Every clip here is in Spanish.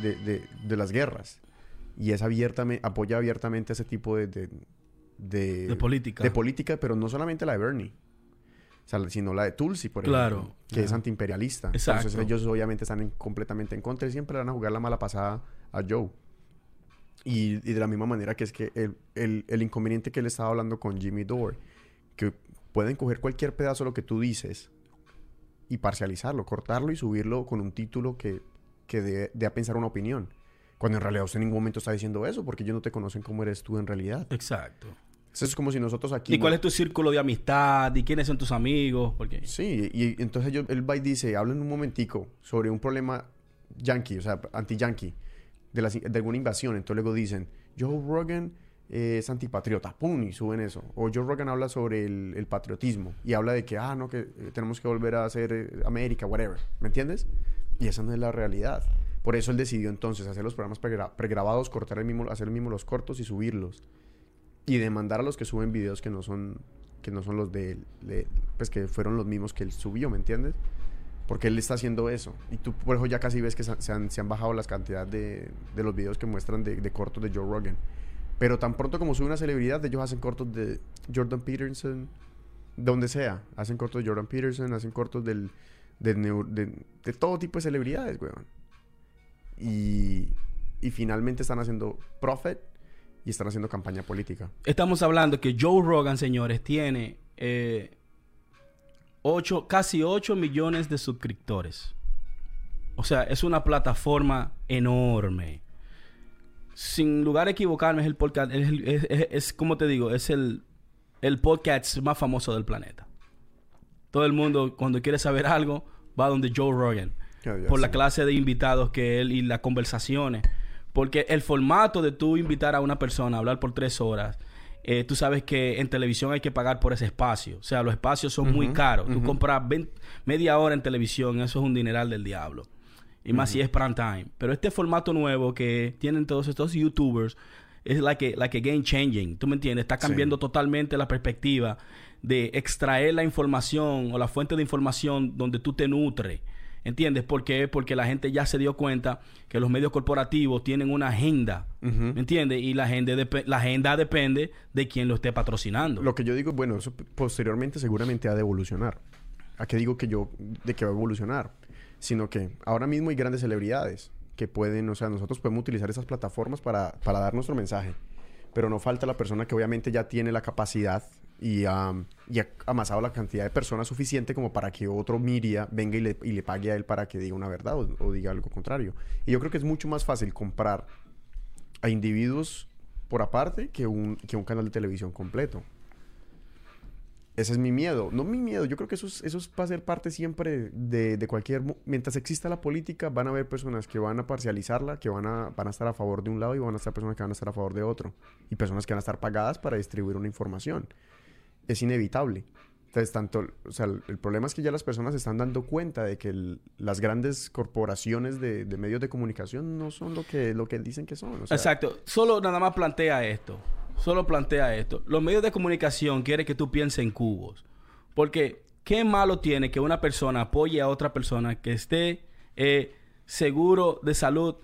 de, las guerras. Y es abiertamente, apoya abiertamente ese tipo de, de, de, política. De política, pero no solamente la de Bernie. sino la de Tulsi, por ejemplo, que es antiimperialista. Entonces ellos obviamente están completamente en contra y siempre van a jugar la mala pasada a Joe. Y, de la misma manera que es que el, el, el, inconveniente que él estaba hablando con Jimmy Dore, que pueden coger cualquier pedazo de lo que tú dices y parcializarlo, cortarlo y subirlo con un título que, que dé, a pensar una opinión. Cuando en realidad usted en ningún momento está diciendo eso, porque ellos no te conocen cómo eres tú en realidad. Exacto. Eso es como si nosotros aquí... ¿Y cuál es tu círculo de amistad? ¿Y quiénes son tus amigos? Porque... Sí, y entonces yo, él va y dice, hablen un momentico sobre un problema yankee, o sea, anti-yankee, de, de alguna invasión. Entonces luego dicen, Joe Rogan es antipatriota, ¡pum! y suben eso. O Joe Rogan habla sobre el, patriotismo y habla de que, ah, no, que eh, tenemos que volver a hacer eh, América, whatever, ¿me entiendes? Y esa no es la realidad. Por eso él decidió entonces hacer los programas pregrabados, cortar el mismo, hacer el mismo los cortos y subirlos. Y demandar a los que suben videos que no son, que no son los de él, pues que fueron los mismos que él subió, ¿me entiendes? Porque él está haciendo eso. Y tú por eso ya casi ves que se han, se han bajado las cantidades de, de, los videos que muestran de, de cortos de Joe Rogan. Pero tan pronto como sube una celebridad, ellos hacen cortos de Jordan Peterson, donde sea. Hacen cortos de Jordan Peterson, hacen cortos del, de, todo tipo de celebridades, weón. Y, y finalmente están haciendo profit y están haciendo campaña política. Estamos hablando que Joe Rogan, señores, tiene eh, casi 8 millones de suscriptores. O sea, es una plataforma enorme sin lugar a equivocarme, es el podcast, es, como te digo, es el, el podcast más famoso del planeta. Todo el mundo, cuando quiere saber algo, va donde Joe Rogan. por la clase de invitados que él y las conversaciones. Porque el formato de tú invitar a una persona a hablar por tres horas, eh, tú sabes que en televisión hay que pagar por ese espacio. O sea, los espacios son muy caros. Tú compras media hora en televisión, eso es un dineral del diablo. Y más si es prime time. Pero este formato nuevo que tienen todos estos youtubers es like a, like game changing. ¿Tú me entiendes? Está cambiando totalmente la perspectiva de extraer la información o la fuente de información donde tú te nutres. ¿Entiendes? ¿Por qué? Porque la gente ya se dio cuenta que los medios corporativos tienen una agenda. ¿Me entiendes? Y la, agenda la agenda depende de quién lo esté patrocinando. Lo que yo digo, bueno, eso posteriormente seguramente ha de evolucionar. ¿A qué digo que yo, de que va a evolucionar? sino que ahora mismo hay grandes celebridades que pueden, o sea, nosotros podemos utilizar esas plataformas para, para dar nuestro mensaje, pero no falta la persona que obviamente ya tiene la capacidad y, ha amasado la cantidad de personas suficiente como para que otro Miria venga y le, y le pague a él para que diga una verdad o, diga algo contrario. Y yo creo que es mucho más fácil comprar a individuos por aparte que un, que un canal de televisión completo. Ese es mi miedo. No mi miedo. Yo creo que eso, eso va a ser parte siempre de, de, cualquier... Mientras exista la política, van a haber personas que van a parcializarla, que van a, van a estar a favor de un lado y van a estar personas que van a estar a favor de otro. Y personas que van a estar pagadas para distribuir una información. Es inevitable. Entonces, tanto... O sea, el, problema es que ya las personas se están dando cuenta de que las grandes corporaciones de, medios de comunicación no son lo que, lo que dicen que son. Exacto. Solo nada más plantea esto solo plantea esto. Los medios de comunicación quieren que tú pienses en cubos. Porque, ¿qué malo tiene que una persona apoye a otra persona que esté eh, seguro de salud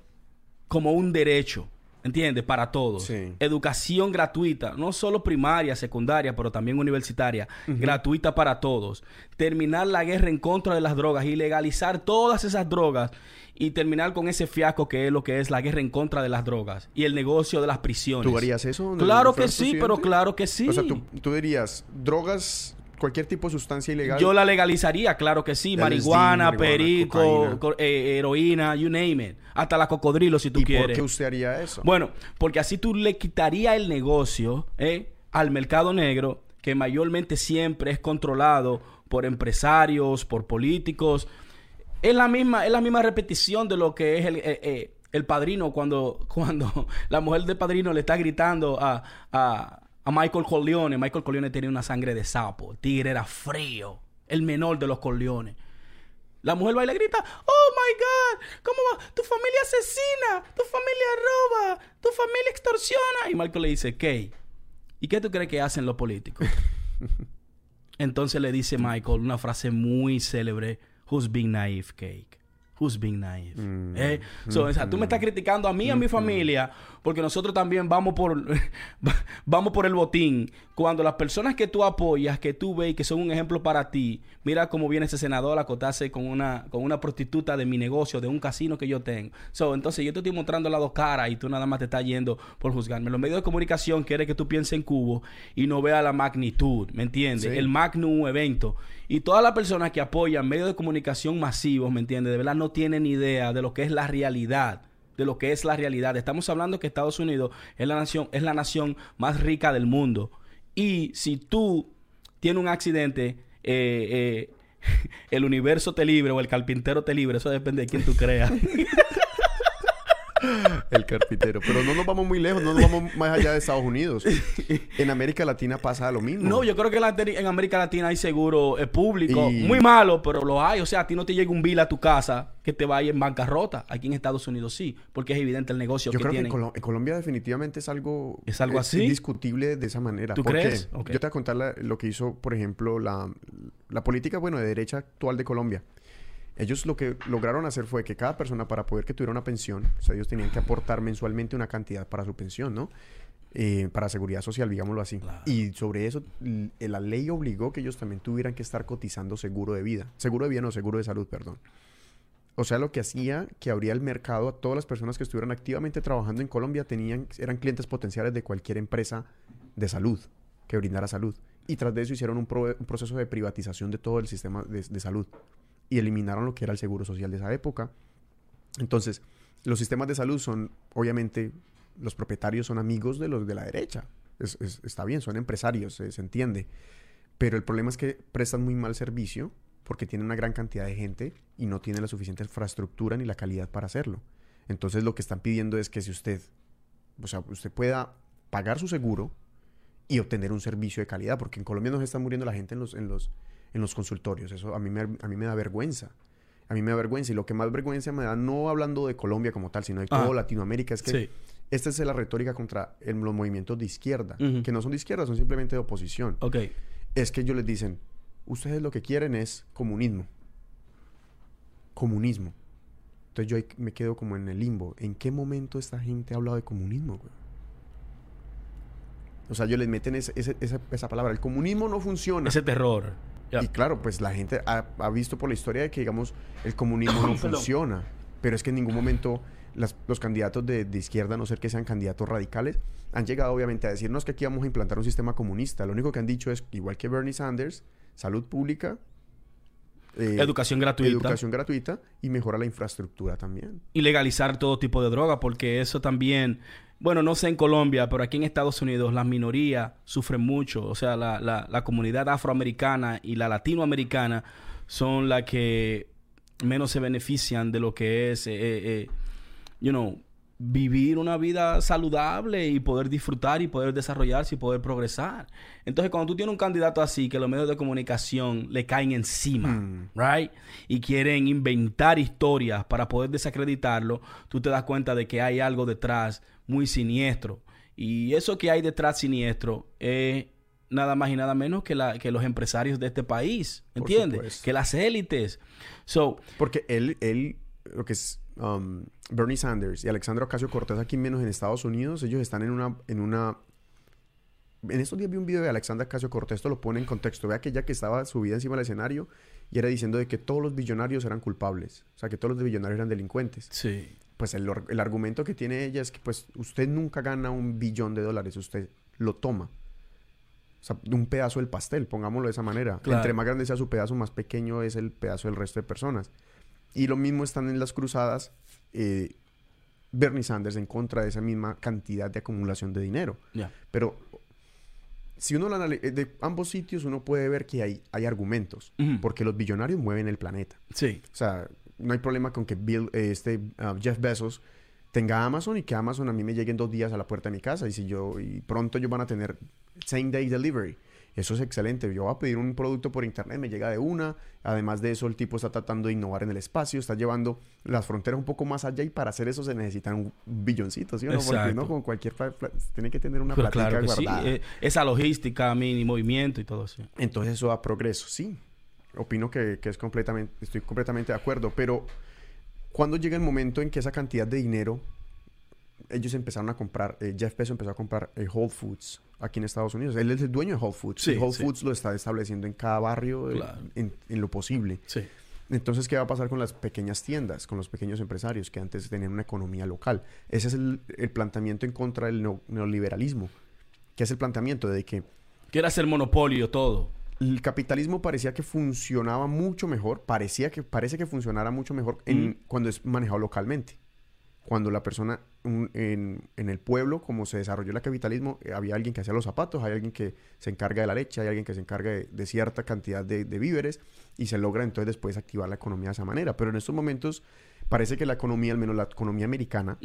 como un derecho? ¿Entiendes? Para todos. Educación gratuita, no solo primaria, secundaria, pero también universitaria, gratuita para todos. Terminar la guerra en contra de las drogas y legalizar todas esas drogas y terminar con ese fiasco que es lo que es la guerra en contra de las drogas y el negocio de las prisiones. ¿Tú harías eso? Claro que sí, pero claro que sí. O sea, tú, dirías, drogas cualquier tipo de sustancia ilegal. Yo la legalizaría, claro que sí. Marihuana, perico, eh, heroína, you name it. Hasta la cocodrilo, si tú ¿Y quieres. ¿Por qué usted haría eso? Bueno, porque así tú le quitarías el negocio eh, al mercado negro, que mayormente siempre es controlado por empresarios, por políticos, es la misma, es la misma repetición de lo que es el, eh, eh, el padrino cuando, cuando la mujer del padrino le está gritando a, a, a Michael Corleone. Michael Corleone tenía una sangre de sapo. El tigre era frío. El menor de los Corleones. La mujer va y grita, oh my God, ¿cómo va? Tu familia asesina, tu familia roba, tu familia extorsiona. Y Michael le dice, ¿qué? ¿Y qué tú crees que hacen los políticos? Entonces le dice Michael una frase muy célebre Who's Being Naive Cake. Who's being naive? Mm. Eh, so, o sea, tú me estás criticando a mí y a mi familia porque nosotros también vamos por vamos por el botín. Cuando las personas que tú apoyas, que tú ves y que son un ejemplo para ti, mira cómo viene ese senador a acotarse con una con una prostituta de mi negocio, de un casino que yo tengo. So, entonces yo te estoy mostrando las dos caras y tú nada más te estás yendo por juzgarme. Los medios de comunicación quieren que tú pienses en cubo y no veas la magnitud, ¿me entiendes? Sí. El magnum evento. Y todas las personas que apoyan medios de comunicación masivos, ¿me entiendes? De verdad no tienen idea de lo que es la realidad. De lo que es la realidad. Estamos hablando que Estados Unidos es la nación, es la nación más rica del mundo. Y si tú tienes un accidente, eh, eh, el universo te libre o el carpintero te libre. Eso depende de quién tú creas. El carpintero. Pero no nos vamos muy lejos, no nos vamos más allá de Estados Unidos. En América Latina pasa lo mismo. No, yo creo que en, América Latina hay seguro eh, público. Y- Muy malo, pero lo hay. O sea, a ti no te llega un bill a tu casa que te vaya en bancarrota. Aquí en Estados Unidos sí, porque es evidente el negocio Yo que creo tienen. que en, Colo- en Colombia definitivamente es algo... ¿Es algo así? Indiscutible de esa manera. ¿Tú ¿Por qué? crees? Yo te voy a contar la- lo que hizo, por ejemplo, la, la política, bueno, de derecha actual de Colombia. Ellos lo que lograron hacer fue que cada persona para poder que tuviera una pensión, o sea, ellos tenían que aportar mensualmente una cantidad para su pensión, ¿no? Eh, para seguridad social, digámoslo así. Claro. Y sobre eso, la ley obligó que ellos también tuvieran que estar cotizando seguro de vida. Seguro de vida, no, seguro de salud, perdón. O sea, lo que hacía que abría el mercado a todas las personas que estuvieran activamente trabajando en Colombia tenían, eran clientes potenciales de cualquier empresa de salud que brindara salud. Y tras de eso hicieron un, pro- un proceso de privatización de todo el sistema de, de salud. Y eliminaron lo que era el seguro social de esa época. Entonces, los sistemas de salud son, obviamente, los propietarios son amigos de los de la derecha. Es- es- está bien, son empresarios, se- se entiende. Pero el problema es que prestan muy mal servicio porque tienen una gran cantidad de gente y no tienen la suficiente infraestructura ni la calidad para hacerlo. Entonces lo que están pidiendo es que si usted, o sea, usted pueda pagar su seguro y obtener un servicio de calidad, porque en Colombia nos está muriendo la gente en los, en los consultorios. Eso a mí, me, a mí me da vergüenza. A mí me da vergüenza. Y lo que más vergüenza me da, no hablando de Colombia como tal, sino de Ajá. toda Latinoamérica, es que Sí. esta es la retórica contra el- los movimientos de izquierda, Ujú. que no son de izquierda, son simplemente de oposición Ok. es que ellos les dicen, ustedes lo que quieren es comunismo. Comunismo. Entonces yo ahí me quedo como en el limbo. ¿En qué momento esta gente ha hablado de comunismo, güey? O sea, ellos les meten ese- ese- esa, esa palabra. El comunismo no funciona. Ese terror. Y claro, pues la gente ha, ha visto por la historia de que, digamos, el comunismo no funciona. Pero es que en ningún momento las- los candidatos de, de izquierda, a no ser que sean candidatos radicales, han llegado obviamente a decirnos que aquí vamos a implantar un sistema comunista. Lo único que han dicho es, igual que Bernie Sanders, salud pública, eh, Educación gratuita. educación gratuita y mejora la infraestructura también. y legalizar todo tipo de droga, porque eso también, bueno, no sé en Colombia, pero aquí en Estados Unidos las minorías sufren mucho. O sea, la, la, comunidad afroamericana y la latinoamericana son las que menos se benefician de lo que es, eh, eh, you know, vivir una vida saludable y poder disfrutar y poder desarrollarse y poder progresar. Entonces, cuando tú tienes un candidato así, que los medios de comunicación le caen encima, Mm. right? Y quieren inventar historias para poder desacreditarlo, tú te das cuenta de que hay algo detrás muy siniestro. Y eso que hay detrás siniestro es nada más y nada menos que, la, que los empresarios de este país, ¿entiendes? Que las élites. So, Porque él, él lo que es um, Bernie Sanders y Alexandra Ocasio Cortés aquí menos en Estados Unidos, ellos están en una, en una... En estos días vi un video de Alexandra Ocasio Cortés, esto lo pone en contexto. Vea que ella que estaba subida encima del escenario y era diciendo de que todos los billonarios eran culpables. O sea, que todos los billonarios eran delincuentes. sí. Pues el, el argumento que tiene ella es que pues usted nunca gana un billón de dólares, usted lo toma. O sea, un pedazo del pastel, pongámoslo de esa manera. Claro. Entre más grande sea su pedazo, más pequeño es el pedazo del resto de personas. Y lo mismo están en las cruzadas eh, Bernie Sanders en contra de esa misma cantidad de acumulación de dinero. Pero si uno lo analiza, de ambos sitios uno puede ver que hay, hay argumentos. Porque los billonarios mueven el planeta. Sí. O sea, no hay problema con que Bill, eh, este, ah, Jeff Bezos tenga Amazon y que Amazon a mí me llegue en dos días a la puerta de mi casa. Y si yo, y pronto ellos van a tener same day delivery. Eso es excelente. Yo voy a pedir un producto por internet, me llega de una. Además de eso, el tipo está tratando de innovar en el espacio, está llevando las fronteras un poco más allá y para hacer eso se necesitan un billoncito, ¿sí o no? Porque Exacto. no con cualquier tiene que tener una Pero platica claro que sí. guardada. eh, esa logística, mini movimiento y todo eso. Entonces eso da progreso, sí. Opino que, que es completamente, estoy completamente de acuerdo, pero cuando llega el momento en que esa cantidad de dinero, ellos empezaron a comprar, eh, Jeff Bezos empezó a comprar eh, Whole Foods aquí en Estados Unidos. Él es el dueño de Whole Foods. Sí, y Whole sí. Foods lo está estableciendo en cada barrio eh, Claro. en, en lo posible. Sí. Entonces, ¿qué va a pasar con las pequeñas tiendas, con los pequeños empresarios que antes tenían una economía local? Ese es el, el planteamiento en contra del neo- neoliberalismo, que es el planteamiento de que Quiere hacer monopolio todo. el capitalismo parecía que funcionaba mucho mejor, parecía que parece que funcionara mucho mejor en, Ujú. cuando es manejado localmente. Cuando la persona un- en, en el pueblo, como se desarrolló el capitalismo, eh, había alguien que hacía los zapatos, hay alguien que se encarga de la leche, hay alguien que se encarga de, de cierta cantidad de, de víveres y se logra entonces después activar la economía de esa manera. Pero en estos momentos parece que la economía, al menos la economía americana,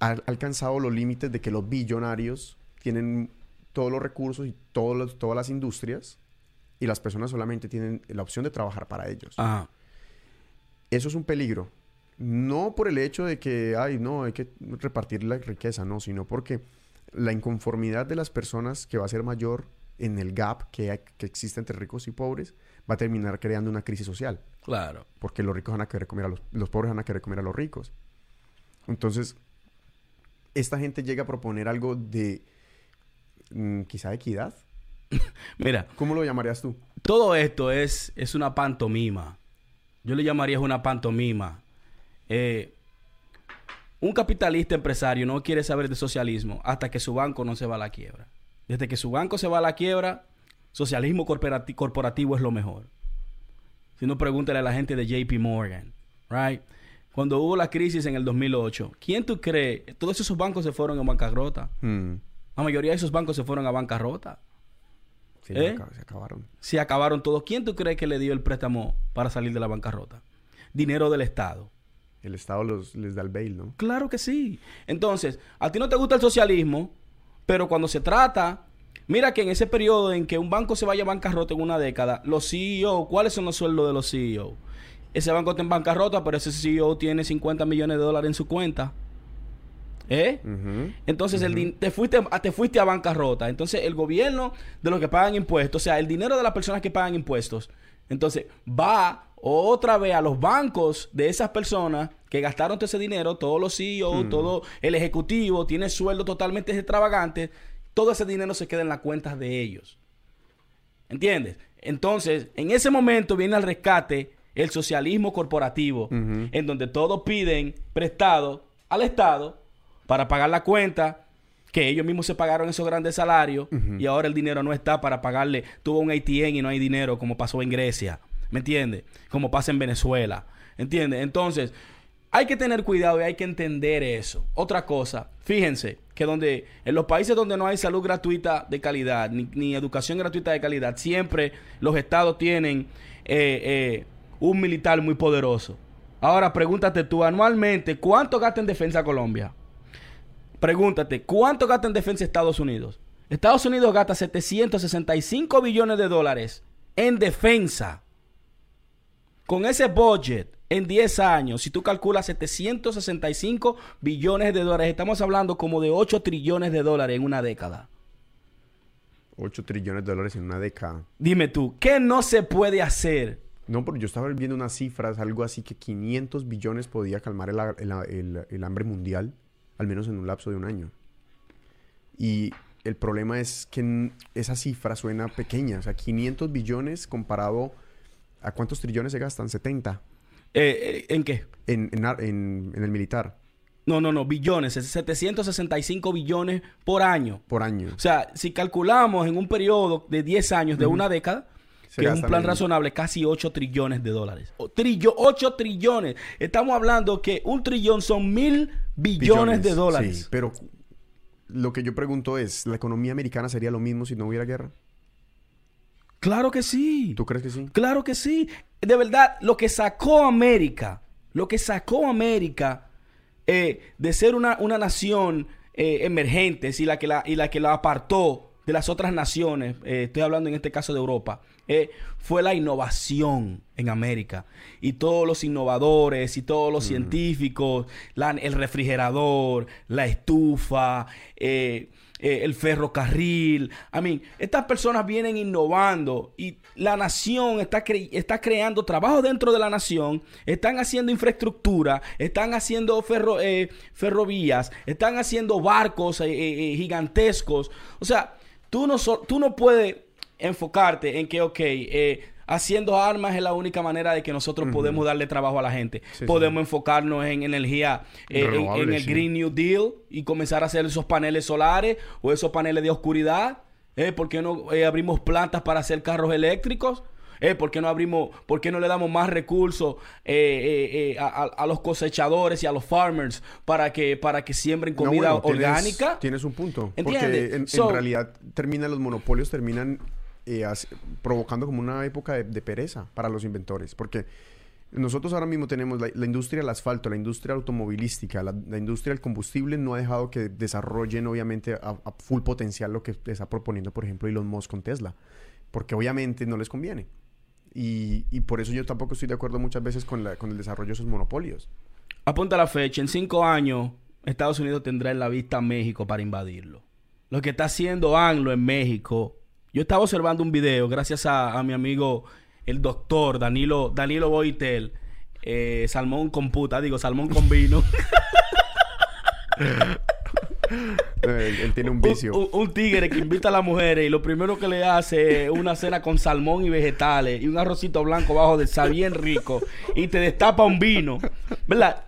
ha alcanzado los límites de que los billonarios tienen todos los recursos y todos los- todas las industrias y las personas solamente tienen la opción de trabajar para ellos. Ajá. Eso es un peligro. No por el hecho de que, ay, no, hay que repartir la riqueza, no, sino porque la inconformidad de las personas que va a ser mayor en el gap que, hay- que existe entre ricos y pobres va a terminar creando una crisis social Claro. porque los ricos van a querer comer a los, los pobres van a querer comer a los ricos. Entonces, esta gente llega a proponer algo de mm, quizá equidad. Mira, ¿Cómo lo llamarías tú? todo esto es, es una pantomima. Yo le llamaría una pantomima. Eh, un capitalista empresario no quiere saber de socialismo hasta que su banco no se va a la quiebra. Desde que su banco se va a la quiebra, socialismo corporati- corporativo es lo mejor. Si no, pregúntale a la gente de JP Morgan, right? Cuando hubo la crisis en el 2008, ¿quién tú crees? Todos esos bancos se fueron en bancarrota. Mm, La mayoría de esos bancos se fueron a bancarrota. sí, ¿Eh? se acabaron. Se acabaron todos. ¿Quién tú crees que le dio el préstamo para salir de la bancarrota? Dinero del Estado. El Estado los, les da el bail, ¿no? Claro que sí. Entonces, a ti no te gusta el socialismo, pero cuando se trata, mira que en ese periodo en que un banco se vaya a bancarrota en una década, los CEO, ¿cuáles son los sueldos de los CEO? Ese banco está en bancarrota, pero ese CEO tiene 50 millones de dólares en su cuenta. ¿Eh? Entonces el te fuiste a, te fuiste a bancarrota. Entonces el gobierno de los que pagan impuestos, o sea, el dinero de las personas que pagan impuestos, entonces va otra vez a los bancos de esas personas que gastaron todo ese dinero, todos los CEO, todo el ejecutivo, tiene sueldos totalmente extravagantes, todo ese dinero se queda en las cuentas de ellos. ¿Entiendes? Entonces, en ese momento viene al rescate el socialismo corporativo, en donde todos piden prestado al Estado para pagar la cuenta, que ellos mismos se pagaron esos grandes salarios, y ahora el dinero no está para pagarle. Tuvo un ATM y no hay dinero, como pasó en Grecia. ¿Me entiendes? Como pasa en Venezuela. ¿Entiendes? Entonces, hay que tener cuidado y hay que entender eso. Otra cosa, fíjense que donde en los países donde no hay salud gratuita de calidad, ni, ni educación gratuita de calidad, siempre los estados tienen eh, eh, un militar muy poderoso. Ahora pregúntate tú anualmente, ¿cuánto gasta en defensa Colombia? Pregúntate, ¿cuánto gasta en defensa Estados Unidos? Estados Unidos gasta 765 billones de dólares en defensa. Con ese budget en 10 años, si tú calculas 765 billones de dólares, estamos hablando como de 8 trillones de dólares en una década. 8 trillones de dólares en una década. Dime tú, ¿qué no se puede hacer? No, porque yo estaba viendo unas cifras, algo así que 500 billones podía calmar el, el- el- el hambre mundial, al menos en un lapso de un año. Y el problema es que esa cifra suena pequeña, o sea, 500 billones comparado a cuántos trillones se gastan, 70 Eh, eh, ¿En qué? en, en en- en el militar No, no, no, billones, es 765 billones por año. por año. O sea, si calculamos en un periodo de 10 años, de una década, que es un plan razonable, casi 8 trillones de dólares. O trillo, 8 trillones. Estamos hablando que un trillón son mil billones, de dólares. Sí, pero lo que yo pregunto es, ¿la economía americana sería lo mismo si no hubiera guerra? Claro que sí. ¿Tú crees que sí? Claro que sí. De verdad, lo que sacó América, lo que sacó América eh, de ser una, una nación eh, emergente y la, que la, y la que la apartó de las otras naciones, eh, estoy hablando en este caso de Europa, eh, fue la innovación en América. Y todos los innovadores y todos los científicos, la- el refrigerador, la estufa, eh, eh, el ferrocarril. I mean, estas personas vienen innovando y la nación está, está creando trabajo dentro de la nación, están haciendo infraestructura, están haciendo ferro ferrovías, están haciendo barcos gigantescos. O sea, tú no, tú no puedes enfocarte en que, ok, eh, haciendo armas es la única manera de que nosotros podemos darle trabajo a la gente. podemos enfocarnos en energía, eh, en, el Green New Deal y comenzar a hacer esos paneles solares o esos paneles de oscuridad. ¿Eh? ¿Por qué no eh, abrimos plantas para hacer carros eléctricos? ¿Eh? ¿Por qué no abrimos, por qué no le damos más recursos a, los cosechadores y a los farmers para que, para que siembren comida orgánica? Tienes, un punto. Porque en, en realidad terminan los monopolios, terminan eh, provocando como una época de, pereza para los inventores. Porque nosotros ahora mismo tenemos la, industria del asfalto, la industria automovilística, la, industria del combustible no ha dejado que desarrollen obviamente a, full potencial lo que está proponiendo, por ejemplo, Elon Musk con Tesla. Porque obviamente no les conviene. Y, por eso yo tampoco estoy de acuerdo muchas veces con, con el desarrollo de esos monopolios. Apunta la fecha. En cinco años, Estados Unidos tendrá en la vista México para invadirlo. Lo que está haciendo Anglo en México yo estaba observando un video, gracias a, mi amigo el doctor Danilo, Danilo Boitel, eh, salmón con puta, digo, salmón con vino. él, tiene un vicio. Un, tigre que invita a las mujeres y lo primero que le hace es una cena con salmón y vegetales y un arrocito blanco bajo de sal bien rico y te destapa un vino. ¿Verdad?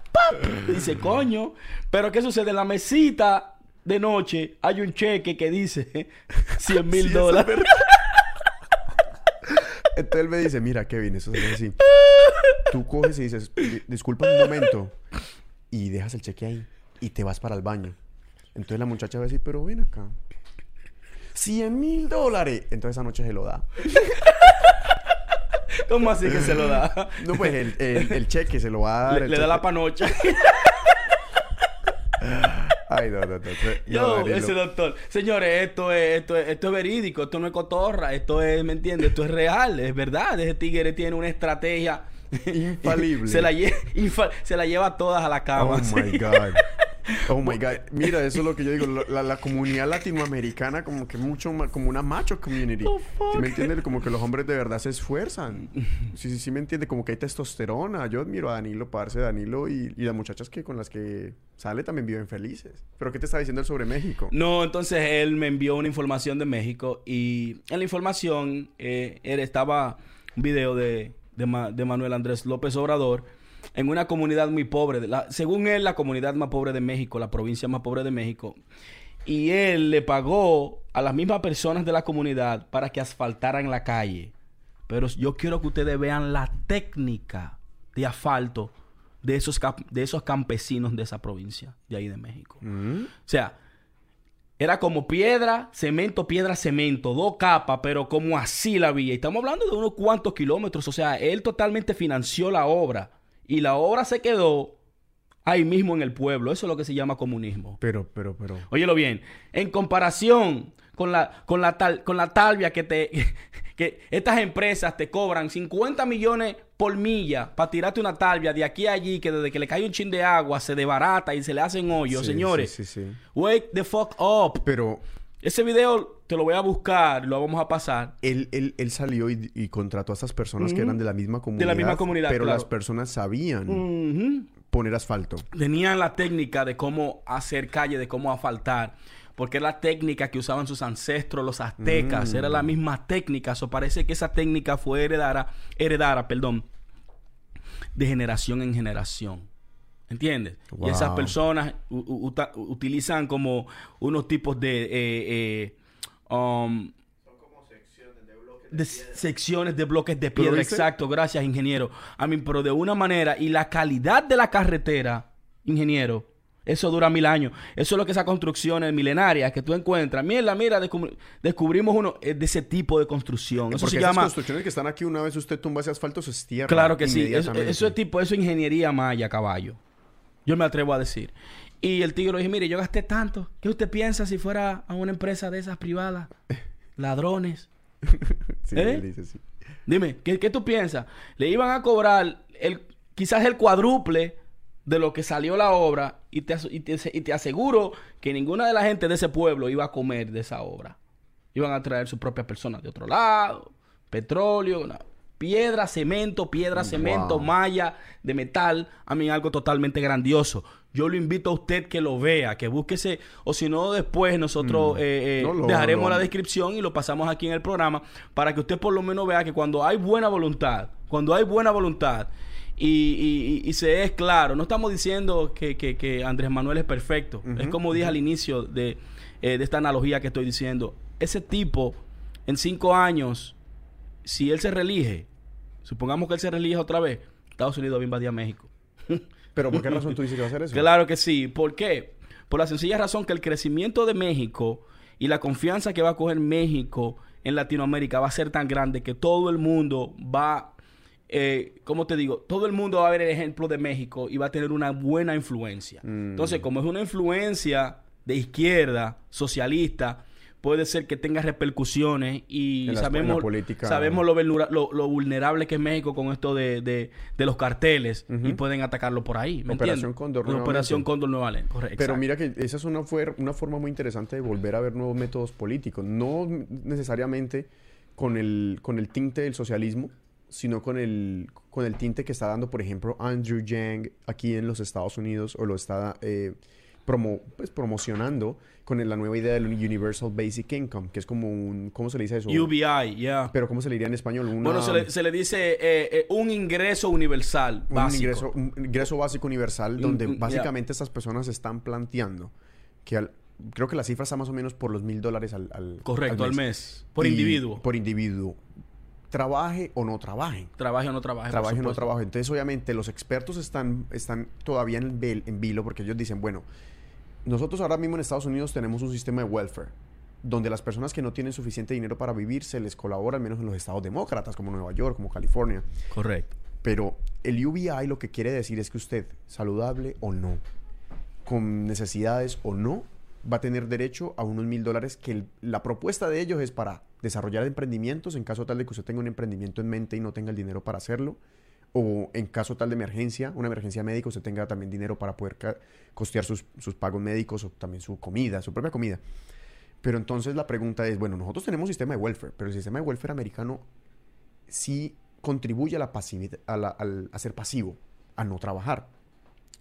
Dice, coño. Pero ¿qué sucede? En la mesita de noche hay un cheque que dice 100 mil dólares. Entonces él me dice, mira, Kevin, eso es así. Tú coges y dices, disculpa un momento. Y dejas el cheque ahí. Y te vas para el baño. Entonces la muchacha va a decir, pero ven acá. 100 mil dólares. Entonces esa noche se lo da. ¿Cómo así que se lo da? No, pues el, cheque se lo va a dar. Le, da la panocha. Ay, no, no, no. Yo, ese doctor. Señores, esto es, esto es, esto es verídico, esto no es cotorra, esto es, ¿me entiendes? Esto es real, es verdad. Ese tigre tiene una estrategia infalible. se, la se la lleva todas a la cama. Oh my God. Oh my God. Mira, eso es lo que yo digo. La, comunidad latinoamericana, como que mucho como una macho community. ¿Sí me entiendes? Como que los hombres de verdad se esfuerzan. Sí, sí, sí, me entiende. Como que hay testosterona. Yo admiro a Danilo, parce, Danilo y, y las muchachas que con las que sale también viven felices. ¿Pero qué te está diciendo él sobre México? No, entonces él me envió una información de México y en la información eh, él estaba un video de, de, de Manuel Andrés López Obrador en una comunidad muy pobre. La, según él, la comunidad más pobre de México, la provincia más pobre de México. Y él le pagó a las mismas personas de la comunidad para que asfaltaran la calle. Pero yo quiero que ustedes vean la técnica de asfalto de esos, de esos campesinos de esa provincia, de ahí de México. Mm. O sea, era como piedra, cemento, piedra, cemento, dos capas, pero como así la vía. Y estamos hablando de unos cuantos kilómetros. O sea, él totalmente financió la obra. Y la obra se quedó ahí mismo en el pueblo. Eso es lo que se llama comunismo. Pero, pero, pero. Óyelo bien. En comparación con la, con la, tal, con la talvia que te. que estas empresas te cobran 50 millones por milla para tirarte una talvia de aquí a allí, que desde que le cae un chin de agua se debarata y se le hacen hoyos, señores. Sí, sí, sí. Wake the fuck up. Pero. Ese video te lo voy a buscar, lo vamos a pasar. Él, él, él salió y, contrató a estas personas que eran de la misma comunidad. De la misma comunidad. Pero las personas sabían poner asfalto. Tenían la técnica de cómo hacer calle, de cómo asfaltar. Porque era la técnica que usaban sus ancestros, los aztecas. Era la mm. misma técnica. Eso parece que esa técnica fue heredada, heredada, perdón, de generación en generación. ¿Entiendes? Y esas personas utilizan como unos tipos de... Eh, eh, um, Son como secciones de bloques de, piedra. Secciones de bloques de piedra, exacto. Gracias, ingeniero. A mí, pero de una manera... Y la calidad de la carretera, ingeniero, eso dura mil años. Eso es lo que esas construcciones milenarias que tú encuentras. Mira, mira, descubrimos uno eh, de ese tipo de construcción. Eso se llama. construcciones que están aquí, una vez usted tumba ese asfalto, se estierra. Claro que sí. Eso, eso, es tipo, eso es ingeniería maya, caballo. Yo me atrevo a decir. Y el tigre le dije, mire, yo gasté tanto. ¿Qué usted piensa si fuera a una empresa de esas privadas? Ladrones. sí, ¿Eh? dice, sí. Dime, ¿qué, tú piensas? Le iban a cobrar el, quizás el cuádruple de lo que salió la obra y te, y te, y te aseguro que ninguna de la gente de ese pueblo iba a comer de esa obra. Iban a traer sus propias personas de otro lado, petróleo, na- piedra, cemento, piedra, cemento, Wow. malla de metal. A mí algo totalmente grandioso. Yo lo invito a usted que lo vea, que búsquese, o si no, después nosotros eh, eh, No, lo- dejaremos la descripción y lo pasamos aquí en el programa para que usted por lo menos vea que cuando hay buena voluntad, cuando hay buena voluntad y, y- y- y se es claro, no estamos diciendo que, que- que Andrés Manuel es perfecto, es como dije al inicio de, eh, de esta analogía que estoy diciendo, ese tipo en cinco años, si él se reelige, supongamos que él se reelige otra vez, Estados Unidos va a invadir a México. Pero ¿por qué razón tú dices que va a hacer eso? Claro que sí. ¿Por qué? Por la sencilla razón que el crecimiento de México y la confianza que va a coger México en Latinoamérica va a ser tan grande que todo el mundo va, eh, ¿cómo te digo? Todo el mundo va a ver el ejemplo de México y va a tener una buena influencia. Mm. Entonces, como es una influencia de izquierda, socialista, puede ser que tenga repercusiones y En sabemos, política. sabemos lo, lo- lo vulnerable que es México con esto de, de- de los carteles y pueden atacarlo por ahí. ¿me Operación entiendes? Cóndor, Operación. Cóndor Nueva correcto. Pero mira que esa es una, una forma muy interesante de volver a ver nuevos métodos políticos. No necesariamente con el, con el tinte del socialismo, sino con el, con el tinte que está dando, por ejemplo, Andrew Yang aquí en los Estados Unidos o lo está eh, promo- pues, promocionando con la nueva idea del Universal Basic Income, que es como un... ¿Cómo se le dice eso? UBI, ya. Pero ¿cómo se le diría en español? Una- Bueno, se le, se le dice eh, eh, un ingreso universal un básico. ingreso, un ingreso básico universal donde mm, básicamente estas personas están planteando que al- creo que la cifra está más o menos por los mil dólares al, al- Correcto, al mes. Por Y- individuo. Por individuo. Trabaje o no trabaje. Trabaje o no trabaje. Trabaje o no trabaje. Entonces, obviamente, los expertos están, están todavía en, en vilo porque ellos dicen, bueno, nosotros ahora mismo en Estados Unidos tenemos un sistema de welfare donde las personas que no tienen suficiente dinero para vivir se les colabora, al menos en los estados demócratas como Nueva York, como California. Correcto. Pero el UBI lo que quiere decir es que usted, saludable o no, con necesidades o no, va a tener derecho a unos mil dólares que el- la propuesta de ellos es para desarrollar emprendimientos en caso tal de que usted tenga un emprendimiento en mente y no tenga el dinero para hacerlo. O en caso tal de emergencia, una emergencia médica, usted tenga también dinero para poder costear sus, sus pagos médicos o también su comida, su propia comida. Pero entonces la pregunta es, bueno, nosotros tenemos un sistema de welfare, pero el sistema de welfare americano sí contribuye a la pasividad, a, la- al- a ser pasivo, a no trabajar.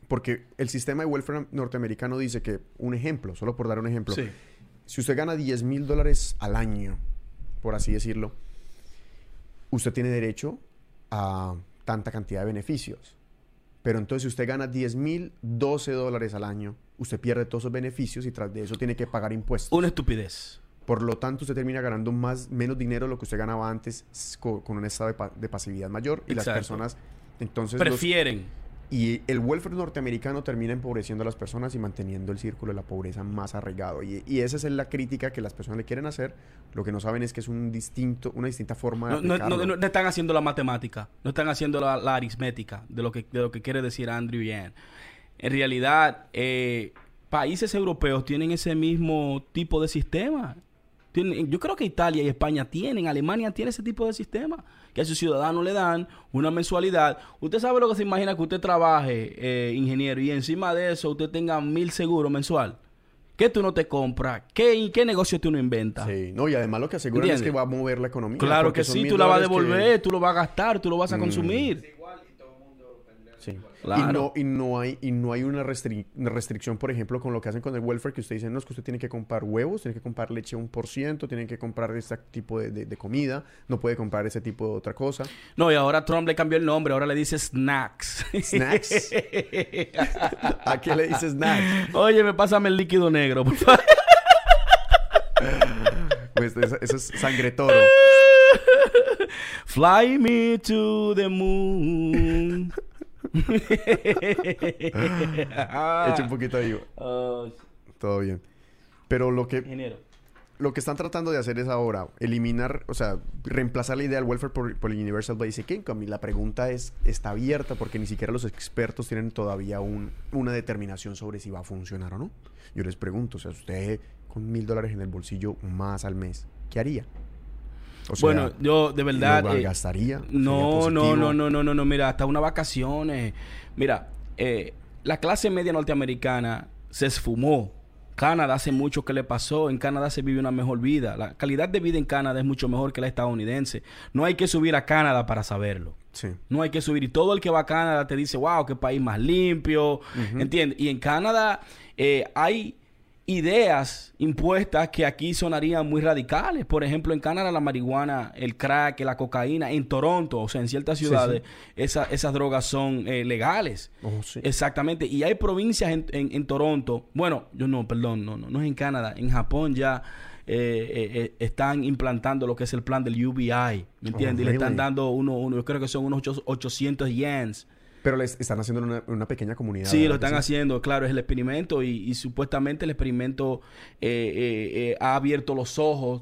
Porque el sistema de welfare norteamericano dice que, un ejemplo, solo por dar un ejemplo, Sí. si usted gana 10 mil dólares al año, por así decirlo, usted tiene derecho a tanta cantidad de beneficios. Pero entonces si usted gana 10 mil 12 dólares al año, usted pierde todos esos beneficios y tras de eso tiene que pagar impuestos. Una estupidez. Por lo tanto, usted termina ganando más, menos dinero de lo que usted ganaba antes s- co- con, un estado de, pa- de pasividad mayor. Y las personas, entonces, los- Prefieren. Y el welfare norteamericano termina empobreciendo a las personas y manteniendo el círculo de la pobreza más arraigado. Y, y esa es la crítica que las personas le quieren hacer. Lo que no saben es que es un distinto, una distinta forma de No, no- no- están haciendo la matemática, no están haciendo la, la aritmética de lo que de lo que quiere decir Andrew Yang. En realidad, eh, países europeos tienen ese mismo tipo de sistema. Tienen- yo creo que Italia y España tienen, Alemania tiene ese tipo de sistema, que a sus ciudadanos le dan una mensualidad. Usted sabe lo que se imagina que usted trabaje, eh, ingeniero, y encima de eso usted tenga mil seguros mensual. ¿Qué tú no te compras? ¿Qué, qué negocio tú no inventas? Sí, no, y además lo que aseguran es que va a mover la economía. Claro que sí, tú la vas a dólares que- devolver, tú lo vas a gastar, tú lo vas a Mm. Sí. Claro. Y, no, y, no hay, y no hay una, restri- una restricción, por ejemplo, con lo que hacen con el welfare, que usted dice, no, es que usted tiene que comprar huevos, tiene que comprar leche un por ciento, tiene que comprar este tipo de, de- de comida, no puede comprar ese tipo de otra cosa. No, y ahora Trump le cambió el nombre, ahora le dice snacks. ¿Snacks? ¿A qué le dices snacks? Oye, me pásame el líquido negro, por favor. Pues eso, eso es sangre toro. Fly me to the moon. Echa un poquito. Oh, Todo bien. Pero lo que, ingeniero. lo que están tratando de hacer es ahora eliminar, o sea, reemplazar la idea del welfare por, por el Universal Basic Income. Y la pregunta es, está abierta porque ni siquiera los expertos tienen todavía un- una determinación sobre si va a funcionar o no. Yo les pregunto, o sea, usted con mil dólares en el bolsillo más al mes, ¿qué haría? O sea, bueno, yo de verdad... ¿lo eh, No, no, no, no, no, no, no, mira, hasta unas vacaciones. Mira, eh, la clase media norteamericana se esfumó. Canadá hace mucho que le pasó. En Canadá se vive una mejor vida. La calidad de vida en Canadá es mucho mejor que la estadounidense. No hay que subir a Canadá para saberlo. Sí. No hay que subir. Y todo el que va a Canadá te dice, wow, qué país más limpio. ¿Entiendes? Y en Canadá eh, hay ideas impuestas que aquí sonarían muy radicales. Por ejemplo, en Canadá la marihuana, el crack, la cocaína, en Toronto, o sea, en ciertas Sí, ciudades, esa- esas drogas son eh, legales. Oh, sí. Exactamente. Y hay provincias en, en- en Toronto, bueno, yo no, perdón, no, no, no es en Canadá, en Japón ya eh, eh, eh, están implantando lo que es el plan del UBI, ¿me entiendes? y le están dando uno, uno, yo creo que son unos ocho- 800 yens. Pero les están haciendo en una, una pequeña comunidad. Sí, lo ¿verdad que están haciendo, claro, es el experimento y, y supuestamente el experimento eh, eh, eh, ha abierto los ojos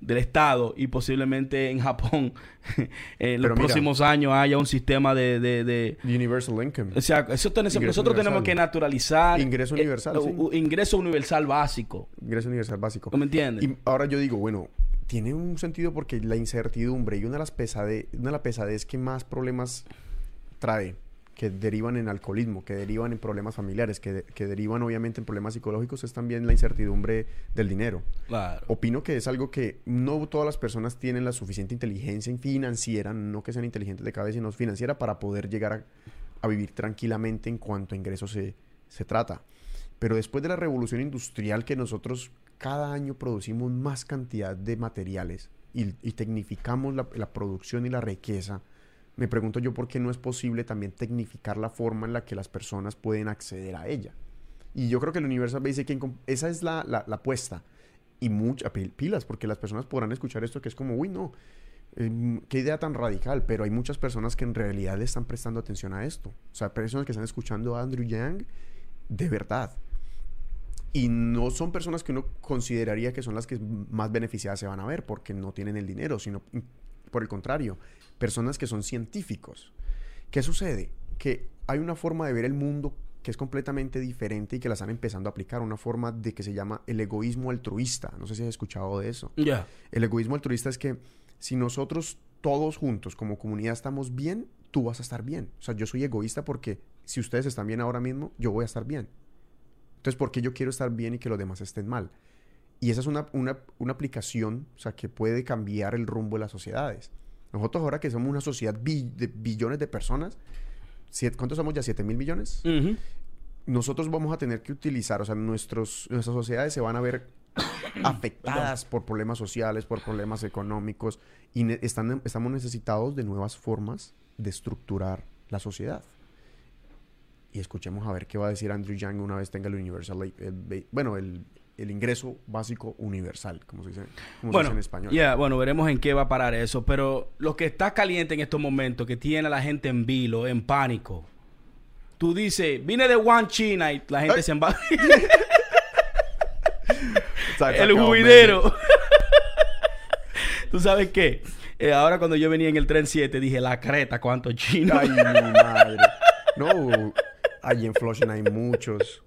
del Estado y posiblemente en Japón en los mira. próximos años haya un sistema de... de- de- Universal Income. o sea, eso ten- nosotros tenemos que naturalizar... Ingreso universal, eh, sí. ingreso universal básico. Ingreso universal básico. ¿Me entiendes? Y ahora yo digo, bueno, tiene un sentido porque la incertidumbre y una de las pesade una de las pesadez que más problemas trae, que derivan en alcoholismo, que derivan en problemas familiares, que, de- que derivan obviamente en problemas psicológicos, es también la incertidumbre del dinero. Claro. Opino que es algo que no todas las personas tienen la suficiente inteligencia financiera, no que sean inteligentes de cabeza, sino financiera para poder llegar a, a vivir tranquilamente en cuanto a ingresos se, se trata. Pero después de la revolución industrial que nosotros cada año producimos más cantidad de materiales y, y tecnificamos la, la producción y la riqueza, me pregunto yo por qué no es posible también tecnificar la forma en la que las personas pueden acceder a ella. Y yo creo que el Universal Basic Income, esa es la, la, la apuesta. Y muchas pilas, porque las personas podrán escuchar esto que es como, uy, no, eh, qué idea tan radical, pero hay muchas personas que en realidad están prestando atención a esto. O sea, personas que están escuchando a Andrew Yang de verdad. Y no son personas que uno consideraría que son las que más beneficiadas se van a ver porque no tienen el dinero, sino mm, por el contrario, personas que son científicos. ¿Qué sucede? Que hay una forma de ver el mundo que es completamente diferente y que la están empezando a aplicar, una forma de que se llama el egoísmo altruista. No sé si has escuchado de eso. Ya. El egoísmo altruista es que si nosotros todos juntos como comunidad estamos bien, tú vas a estar bien. O sea, yo soy egoísta porque si ustedes están bien ahora mismo, yo voy a estar bien. Entonces, ¿por qué yo quiero estar bien y que los demás estén mal? Y esa es una, una, una aplicación, o sea, que puede cambiar el rumbo de las sociedades. Nosotros ahora que somos una sociedad bi- de billones de personas, ¿cuántos somos ya? ¿7 mil millones? Nosotros vamos a tener que utilizar, o sea, nuestros, nuestras sociedades se van a ver afectadas por problemas sociales, por problemas económicos, y ne- están, estamos necesitados de nuevas formas de estructurar la sociedad. Y escuchemos a ver qué va a decir Andrew Yang una vez tenga el universal, el bueno, el, el ingreso básico universal, como se dice, como se Bueno, dice en español. ya, bueno, veremos en qué va a parar eso. Pero lo que está caliente en estos momentos, que tiene a la gente en vilo, en pánico. Tú dices, vine de One China y la gente Ay. se emba... Sa- el juidero. ¿Tú sabes qué? Eh, ahora cuando yo venía en el tren 7 dije, la creta, ¿cuántos chinos? Ay, mi madre. No, ahí en Flushing hay muchos.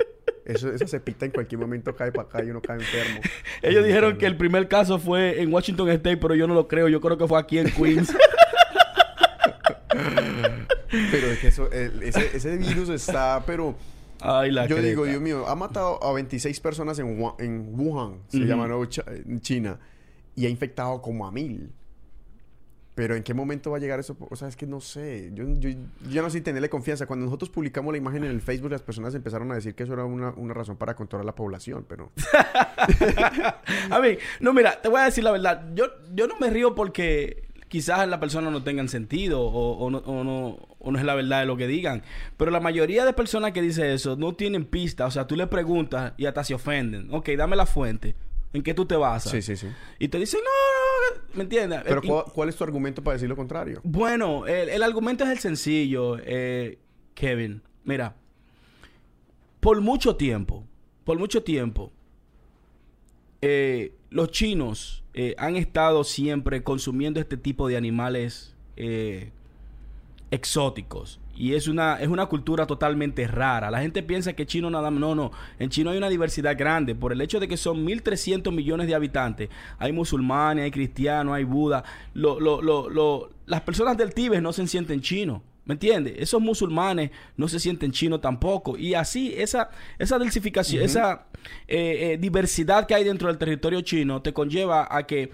Eso, esa cepita en cualquier momento cae para acá y uno cae enfermo. Ellos dijeron que el primer caso fue en Washington State, pero yo no lo creo. Yo creo que fue aquí en Queens. Pero es que eso, el- ese, ese virus está, pero... Ay, la yo creta. digo, Dios mío, ha matado a 26 personas en, Wuhan- en Wuhan, se llama, ¿no? Cha- en China, y ha infectado como a mil. Pero ¿en qué momento va a llegar eso? O sea, es que no sé. Yo, yo, yo no sé tenerle confianza. Cuando nosotros publicamos la imagen en el Facebook, las personas empezaron a decir que eso era una, una razón para controlar la población, pero... A mí, no, mira, te voy a decir la verdad. Yo, yo no me río porque quizás la persona no tengan sentido o, o no, o, no, o no es la verdad de lo que digan. Pero la mayoría de personas que dicen eso no tienen pista. O sea, tú le preguntas y hasta se ofenden. Ok, dame la fuente. ¿En qué tú te basas? Sí, sí, sí. Y te dicen, no, no, ¿me entiendes? Pero ¿cuál, cuál es tu argumento para decir lo contrario? Bueno, el, el argumento es el sencillo, eh, Kevin. Mira, por mucho tiempo, por mucho tiempo, eh, los chinos eh, han estado siempre consumiendo este tipo de animales exóticos. Y es una, es una cultura totalmente rara. La gente piensa que chino nada más. No, no. En China hay una diversidad grande. Por el hecho de que son 1.300 millones de habitantes. Hay musulmanes, hay cristianos, hay budas. Lo, lo, lo, lo- las personas del Tíbet no se sienten chinos. ¿Me entiendes? Esos musulmanes no se sienten chinos tampoco. Y así, esa, esa esa eh, eh, diversidad que hay dentro del territorio chino te conlleva a que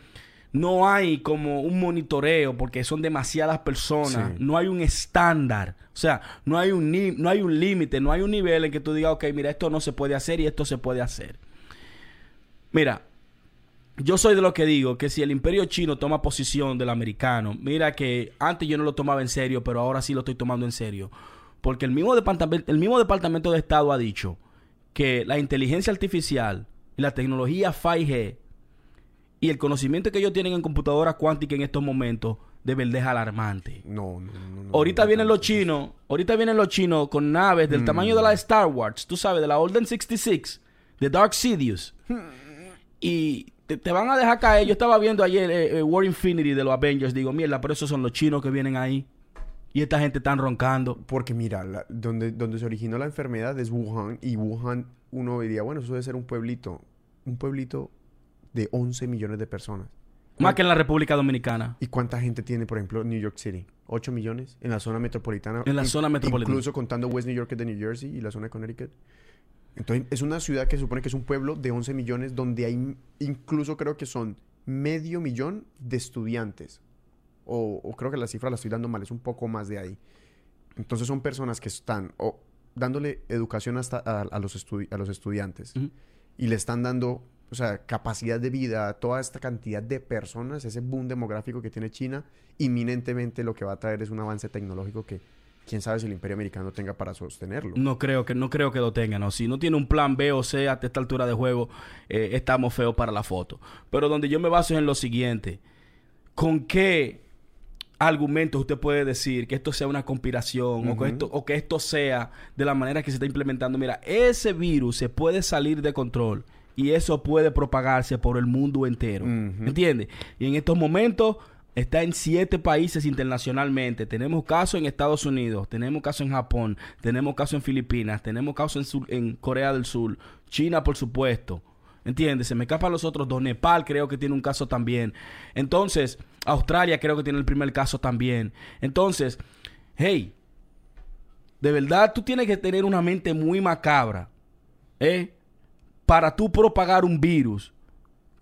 no hay como un monitoreo porque son demasiadas personas, Sí. no hay un estándar, o sea, no hay un no hay un límite, no hay un nivel en que tú digas, ok, mira, esto no se puede hacer y esto se puede hacer. Mira, yo soy de lo que digo que si el imperio chino toma posición del americano, mira que antes yo no lo tomaba en serio, pero ahora sí lo estoy tomando en serio. Porque el mismo departamento, el mismo departamento de Estado ha dicho que la inteligencia artificial y la tecnología 5G y el conocimiento que ellos tienen en computadora cuántica en estos momentos de verdad es alarmante. No, no, no, Ahorita no, vienen no, los chinos, ahorita vienen los chinos con naves del tamaño de la Star Wars, tú sabes, de la Olden 66, de Dark Sidious. Y te, te van a dejar caer. Yo estaba viendo ayer eh, eh, War Infinity de los Avengers, digo, mierda, pero esos son los chinos que vienen ahí. Y esta gente están roncando. Porque mira, la- donde, donde se originó la enfermedad es Wuhan. Y Wuhan, uno diría, bueno, eso debe ser un pueblito. Un pueblito de 11 millones de personas. Más que en la República Dominicana. ¿Y cuánta gente tiene, por ejemplo, New York City? 8 millones en la zona metropolitana. En la zona metropolitana. Incluso contando West New York que es de New Jersey y la zona de Connecticut. Entonces, es una ciudad que se supone que es un pueblo de 11 millones donde hay incluso creo que son medio millón de estudiantes. O, o creo que la cifra la estoy dando mal, es un poco más de ahí. Entonces son personas que están o dándole educación hasta a, a los, a los estudiantes y le están dando, o sea, capacidad de vida toda esta cantidad de personas, ese boom demográfico que tiene China, inminentemente lo que va a traer es un avance tecnológico que quién sabe si el imperio americano tenga para sostenerlo. No creo que no creo que lo tengan. ¿no? Si no tiene un plan B o C hasta esta altura de juego, eh, estamos feos para la foto. Pero donde yo me baso es en lo siguiente. ¿Con qué argumentos usted puede decir que esto sea una conspiración o, que esto, o que esto sea de la manera que se está implementando? Mira, ese virus se puede salir de control y eso puede propagarse por el mundo entero. Ujú. ¿Entiendes? Y en estos momentos está en siete países internacionalmente. Tenemos casos en Estados Unidos, tenemos casos en Japón, tenemos casos en Filipinas, tenemos casos en, Sur- en Corea del Sur, China, por supuesto. ¿Entiendes? Se me escapan los otros dos. Nepal creo que tiene un caso también. Entonces, Australia creo que tiene el primer caso también. Entonces, hey, de verdad tú tienes que tener una mente muy macabra, ¿eh? Para tú propagar un virus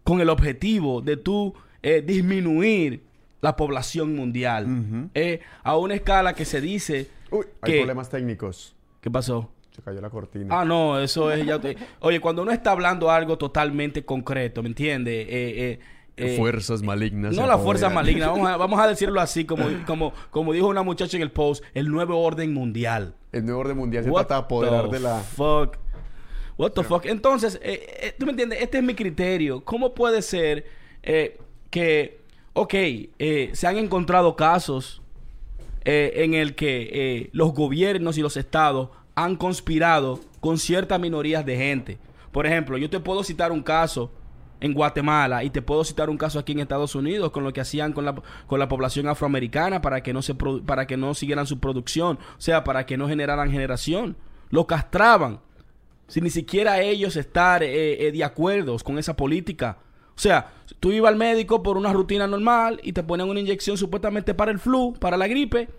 con el objetivo de tú eh, disminuir la población mundial. ¿eh? A una escala que se dice... Uy, hay que- problemas técnicos. ¿Qué pasó? Se cayó la cortina. Ah, no, eso es ya. te- Oye, cuando uno está hablando algo totalmente concreto, ¿me entiendes? Eh, eh, eh, Fuerzas malignas. no se la fuerza apoderan. maligna, vamos a, vamos a decirlo así, como, como, como dijo una muchacha en el post, el nuevo orden mundial. El nuevo orden mundial se What trata de apoderar the de la... Fuck. What the fuck. Entonces, eh, eh, tú me entiendes, este es mi criterio. ¿Cómo puede ser eh, que, ok, eh, se han encontrado casos eh, en el que los gobiernos y los estados han conspirado con ciertas minorías de gente? Por ejemplo, yo te puedo citar un caso en Guatemala y te puedo citar un caso aquí en Estados Unidos con lo que hacían con la, con la población afroamericana para que no se para que no siguieran su producción, o sea, para que no generaran generación. Lo castraban sin ni siquiera ellos estar eh, eh, de acuerdo con esa política. O sea, tú ibas al médico por una rutina normal y te ponían una inyección supuestamente para el flu, para la gripe,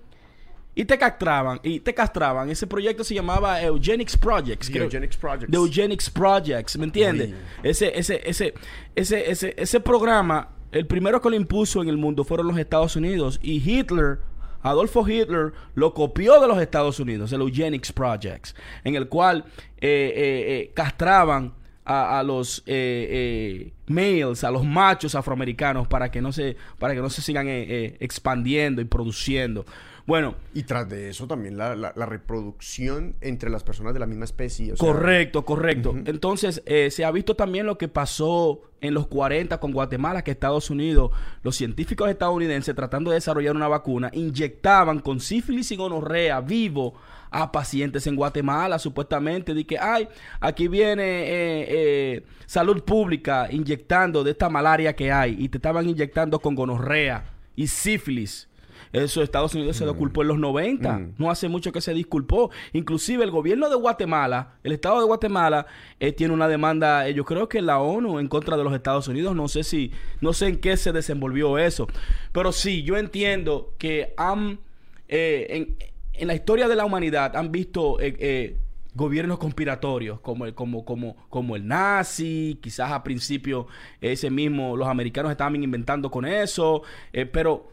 y te castraban, y te castraban. Ese proyecto se llamaba Eugenics Projects. The. Eugenics Projects. The Eugenics Projects, ¿me entiendes? Ese, ese, ese, ese, ese, ese programa, el primero que lo impuso en el mundo fueron los Estados Unidos. Y Hitler, Adolfo Hitler, lo copió de los Estados Unidos, el Eugenics Projects, en el cual eh, eh, eh, castraban a, a los eh, eh, males, a los machos afroamericanos para que no se, para que no se sigan eh, eh, expandiendo y produciendo. Bueno, Y tras de eso también la, la- la reproducción entre las personas de la misma especie. o sea, Correcto, correcto. Entonces, eh, se ha visto también lo que pasó en los 40 con Guatemala, que Estados Unidos, los científicos estadounidenses tratando de desarrollar una vacuna, inyectaban con sífilis y gonorrea vivo a pacientes en Guatemala, supuestamente, de que, ay, aquí viene eh, eh, salud pública inyectando de esta malaria que hay, y te estaban inyectando con gonorrea y sífilis. Eso Estados Unidos se lo culpó en los 90. Mm. No hace mucho que se disculpó. Inclusive el gobierno de Guatemala, el Estado de Guatemala, eh, tiene una demanda, eh, yo creo que la ONU en contra de los Estados Unidos. No sé si, no sé en qué se desenvolvió eso. Pero sí, yo entiendo que han, eh, en, en la historia de la humanidad han visto eh, gobiernos conspiratorios como el, como, como, como el nazi, quizás a principio ese mismo, los americanos estaban inventando con eso, eh, pero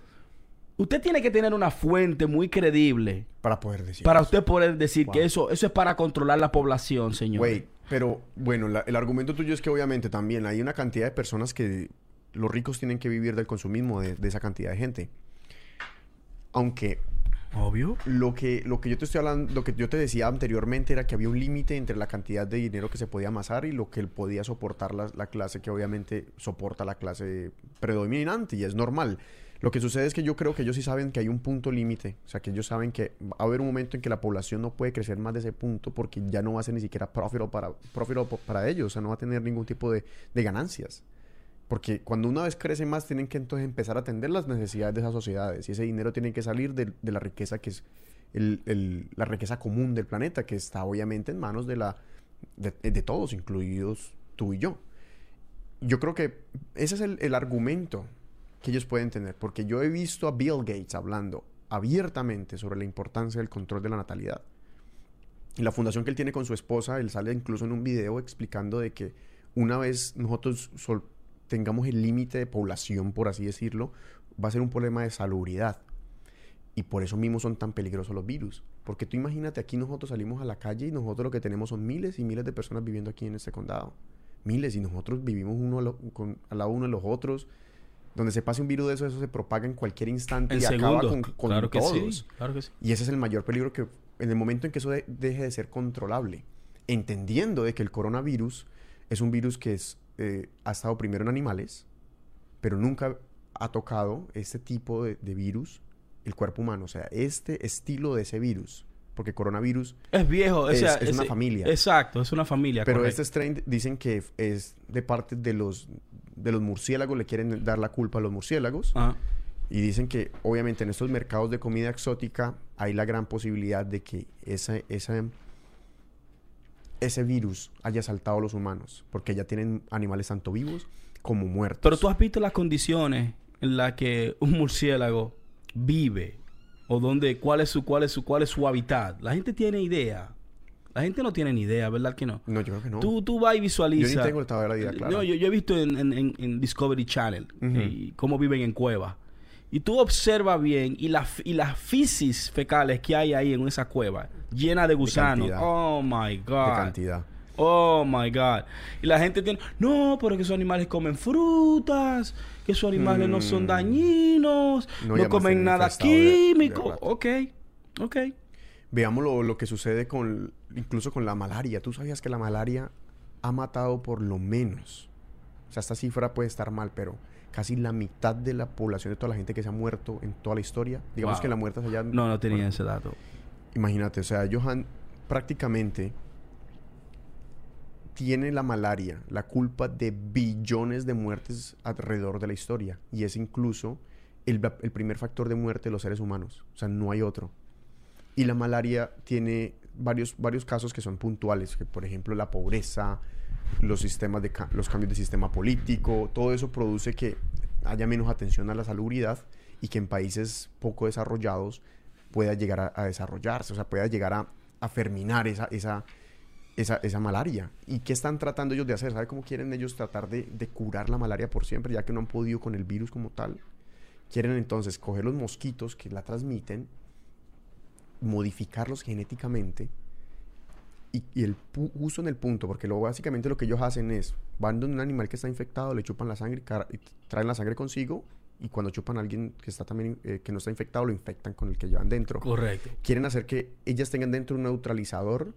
usted tiene que tener una fuente muy creíble Para poder decir. para eso. usted poder decir Wow. que eso, eso es para controlar la población, señor. Güey, pero bueno, la- el argumento tuyo es que obviamente también hay una cantidad de personas que los ricos tienen que vivir del consumismo de, de esa cantidad de gente. Aunque Obvio. lo que, lo que yo te estoy hablando, lo que yo te decía anteriormente era que había un límite entre la cantidad de dinero que se podía amasar y lo que podía soportar la, la clase que obviamente soporta la clase predominante y es normal. Lo que sucede es que yo creo que ellos sí saben que hay un punto límite, o sea que ellos saben que va a haber un momento en que la población no puede crecer más de ese punto porque ya no va a ser ni siquiera profit para, para ellos, o sea, no va a tener ningún tipo de, de ganancias. Porque cuando una vez crece más, tienen que entonces empezar a atender las necesidades de esas sociedades. Y ese dinero tiene que salir de, de la riqueza que es el- la riqueza común del planeta, que está obviamente en manos de, la, de, de todos, incluidos tú y yo. Yo creo que ese es el, el argumento que ellos pueden tener. Porque yo he visto a Bill Gates hablando abiertamente sobre la importancia del control de la natalidad. Y la fundación que él tiene con su esposa, él sale incluso en un video explicando de que una vez nosotros tengamos el límite de población, por así decirlo, va a ser un problema de salubridad. Y por eso mismo son tan peligrosos los virus. Porque tú imagínate, aquí nosotros salimos a la calle y nosotros lo que tenemos son miles y miles de personas viviendo aquí en este condado. Miles, y nosotros vivimos uno a lo- lado uno de los otros. Donde se pase un virus de eso, eso se propaga en cualquier instante En y acaba con, con claro que todos. sí. Claro que sí. Y ese es el mayor peligro que en el momento en que eso de- deje de ser controlable, entendiendo de que el coronavirus es un virus que es, eh, ha estado primero en animales, pero nunca ha tocado este tipo de, de virus el cuerpo humano, o sea, este estilo de ese virus, porque coronavirus, Es viejo. o Es- sea, es una familia. Exacto, es una familia. pero correcto. este strain dicen que es de parte de los de los murciélagos, le quieren dar la culpa a los murciélagos. Ajá. Y dicen que obviamente en estos mercados de comida exótica hay la gran posibilidad de que ese, ese, ese virus haya saltado a los humanos, porque ya tienen animales tanto vivos como muertos. Pero tú has visto las condiciones en las que un murciélago vive o donde cuál es su cuál es su cuál es su hábitat. La gente tiene idea. La gente no tiene ni idea, ¿verdad que no? No, yo creo que no. Tú, tú vas y visualizas. Yo ni tengo todavía la idea clara. No, yo, yo he visto en, en- en- en Discovery Channel eh, cómo viven en cuevas. Y tú observas bien y, la, y las fisis fecales que hay ahí en esa cueva, llena de gusanos. oh my de God. cantidad. Oh my God. Y la gente tiene, no, pero que esos animales comen frutas, que esos animales no son Mm. dañinos, No comen el nada de- de químico. ratas. ok, ok. Veamos lo, lo que sucede con, incluso con la malaria. ¿Tú sabías que la malaria ha matado por lo menos? O sea, esta cifra puede estar mal, pero casi la mitad de la población de toda la gente que se ha muerto en toda la historia. Digamos Wow. que la muerte allá... No, no tenía ese dato. Imagínate, o sea, Johan prácticamente tiene la malaria la culpa de billones de muertes alrededor de la historia. Y es incluso el, el primer factor de muerte de los seres humanos. O sea, no hay otro. Y la malaria tiene varios, varios casos que son puntuales, que por ejemplo la pobreza, los sistemas de los cambios de sistema político, todo eso produce que haya menos atención a la salubridad y que en países poco desarrollados pueda llegar a, a desarrollarse, o sea, pueda llegar a, a ferminar esa, esa, esa, esa malaria. ¿Y qué están tratando ellos de hacer? ¿Sabe cómo quieren ellos tratar de, de curar la malaria por siempre, ya que no han podido con el virus como tal? Quieren entonces coger los mosquitos que la transmiten, modificarlos genéticamente y, y el justo en el punto, porque lo, básicamente lo que ellos hacen es, van donde un animal que está infectado, le chupan la sangre, y traen la sangre consigo y cuando chupan a alguien que está también eh, que no está infectado, lo infectan con el que llevan dentro. Correcto. Quieren hacer que ellas tengan dentro un neutralizador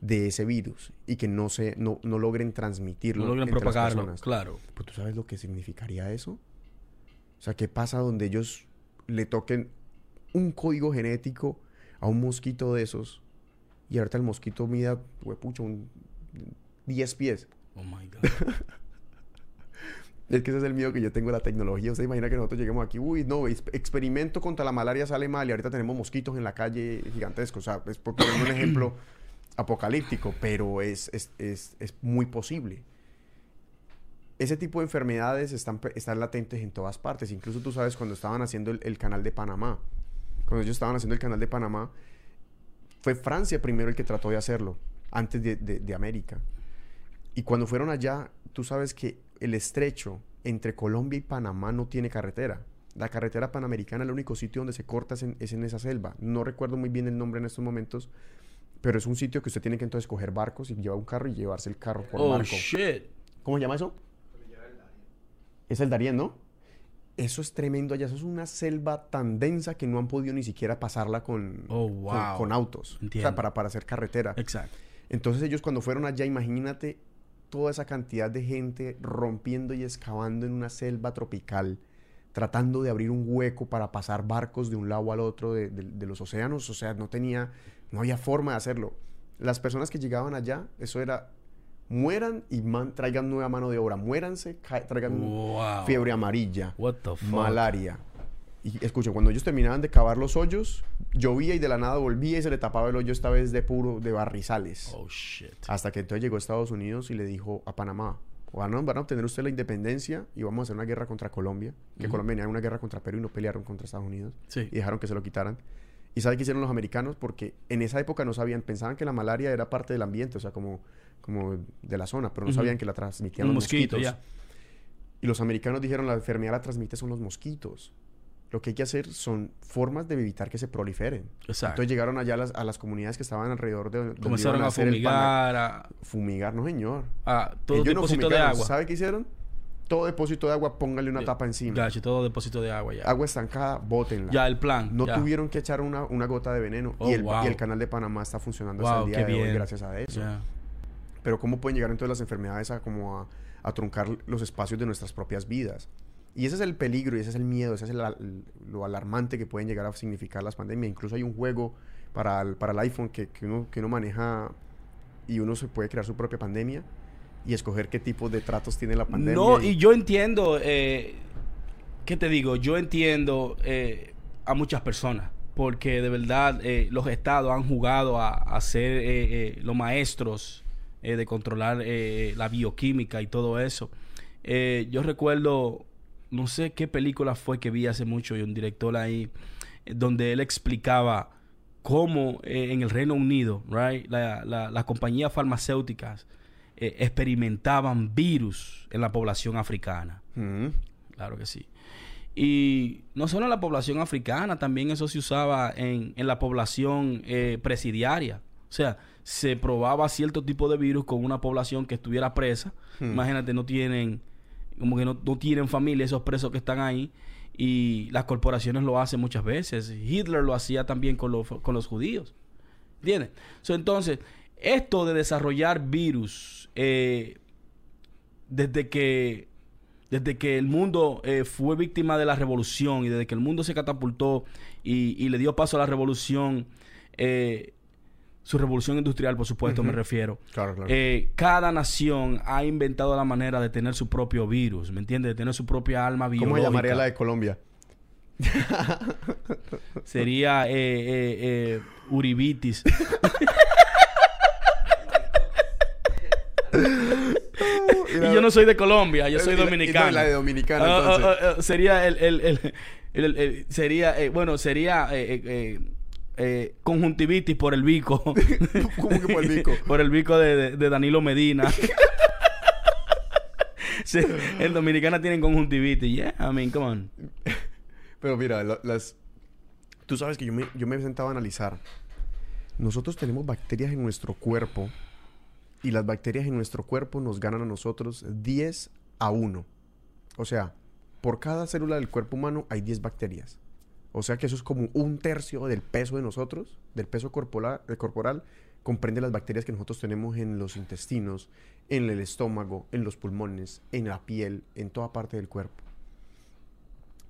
de ese virus y que no se no, no logren transmitirlo No logran entre las propagarlo. personas. Claro. Pues tú sabes lo que significaría eso. O sea, ¿qué pasa donde ellos le toquen un código genético a un mosquito de esos y ahorita el mosquito mida, huepucho, un 10 pies? Oh my God. Es que ese es el miedo que yo tengo de la tecnología. Usted imagina que nosotros lleguemos aquí, uy, no, experimento contra la malaria sale mal y ahorita tenemos mosquitos en la calle gigantescos. O sea, es por poner un ejemplo apocalíptico, pero es, es, es, es muy posible. Ese tipo de enfermedades están, están latentes en todas partes. Incluso tú sabes cuando estaban haciendo el, el canal de Panamá. Cuando ellos estaban haciendo el canal de Panamá, Fue Francia primero el que trató de hacerlo, antes de, de- de América. Y cuando fueron allá, tú sabes que el estrecho entre Colombia y Panamá no tiene carretera. La carretera panamericana, el único sitio donde se corta es en, es en esa selva. No recuerdo muy bien el nombre en estos momentos, pero es un sitio que usted tiene que entonces coger barcos y llevar un carro y llevarse el carro por Oh, barco. shit. ¿Cómo se llama eso? Es el Darién, ¿no? Eso es tremendo allá. Eso es una selva tan densa que no han podido ni siquiera pasarla con, Oh, con- wow. con, autos. O Entiendo. sea, para, para hacer carretera. Exacto. Entonces ellos cuando fueron allá, imagínate toda esa cantidad de gente rompiendo y excavando en una selva tropical, tratando de abrir un hueco para pasar barcos de un lado al otro de, de- de los océanos. O sea, no tenía, no había forma de hacerlo. Las personas que llegaban allá, eso era, mueran y man- traigan nueva mano de obra. Muéranse, traigan Wow. fiebre amarilla, What the fuck? malaria. Y escucho, cuando ellos terminaban de cavar los hoyos, llovía y de la nada volvía y se le tapaba el hoyo esta vez de puro, de barrizales. Oh, shit. Hasta que entonces llegó a Estados Unidos y le dijo a Panamá, van a, van a obtener usted la independencia y vamos a hacer una guerra contra Colombia. Que. Colombia venía una guerra contra Perú y no pelearon contra Estados Unidos. Sí. Y dejaron que se lo quitaran. ¿Y sabe qué hicieron los americanos? Porque en esa época no sabían, pensaban que la malaria era parte del ambiente, o sea, como, como de la zona, pero no sabían que la transmitían Un los mosquito, mosquitos. ya. Y los americanos dijeron, la enfermedad la transmite son los mosquitos. Lo que hay que hacer son formas de evitar que se proliferen. Exacto. Entonces llegaron allá a las, a las comunidades que estaban alrededor de donde Comenzaron a hacer el pana- fumigar, a, Fumigar, no señor. a todo Ellos no depósito de agua. ¿Sabe qué hicieron? Todo depósito de agua, póngale una Ya, tapa encima. Gacho, todo depósito de agua ya. Agua estancada, bótenla. Ya, el plan. no ya. tuvieron que echar una, una gota de veneno. Oh, y, el, wow. y el canal de Panamá está funcionando hasta el día de hoy gracias a eso. Ya. Pero ¿cómo pueden llegar entonces las enfermedades a como a, a truncar los espacios de nuestras propias vidas? Y ese es el peligro y ese es el miedo, ese es el al- lo alarmante que pueden llegar a significar las pandemias. Incluso hay un juego para el, para el iPhone que, que uno, que uno maneja y uno se puede crear su propia pandemia y escoger qué tipo de tratos tiene la pandemia. No, y yo entiendo, eh, ¿qué te digo? Yo entiendo eh, a muchas personas, porque de verdad eh, los estados han jugado a, a ser eh, eh, los maestros eh, de controlar eh, la bioquímica y todo eso. Eh, yo recuerdo, no sé qué película fue que vi hace mucho y un director ahí, eh, donde él explicaba cómo eh, en el Reino Unido, right, la- la- las compañías farmacéuticas eh, experimentaban virus en la población africana. Mm. Claro que sí. Y no solo en la población africana, también eso se usaba en, en la población eh, presidiaria. O sea, se probaba cierto tipo de virus con una población que estuviera presa. Hmm. Imagínate, no tienen, como que no, no tienen familia esos presos que están ahí. Y las corporaciones lo hacen muchas veces. Hitler lo hacía también con los, con los judíos. ¿Entiendes? So, entonces, esto de desarrollar virus, eh, desde que desde que el mundo eh, fue víctima de la revolución y desde que el mundo se catapultó y, y le dio paso a la revolución, eh, su revolución industrial, por supuesto, me refiero. Claro, claro. Eh, cada nación ha inventado la manera de tener su propio virus, ¿me entiendes? De tener su propia alma biológica. ¿Cómo llamaría la de Colombia? Sería eh, eh, uribitis. y yo no soy de Colombia, yo soy dominicano. la de Dominicana, Ah, ah, entonces. ah, sería el, el- el- el- sería eh, bueno sería eh, conjuntivitis por el bico. ¿Cómo que por el bico? por el bico de, de- de Danilo Medina. Sí, en Dominicana tienen conjuntivitis. Yeah, I mean, come on. Pero mira, la- las... Tú sabes que yo me, yo me he sentado a analizar. Nosotros tenemos bacterias en nuestro cuerpo y las bacterias en nuestro cuerpo nos ganan a nosotros 10 a 1. O sea, por cada célula del cuerpo humano hay 10 bacterias. O sea que eso es como un tercio del peso de nosotros, del peso corporal, eh, corporal comprende las bacterias que nosotros tenemos en los intestinos, en el estómago, en los pulmones, en la piel, en toda parte del cuerpo.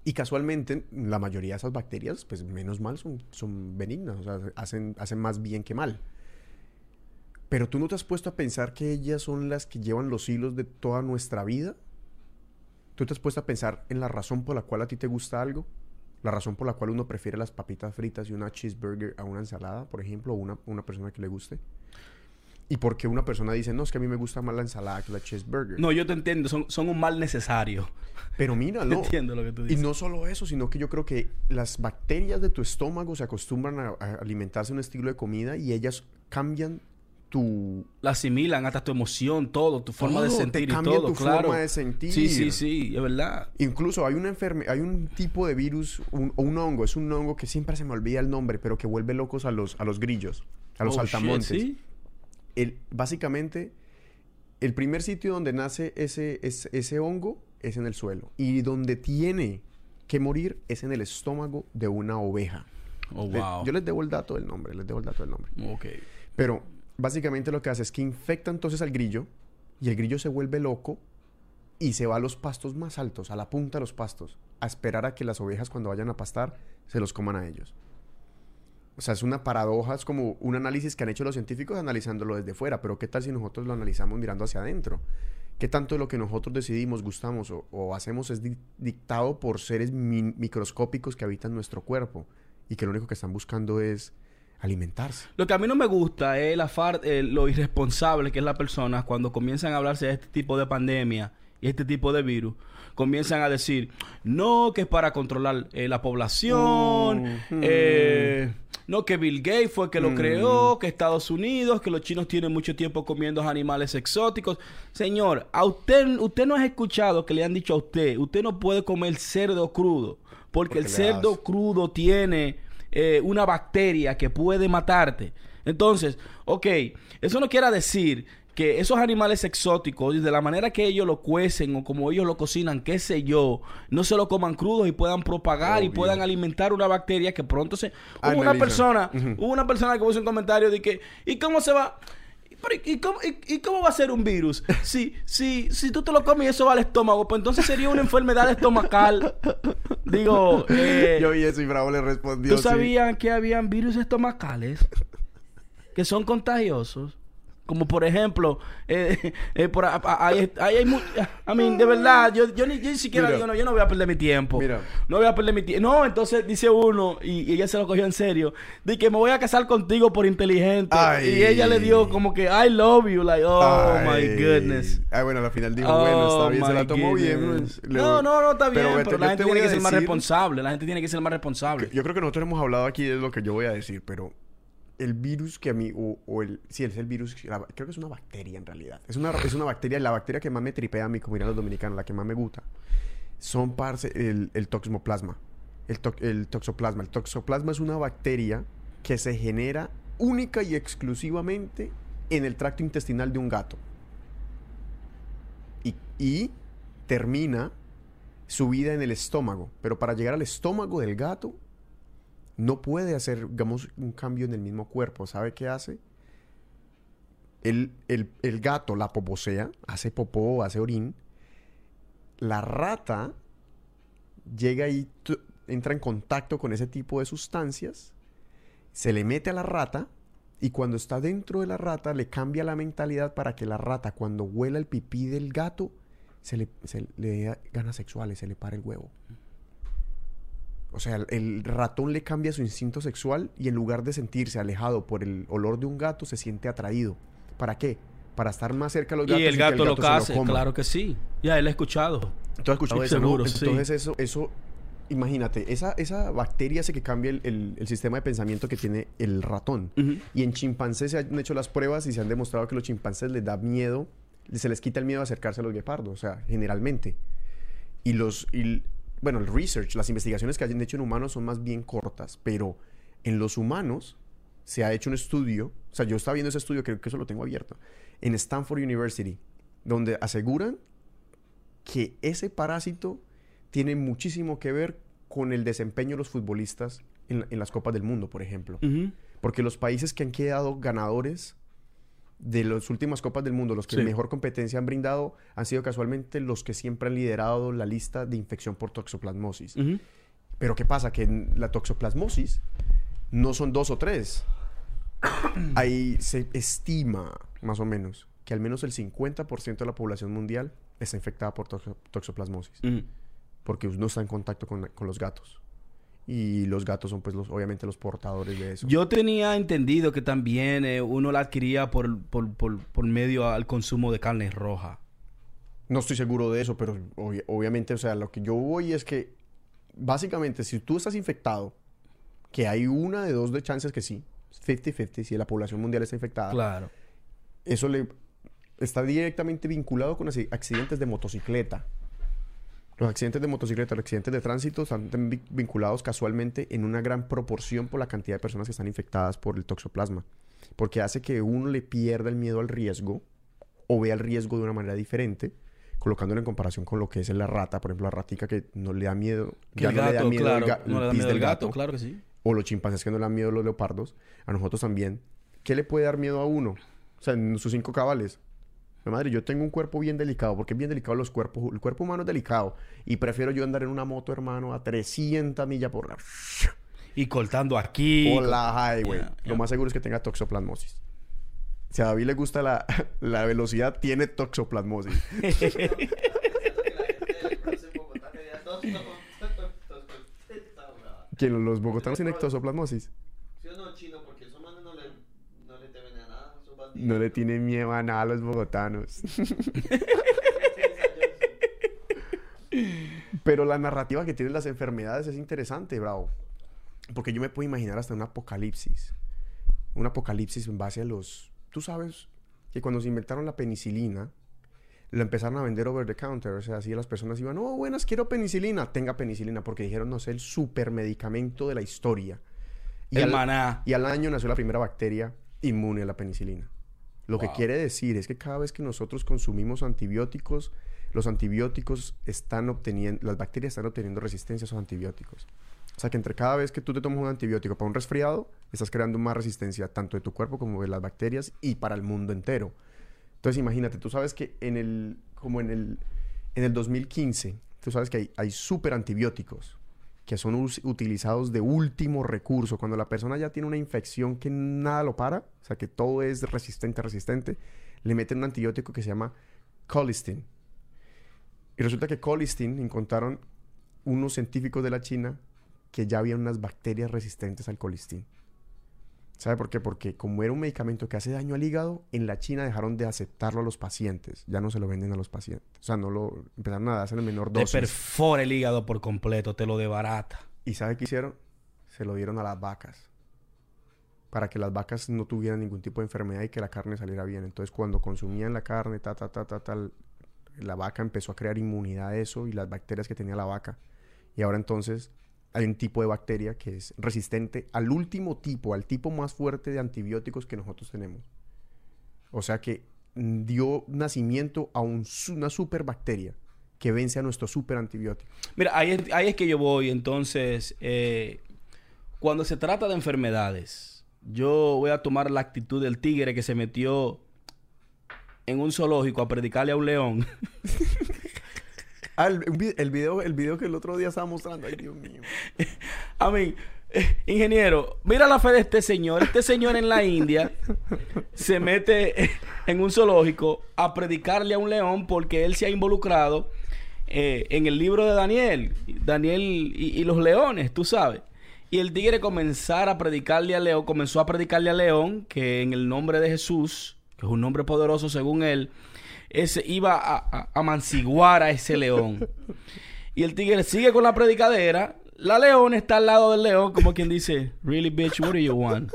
Y casualmente, la mayoría de esas bacterias, pues menos mal, son, son benignas, o sea, hacen, hacen más bien que mal. Pero tú no te has puesto a pensar que ellas son las que llevan los hilos de toda nuestra vida. ¿Tú te has puesto a pensar en la razón por la cual a ti te gusta algo? La razón por la cual uno prefiere las papitas fritas y una cheeseburger a una ensalada, por ejemplo, o una, una persona que le guste. Y porque una persona dice, no, es que a mí me gusta más la ensalada que la cheeseburger. No, yo te entiendo, son, son un mal necesario. Pero mira, no. Entiendo lo que tú Y dices. no solo eso, sino que yo creo que las bacterias de tu estómago se acostumbran a, a alimentarse un estilo de comida y ellas cambian tu... La asimilan hasta tu emoción, todo, tu forma de te sentir y todo, tu claro. forma de sentir. Sí, sí, sí, es verdad. Incluso hay una enferme, hay un tipo de virus, un, o un hongo, es un hongo que siempre se me olvida el nombre, pero que vuelve locos a los, a los grillos, a los Oh, shit, saltamontes. ¿sí? El, básicamente, el primer sitio donde nace ese, ese, ese hongo es en el suelo. Y donde tiene que morir es en el estómago de una oveja. Oh, Le- wow. yo les debo el dato del nombre, les debo el dato del nombre. Ok. Pero básicamente lo que hace es que infecta entonces al grillo y el grillo se vuelve loco y se va a los pastos más altos, a la punta de los pastos, a esperar a que las ovejas cuando vayan a pastar se los coman a ellos. O sea, es una paradoja, es como un análisis que han hecho los científicos analizándolo desde fuera, pero ¿qué tal si nosotros lo analizamos mirando hacia adentro? ¿Qué tanto de lo que nosotros decidimos, gustamos o, hacemos es di- dictado por seres mi- microscópicos que habitan nuestro cuerpo y que lo único que están buscando es alimentarse? Lo que a mí no me gusta es la far- eh, lo irresponsable que es la persona cuando comienzan a hablarse de este tipo de pandemia y este tipo de virus. Comienzan a decir, no, que es para controlar eh, la población, Mm, eh, no, que Bill Gates fue que lo Mm. creó, que Estados Unidos, que los chinos tienen mucho tiempo comiendo animales exóticos. Señor, a usted, usted no ha escuchado que le han dicho a usted, usted no puede comer cerdo crudo, porque, Porque el cerdo crudo tiene eh, una bacteria que puede matarte. Entonces, ok, eso no quiere decir que esos animales exóticos, de la manera que ellos lo cuecen o como ellos lo cocinan, qué sé yo, no se lo coman crudos y puedan propagar y puedan alimentar una bacteria que pronto se... Hubo una persona, hubo una persona que puso un comentario de que, ¿y cómo se va? Pero, ¿y, cómo, y- y cómo va a ser un virus? Si, si, si tú te lo comes y eso va al estómago, pues entonces sería una enfermedad estomacal. Digo, eh, Yo vi eso y Bravo le respondió. ¿Tú sí. sabías que habían virus estomacales que son contagiosos? Como por ejemplo, eh, eh, por, a- a- ahí ahí hay, mu- I mean, de verdad, yo, yo, ni, yo ni siquiera Mira. digo, no, yo no voy a perder mi tiempo. Mira. No voy a perder mi tiempo. No, entonces dice uno, y, y ella se lo cogió en serio, de que me voy a casar contigo por inteligente. Ay. Y ella le dio como que, I love you, like, oh Ay. my goodness. Ah, bueno, al final dijo, Oh, bueno, está bien, se la tomó bien. goodness. Le- No, no, no, está bien, pero, Beto, la gente tiene que ser más decir- responsable. La gente tiene que ser más responsable. Yo creo que nosotros hemos hablado aquí de lo que yo voy a decir, pero el virus que a mí, o, o el, sí, es el virus, la- creo que es una bacteria en realidad. Es una, es una bacteria, la bacteria que más me tripea a mí, como dirán los dominicanos, la que más me gusta, son parce, el, el toxoplasma. El, to- el toxoplasma. El toxoplasma es una bacteria que se genera única y exclusivamente en el tracto intestinal de un gato. Y, y termina su vida en el estómago. Pero para llegar al estómago del gato, no puede hacer, digamos, un cambio en el mismo cuerpo. ¿Sabe qué hace? El, el- el gato la poposea, hace popó, hace orín. La rata llega y entra en contacto con ese tipo de sustancias, se le mete a la rata y cuando está dentro de la rata le cambia la mentalidad para que la rata cuando huela el pipí del gato se le, se le dé ganas sexuales, se le para el huevo. O sea, el, el ratón le cambia su instinto sexual y en lugar de sentirse alejado por el olor de un gato, se siente atraído. ¿Para qué? Para estar más cerca de los gatos Y el que gato, lo se case, claro que sí. Ya, él ha escuchado. ¿Tú has escuchado eso, no? seguro, sí. Entonces eso, eso, imagínate, esa, esa bacteria hace que cambie el, el- el sistema de pensamiento que tiene el ratón. Y en chimpancés se han hecho las pruebas y se han demostrado que los chimpancés les da miedo, se les quita el miedo a acercarse a los guepardos, o sea, generalmente. Y los, y, bueno, el research, las investigaciones que hayan hecho en humanos son más bien cortas, pero en los humanos se ha hecho un estudio, o sea, yo estaba viendo ese estudio, creo que eso lo tengo abierto, en Stanford University, donde aseguran que ese parásito tiene muchísimo que ver con el desempeño de los futbolistas en, en las Copas del Mundo, por ejemplo. Porque los países que han quedado ganadores de las últimas Copas del Mundo, los que Sí. mejor competencia han brindado, han sido casualmente los que siempre han liderado la lista de infección por toxoplasmosis. Pero ¿qué pasa? Que en la toxoplasmosis no son dos o tres. Ahí se estima, más o menos, que al menos el 50% de la población mundial está infectada por toxo- toxoplasmosis. Porque no está en contacto con, con los gatos. Y los gatos son pues los, obviamente los portadores de eso. Yo tenía entendido que también eh, uno la adquiría por, por, por, por medio al consumo de carne roja. No estoy seguro de eso, pero obvi- obviamente, o sea, lo que yo voy es que básicamente si tú estás infectado, que hay una de dos de chances que sí, 50-50, si la población mundial está infectada, Claro. eso le está directamente vinculado con acci- accidentes de motocicleta. Los accidentes de motocicleta, los accidentes de tránsito están vi- vinculados casualmente en una gran proporción por la cantidad de personas que están infectadas por el toxoplasma. Porque hace que uno le pierda el miedo al riesgo o vea el riesgo de una manera diferente, colocándolo en comparación con lo que es la rata, por ejemplo, la ratica que no le da miedo, Que ya el no le da gato, miedo claro. el, ga- no el le da miedo del el gato, gato, claro que sí. o los chimpancés que no le dan miedo a los leopardos, a nosotros también. ¿Qué le puede dar miedo a uno? O sea, en sus cinco cabales. Madre, yo tengo un cuerpo bien delicado, porque es bien delicado los cuerpos. El cuerpo humano es delicado. Y prefiero yo andar en una moto, hermano, a 300 millas por hora. Y cortando aquí. Por la highway. Ya, ya. Lo más seguro es que tenga toxoplasmosis. Si a David le gusta la, la velocidad, tiene toxoplasmosis. ¿Quién? ¿Los bogotanos tienen toxoplasmosis? ¿Sí o no, chino? Porque esos manes no le, no le temen a nada, esos bandidos. No le tienen miedo a nada a los bogotanos. Pero la narrativa que tienen las enfermedades es interesante, bravo. Porque yo me puedo imaginar hasta un apocalipsis. Un apocalipsis en base a los... Tú sabes que cuando se inventaron la penicilina, la empezaron a vender over the counter. O sea, así las personas iban, oh, buenas, quiero penicilina. Tenga penicilina. Porque dijeron, no sé, el supermedicamento de la historia. Y el al- maná. y al año nació la primera bacteria inmune a la penicilina. Lo que quiere decir es que cada vez que nosotros consumimos antibióticos, los antibióticos están obteniendo, las bacterias están obteniendo resistencia a esos antibióticos. O sea que entre cada vez que tú te tomas un antibiótico para un resfriado, estás creando más resistencia tanto de tu cuerpo como de las bacterias y para el mundo entero. Entonces imagínate, tú sabes que en el, como en el, en el 2015, tú sabes que hay, hay super antibióticos que son utilizados de último recurso. Cuando la persona ya tiene una infección que nada lo para, o sea, que todo es resistente, resistente, le meten un antibiótico que se llama colistin. Y resulta que colistin encontraron unos científicos de la China que ya había unas bacterias resistentes al colistin. ¿Sabe por qué? Porque como era un medicamento que hace daño al hígado, en la China dejaron de aceptarlo a los pacientes. Ya no se lo venden a los pacientes. O sea, no lo empezaron a darse en menor Te dosis. perfora el hígado por completo, te lo debarata. ¿Y sabe qué hicieron? Se lo dieron a las vacas. Para que las vacas no tuvieran ningún tipo de enfermedad y que la carne saliera bien. Entonces, cuando consumían la carne, ta, ta, ta, ta, tal, la vaca empezó a crear inmunidad a eso y las bacterias que tenía la vaca. Y ahora entonces hay un tipo de bacteria que es resistente al último tipo, al tipo más fuerte de antibióticos que nosotros tenemos. O sea que dio nacimiento a un una superbacteria que vence a nuestro super antibiótico. Mira, ahí, es- ahí es que yo voy. Entonces, eh, cuando se trata de enfermedades, yo voy a tomar la actitud del tigre que se metió en un zoológico a predicarle a un león. Ah, el, el video, el video que el otro día estaba mostrando. Ay, Dios mío. A mí, eh, ingeniero, mira la fe de este señor. Este señor en la India se mete en un zoológico a predicarle a un león porque él se ha involucrado eh, en el libro de Daniel. Daniel y, y los leones, tú sabes. Y el tigre comenzar a predicarle al león, comenzó a predicarle al león que en el nombre de Jesús, que es un nombre poderoso según él, ese iba a, a, a a ese león. Y el tigre sigue con la predicadera. La león está al lado del león, como quien dice, Really, bitch, what do you want?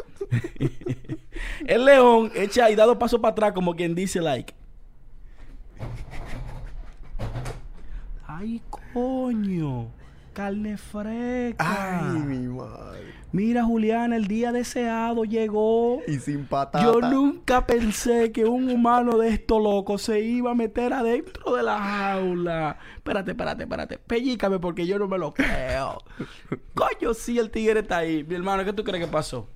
el león echa y dado paso para atrás, como quien dice, like. Ay, coño. Carne fresca. Ay, mi madre. Mira, Juliana, el día deseado llegó. Y sin patata. Yo nunca pensé que un humano de esto loco se iba a meter adentro de la jaula. Espérate, espérate, espérate. Pellícame porque yo no me lo creo. Coño, sí, el tigre está ahí. Mi hermano, ¿qué tú crees que pasó?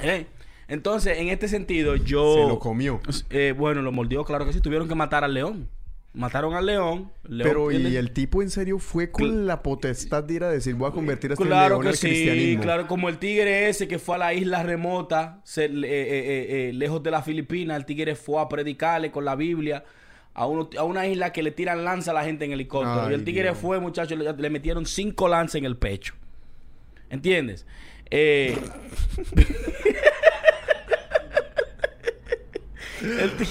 ¿Eh? Entonces, en este sentido, yo... Se lo comió. Eh, bueno, lo mordió, claro que sí. Tuvieron que matar al león. Mataron al león. Pero, ¿y el tipo en serio fue con la potestad de ir a decir, voy a convertir a este Claro león que al sí, cristianismo? claro, como el tigre ese que fue a la isla remota, se- eh, eh, eh, lejos de las Filipinas, el tigre fue a predicarle con la Biblia a, uno- a una isla que le tiran lanza a la gente en helicóptero. Ay, y el tigre Dios. fue, muchachos, le, le metieron cinco lanzas en el pecho. ¿Entiendes? Eh, el, ti-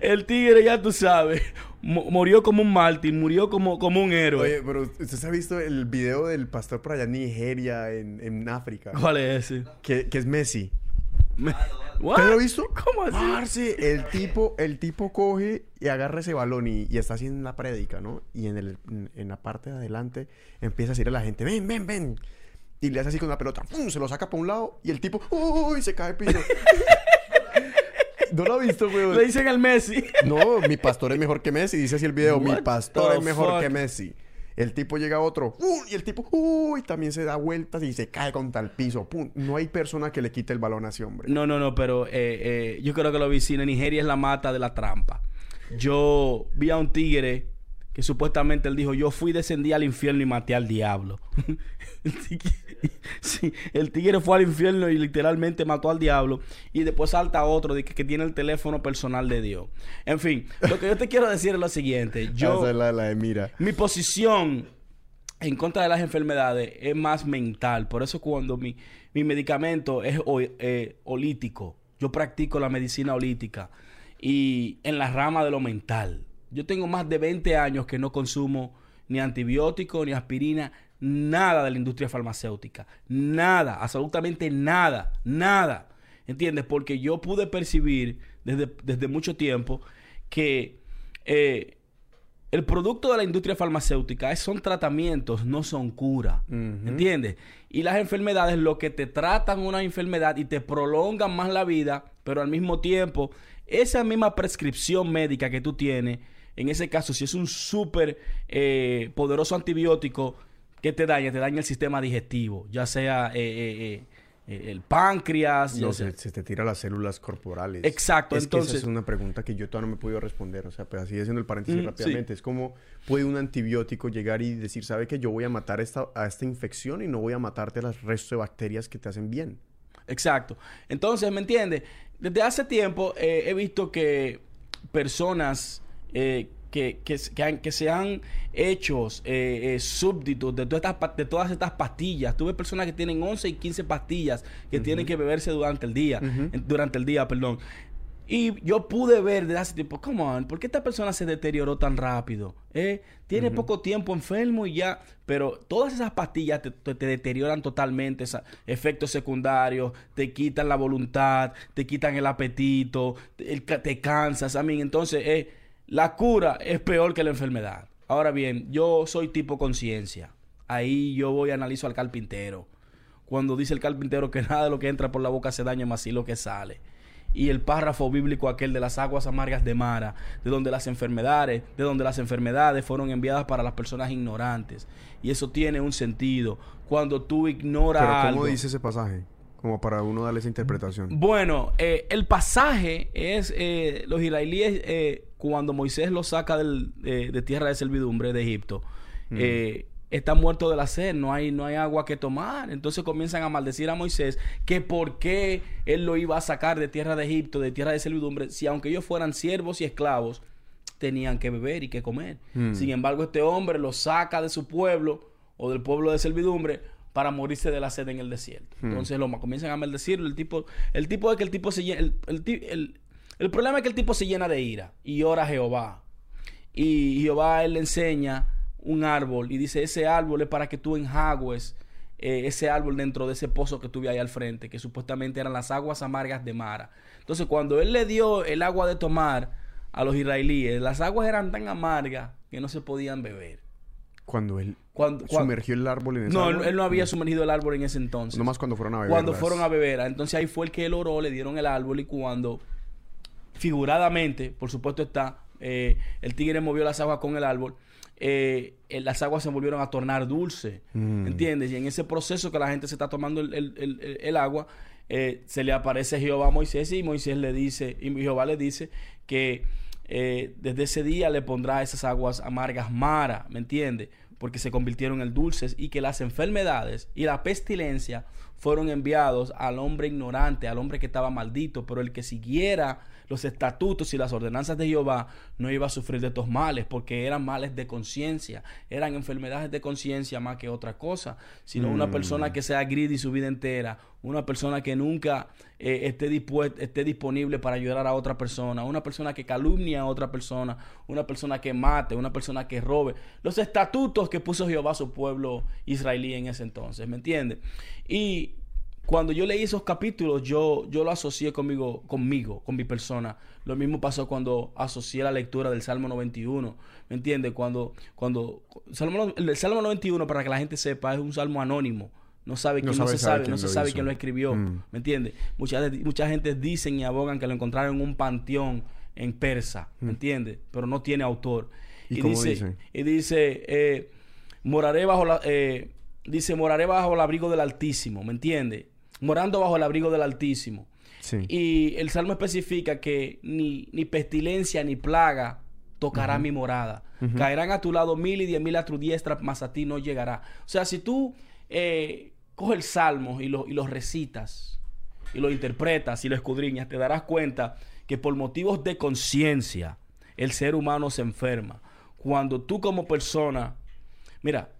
el tigre, ya tú sabes, murió como un mártir, murió como, como un héroe. Oye, pero ¿usted se ha visto el video del pastor por allá en Nigeria, en, en África? ¿Cuál es ese? Que, que es Messi. Me-? ¿Usted lo visto? ¿Cómo así? Parce, el tipo, el tipo coge y agarra ese balón y, y está haciendo la prédica, ¿no? Y en, el, en, en la parte de adelante empieza a decir a la gente, ven, ven, ven. Y le hace así con la pelota, ¡pum! se lo saca para un lado y el tipo, ¡uy! se cae piso. ¿No lo ha visto, Le güey? dicen al Messi. No, mi pastor es mejor que Messi, dice así el video, mi pastor es mejor fuck? que Messi. El tipo llega a otro, ¡uh! y el tipo, ¡uy! también se da vueltas y se cae contra el piso, ¡pum! No hay persona que le quite el balón a ese hombre. No, no, no, pero eh, eh, yo creo que lo vi. en Nigeria es la mata de la trampa. Yo vi a un tigre que supuestamente él dijo, yo fui, descendí al infierno y maté al diablo. El tigre- sí, el tigre fue al infierno y literalmente mató al diablo. Y después salta otro de que, que tiene el teléfono personal de Dios. En fin, lo que yo te quiero decir es lo siguiente. Yo, la, la de mira. mi posición en contra de las enfermedades es más mental. Por eso cuando mi, mi medicamento es ho- eh, holítico, yo practico la medicina holítica y en la rama de lo mental. Yo tengo más de 20 años que no consumo ni antibiótico, ni aspirina, nada de la industria farmacéutica. Nada, absolutamente nada, nada. ¿Entiendes? Porque yo pude percibir desde, desde mucho tiempo que eh, el producto de la industria farmacéutica es- son tratamientos, no son cura. ¿Entiendes? Y las enfermedades, lo que te tratan una enfermedad y te prolongan más la vida, pero al mismo tiempo, esa misma prescripción médica que tú tienes, en ese caso, si es un súper eh, poderoso antibiótico que te daña, te daña el sistema digestivo, ya sea eh, eh, el páncreas, No, se, se te tira las células corporales. Exacto, Es que entonces- esa es una pregunta que yo todavía no me he podido responder. O sea, pues así haciendo el paréntesis Mm, rápidamente. Es como, ¿puede un antibiótico llegar y decir, sabe que yo voy a matar esta, a esta infección y no voy a matarte al resto de bacterias que te hacen bien? Exacto. Entonces, ¿me entiendes? Desde hace tiempo he visto que personas eh, que, que, que han- que se han hecho eh, eh, súbditos de todas, estas, de todas estas pastillas. Tuve personas que tienen 11 y 15 pastillas que tienen que beberse durante el día. Ujú. en- Durante el día, perdón. Y yo pude ver desde hace tiempo, come on, ¿por qué esta persona se deterioró tan rápido? ¿Eh? Tiene poco tiempo enfermo y ya. Pero todas esas pastillas te, te- te deterioran totalmente, esa- efectos secundarios, te quitan la voluntad, te quitan el apetito, te, el te cansas. A mí, entonces, eh, la cura es peor que la enfermedad. Ahora bien, yo soy tipo conciencia. Ahí yo voy analizo al carpintero. Cuando dice el carpintero que nada de lo que entra por la boca se daña más sí lo que sale y el párrafo bíblico aquel de las aguas amargas de Mara, de donde las enfermedades, de donde las enfermedades fueron enviadas para las personas ignorantes. Y eso tiene un sentido. Cuando tú ignoras Pero ¿cómo algo. dice ese pasaje? Como para uno darle esa interpretación. Bueno, eh, el pasaje es eh, los israelíes eh, cuando Moisés los saca del, eh, de tierra de servidumbre de Egipto. eh, están muertos de la sed, no hay, no hay agua que tomar. Entonces comienzan a maldecir a Moisés que por qué él lo iba a sacar de tierra de Egipto, de tierra de servidumbre, si aunque ellos fueran siervos y esclavos, tenían que beber y que comer. Mm. Sin embargo, este hombre los saca de su pueblo o del pueblo de servidumbre para morirse de la sed en el desierto. Mm. Entonces lo comienzan a maldecirlo. El tipo, el tipo es que el tipo se el, el el- el problema es que el tipo se llena de ira y ora a Jehová. Y Jehová a él le enseña un árbol y dice, ese árbol es para que tú enjagües eh, ese árbol dentro de ese pozo que tuve ahí al frente, que supuestamente eran las aguas amargas de Mara. Entonces, cuando él le dio el agua de tomar a los israelíes, las aguas eran tan amargas que no se podían beber. Cuando él Cuando, cuan- sumergió el árbol en ese no, él, árbol. él no había sumergido el árbol en ese entonces. Nomás cuando fueron a beber. Cuando las- fueron a beber. ah, Entonces ahí fue el que él oró, le dieron el árbol y cuando figuradamente, por supuesto está, eh, el tigre movió las aguas con el árbol, eh, las aguas se volvieron a tornar dulces. Mm. ¿Entiendes? Y en ese proceso que la gente se está tomando el, el- el- agua, eh, se le aparece Jehová a Moisés y Moisés le dice, y Jehová le dice que desde ese día le pondrá esas aguas amargas Mara, ¿me entiendes? Porque se convirtieron en dulces y que las enfermedades y la pestilencia fueron enviados al hombre ignorante, al hombre que estaba maldito, pero el que siguiera los estatutos y las ordenanzas de Jehová no iba a sufrir de estos males, porque eran males de conciencia, eran enfermedades de conciencia más que otra cosa, sino una Mm. persona que sea greedy su vida entera, una persona que nunca eh, esté, dispuest- esté disponible para ayudar a otra persona, una persona que calumnia a otra persona, una persona que mate, una persona que robe. Los estatutos que puso Jehová a su pueblo israelí en ese entonces, ¿me entiendes? Y cuando yo leí esos capítulos, yo, yo lo asocié conmigo, conmigo, con mi persona. Lo mismo pasó cuando asocié la lectura del Salmo 91. ¿Me entiendes? Cuando, cuando Salmo, el Salmo 91, para que la gente sepa, es un salmo anónimo. No sabe quién, no, sabe- se sabe sabe, quién no se lo sabe hizo. quién lo escribió. Mm. ¿Me entiendes? Mucha, mucha gente dicen y abogan que lo encontraron en un panteón en persa. ¿Me entiendes? Pero no tiene autor. Mm. ¿Y cómo dice, dice? y dice, eh, moraré bajo la, eh, dice, moraré bajo el abrigo del Altísimo, ¿me entiendes? Morando bajo el abrigo del Altísimo. Sí. Y el Salmo especifica que ni, ni pestilencia ni plaga tocará mi morada. Caerán a tu lado mil y diez mil a tu diestra, mas a ti no llegará. O sea, si tú eh, coges el Salmo y lo, y lo recitas, y lo interpretas y lo escudriñas, te darás cuenta que por motivos de conciencia el ser humano se enferma. Cuando tú como persona, mira,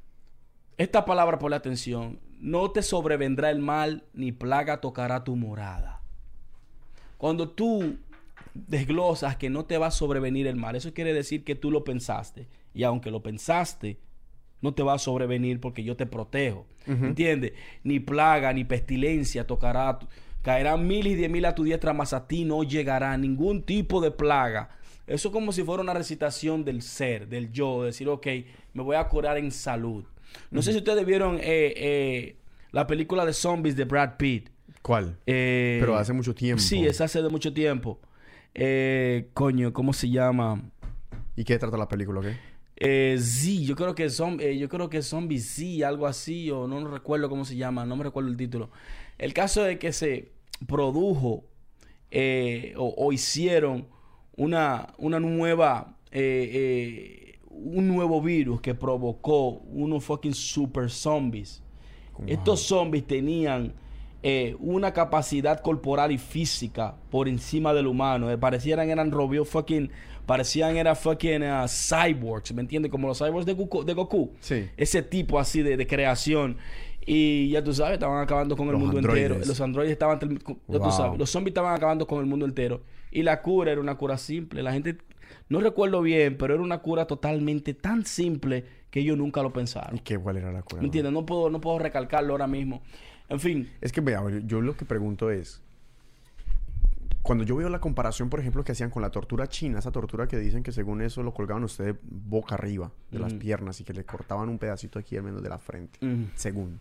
esta palabra por la atención, no te sobrevendrá el mal ni plaga tocará tu morada. Cuando tú desglosas que no te va a sobrevenir el mal, eso quiere decir que tú lo pensaste. Y aunque lo pensaste, no te va a sobrevenir porque yo te protejo. ¿Entiendes? Ni plaga, ni pestilencia tocará. Caerán mil y diez mil a tu diestra, mas a ti no llegará ningún tipo de plaga. Eso es como si fuera una recitación del ser, del yo, decir, ok, me voy a curar en salud. No sé si ustedes vieron eh, eh, la película de zombies de Brad Pitt. ¿Cuál? Eh, Pero hace mucho tiempo. Sí, es hace de mucho tiempo. Eh, coño, ¿cómo se llama? ¿Y qué trata la película, qué? Eh, Z, yo creo que son, eh, yo creo que Zombie Z, algo así, o no recuerdo cómo se llama, no me recuerdo el título. El caso es que se produjo eh, o, o hicieron una, una nueva, eh, un nuevo virus que provocó unos fucking super zombies. Estos zombies tenían eh, una capacidad corporal y física por encima del humano. Eh, parecieran eran robots fucking, parecían eran fucking uh, cyborgs, ¿me entiendes? Como los cyborgs de Goku. De Goku. Sí. Ese tipo así de, de creación. Y ya tú sabes, estaban acabando con el mundo androides. entero. Los androides estaban, ya tú sabes, los zombies estaban acabando con el mundo entero. Y la cura era una cura simple. La gente, no recuerdo bien, pero era una cura totalmente tan simple que ellos nunca lo pensaron. ¿Y qué, cuál era la cura? ¿Me entiendes? No puedo, no puedo recalcarlo ahora mismo. En fin, Es que, vea, yo lo que pregunto es... Cuando yo veo la comparación, por ejemplo, que hacían con la tortura china, esa tortura que dicen que según eso lo colgaban a usted boca arriba de las piernas y que le cortaban un pedacito aquí al menos de la frente, según.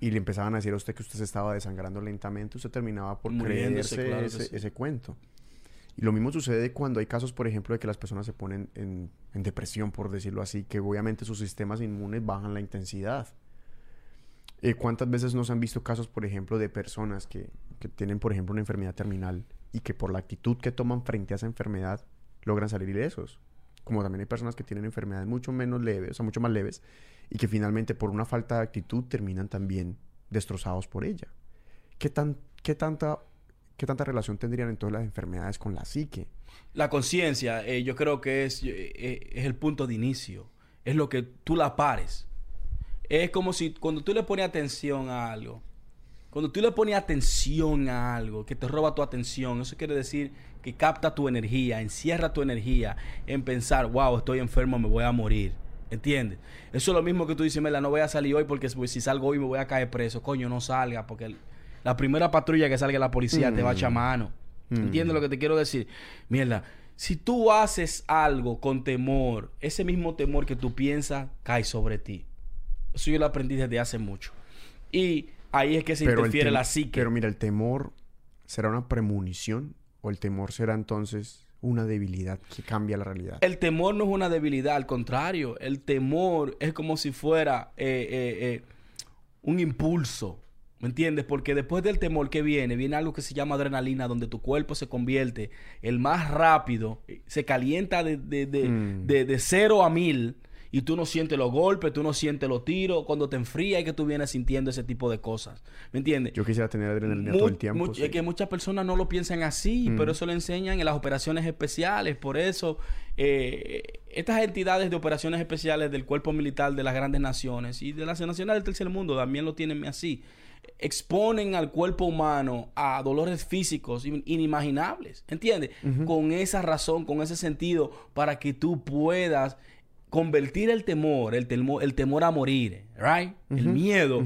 Y le empezaban a decir a usted que usted se estaba desangrando lentamente, usted terminaba por Muriéndose, creerse claro ese, sí. ese cuento. Y lo mismo sucede cuando hay casos, por ejemplo, de que las personas se ponen en, depresión, por decirlo así, que obviamente sus sistemas inmunes bajan la intensidad. Eh, ¿Cuántas veces nos han visto casos, por ejemplo, de personas que, que tienen, por ejemplo, una enfermedad terminal y que por la actitud que toman frente a esa enfermedad logran salir ilesos? Como también hay personas que tienen enfermedades mucho menos leves, o mucho más leves, y que finalmente por una falta de actitud terminan también destrozados por ella. ¿Qué, tan, qué, tanta, ¿Qué tanta relación tendrían entonces las enfermedades con la psique? la conciencia, eh, yo creo que es, eh, eh, es el punto de inicio. Es lo que tú la pares. Es como si cuando tú le pones atención a algo, cuando tú le pones atención a algo que te roba tu atención, eso quiere decir que capta tu energía, encierra tu energía en pensar, wow, estoy enfermo, me voy a morir. ¿Entiendes? Eso es lo mismo que tú dices, Mela, no voy a salir hoy porque pues, si salgo hoy me voy a caer preso. Coño, no salga porque la primera patrulla que salga la policía te va a echar Mm. mano. Mm. ¿Entiendes lo que te quiero decir? Mierda, si tú haces algo con temor, ese mismo temor que tú piensas cae sobre ti. Eso yo lo aprendí desde hace mucho. Y ahí es que se interfiere la psique. Pero mira, el temor será una premonición o el temor será entonces una debilidad que cambia la realidad. El temor no es una debilidad, al contrario, el temor es como si fuera eh, eh, eh, un impulso, ¿me entiendes? Porque después del temor que viene, viene algo que se llama adrenalina, donde tu cuerpo se convierte el más rápido, eh, se calienta de, de, de, Mm. de, de cero a mil y tú no sientes los golpes, tú no sientes los tiros, cuando te enfrías y que tú vienes sintiendo ese tipo de cosas. ¿Me entiendes? Yo quisiera tener adrenalina Mu- todo el tiempo. sí. Es que muchas personas no lo piensan así, Mm. pero eso lo enseñan en las operaciones especiales. Por eso, eh, estas entidades de operaciones especiales del cuerpo militar de las grandes naciones y de las naciones del tercer mundo también lo tienen así. Exponen al cuerpo humano a dolores físicos in- inimaginables, ¿entiendes? Con esa razón, con ese sentido, para que tú puedas convertir el temor, el temor, el temor a morir, right? El miedo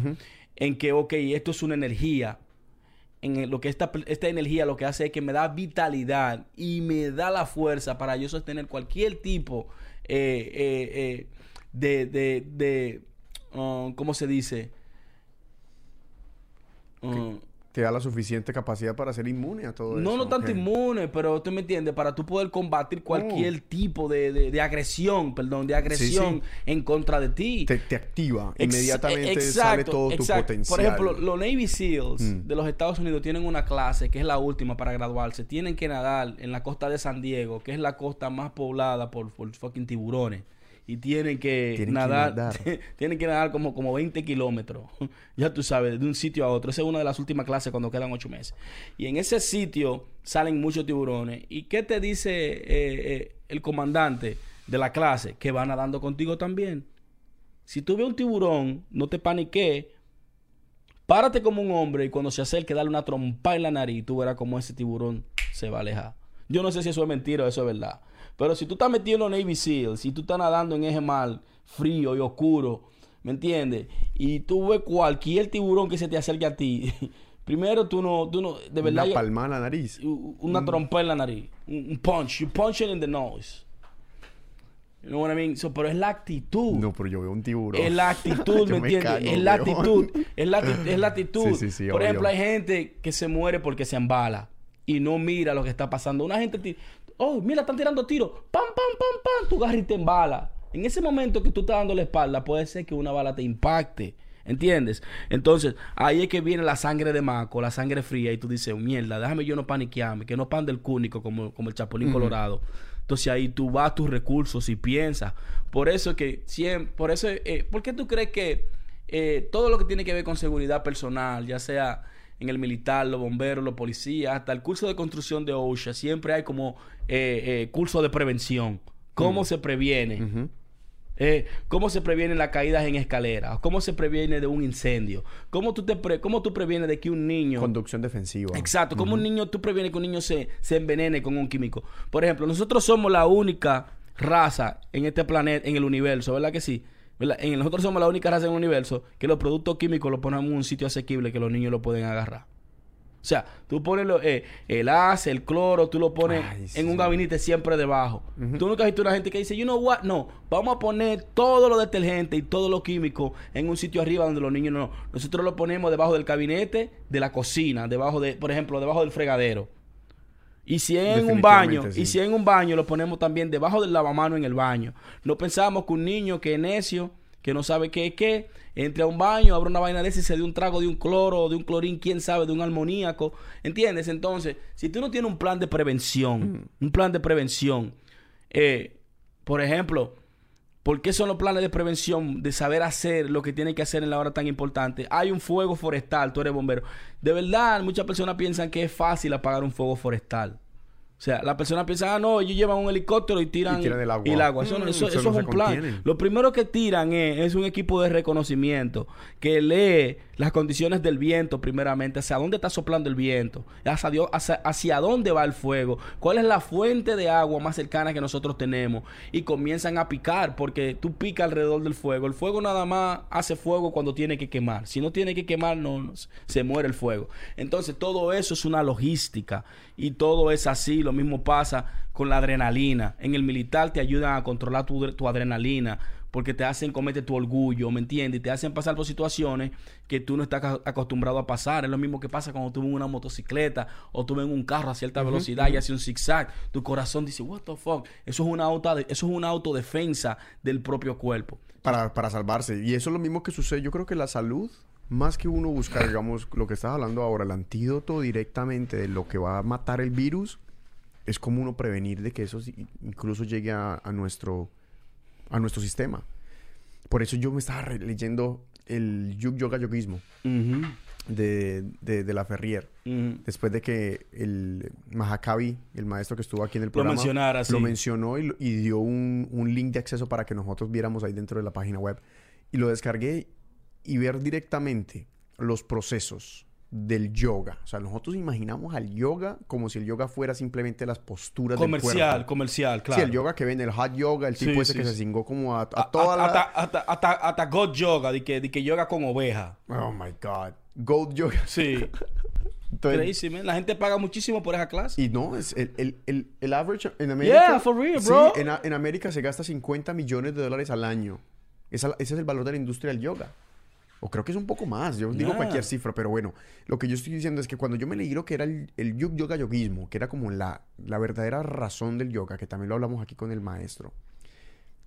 en que, ok, esto es una energía, en lo que esta, esta energía lo que hace es que me da vitalidad y me da la fuerza para yo sostener cualquier tipo eh, eh, eh, de, de, de um, ¿cómo se dice? Um, Te da la suficiente capacidad para ser inmune a todo eso. no, no tanto inmune, pero tú me entiendes, para tú poder combatir cualquier tipo de, de- de agresión, perdón, de agresión en contra de ti. Te, te activa. Ex- Inmediatamente sale todo exacto. tu potencial. Por ejemplo, los Navy SEALs Mm. de los Estados Unidos tienen una clase que es la última para graduarse. Tienen que nadar en la costa de San Diego, que es la costa más poblada por, por fucking tiburones. Y tienen que Tienen que nadar, nadar. tienen que nadar como, como 20 kilómetros. ya tú sabes, de un sitio a otro. Esa es una de las últimas clases cuando quedan ocho meses. Y en ese sitio salen muchos tiburones. ¿Y qué te dice eh, eh, el comandante de la clase? Que va nadando contigo también. Si tú ves un tiburón, no te paniques. Párate como un hombre y cuando se acerque, dale una trompa en la nariz y tú verás cómo ese tiburón se va a alejar. Yo no sé si eso es mentira o eso es verdad. Pero si tú estás metido en los Navy SEALs, si tú estás nadando en ese mar frío y oscuro, ¿me entiendes? Y tú ves cualquier tiburón que se te acerque a ti, primero tú no, tú no, de verdad, Una palmada en la nariz. una trompa en la nariz, un, un punch, you punch it in the nose. You know what I mean? So, pero es la actitud. No, pero yo veo un tiburón. Es la actitud, ¿me entiendes? es la actitud. Es la, acti- es la actitud. Sí, sí, sí, Por obvio. ejemplo, hay gente que se muere porque se embala y no mira lo que está pasando. Una gente, oh, mira, están tirando tiros. Pam, pam, pam, pam. Tu agarras y te embala. En ese momento que tú estás dando la espalda, puede ser que una bala te impacte. ¿Entiendes? Entonces, ahí es que viene la sangre de maco, la sangre fría, y tú dices, mierda, déjame yo no paniquearme, que no pan del cúnico como, como el Chapulín Colorado. Entonces ahí tú vas a tus recursos y piensas. Por eso que siempre, por eso, eh, ¿por qué tú crees que eh, todo lo que tiene que ver con seguridad personal, ya sea en el militar, los bomberos, los policías, hasta el curso de construcción de OSHA, siempre hay como eh, eh, curso de prevención. ¿Cómo se previene? Eh, ¿Cómo se previenen las caídas en escaleras? ¿Cómo se previene de un incendio? ¿Cómo tú, te pre- cómo tú previenes de que un niño... Conducción defensiva. Exacto. ¿Cómo un niño, tú previenes que un niño se, se envenene con un químico? Por ejemplo, nosotros somos la única raza en este planeta, en el universo, ¿verdad que sí? ¿Verdad? En, nosotros somos la única raza en el universo que los productos químicos los ponemos en un sitio asequible que los niños lo pueden agarrar. O sea, tú pones lo- eh, el ACE, el cloro, tú lo pones Ay, en un gabinete siempre debajo. Tú nunca has visto una gente que dice, you know what, no, vamos a poner todo lo detergente y todo lo químico en un sitio arriba donde los niños no. Nosotros lo ponemos debajo del gabinete, de la cocina, debajo de, por ejemplo, debajo del fregadero. Y si en un baño, y si en un baño, lo ponemos también debajo del lavamano en el baño. No pensamos que un niño que es necio, que no sabe qué es qué, entre a un baño, abra una vaina de ese y se dé un trago de un cloro, de un clorín, quién sabe, de un armoníaco. ¿Entiendes? Entonces, si tú no tienes un plan de prevención, un plan de prevención, eh, por ejemplo, ¿Por qué son los planes de prevención de saber hacer lo que tienen que hacer en la hora tan importante? Hay un fuego forestal, tú eres bombero. De verdad, muchas personas piensan que es fácil apagar un fuego forestal. O sea, las personas piensan, ah, no, ellos llevan un helicóptero y tiran, Y tiran el agua. Eso, no- Mm, eso- eso eso no es un plan. Lo primero que tiran es, es un equipo de reconocimiento que lee las condiciones del viento primeramente, hacia dónde está soplando el viento, hacia, Dios- hacia, hacia dónde va el fuego, cuál es la fuente de agua más cercana que nosotros tenemos y comienzan a picar porque tú picas alrededor del fuego. El fuego nada más hace fuego cuando tiene que quemar. Si no tiene que quemar, no, no, se muere el fuego. Entonces todo eso es una logística y todo es así. Lo mismo pasa con la adrenalina. En el militar te ayudan a controlar tu adrenalina porque te hacen cometer tu orgullo, ¿me entiendes? Y te hacen pasar por situaciones que tú no estás ac- acostumbrado a pasar. Es lo mismo que pasa cuando tú ves una motocicleta o tú ves un carro a cierta velocidad y hace un zigzag. Tu corazón dice, what the fuck. Eso es una, auto, eso es una autodefensa del propio cuerpo. para, para salvarse. Y eso es lo mismo que sucede. Yo creo que la salud, más que uno buscar, digamos, lo que estás hablando ahora, el antídoto directamente de lo que va a matar el virus, es como uno prevenir de que eso incluso llegue a, a nuestro, a nuestro sistema. Por eso yo me estaba leyendo el Yug Yoga Yoguismo Ujú, de, de, de la Ferrier. Después de que el Mahakavi, el maestro que estuvo aquí en el Lo programa, sí. lo mencionó y, lo- y dio un, un link de acceso para que nosotros viéramos ahí dentro de la página web. Y lo descargué y ver directamente los procesos del yoga. O sea, nosotros imaginamos al yoga como si el yoga fuera simplemente las posturas del Comercial, cuerpo. comercial, claro. Sí, el yoga que ven, el hot yoga, el tipo Sí, ese sí, que se cingó como a, a A- toda a- la... hasta, hasta, hasta, hasta God Yoga, de que, de que yoga con oveja. Oh, my God. Gold yoga. Sí. Entonces, Crazy, man. La gente paga muchísimo por esa clase. Y no, es el, el, el, el average en América. Yeah, for real, sí, bro. en, en América se gasta 50 millones de dólares al año. Esa- ese es el valor de la industria del yoga. O creo que es un poco más. Yo digo cualquier cifra, pero bueno. Lo que yo estoy diciendo es que cuando yo me leí lo que era el, el yug yoga yoguismo, que era como la, la verdadera razón del yoga, que también lo hablamos aquí con el maestro,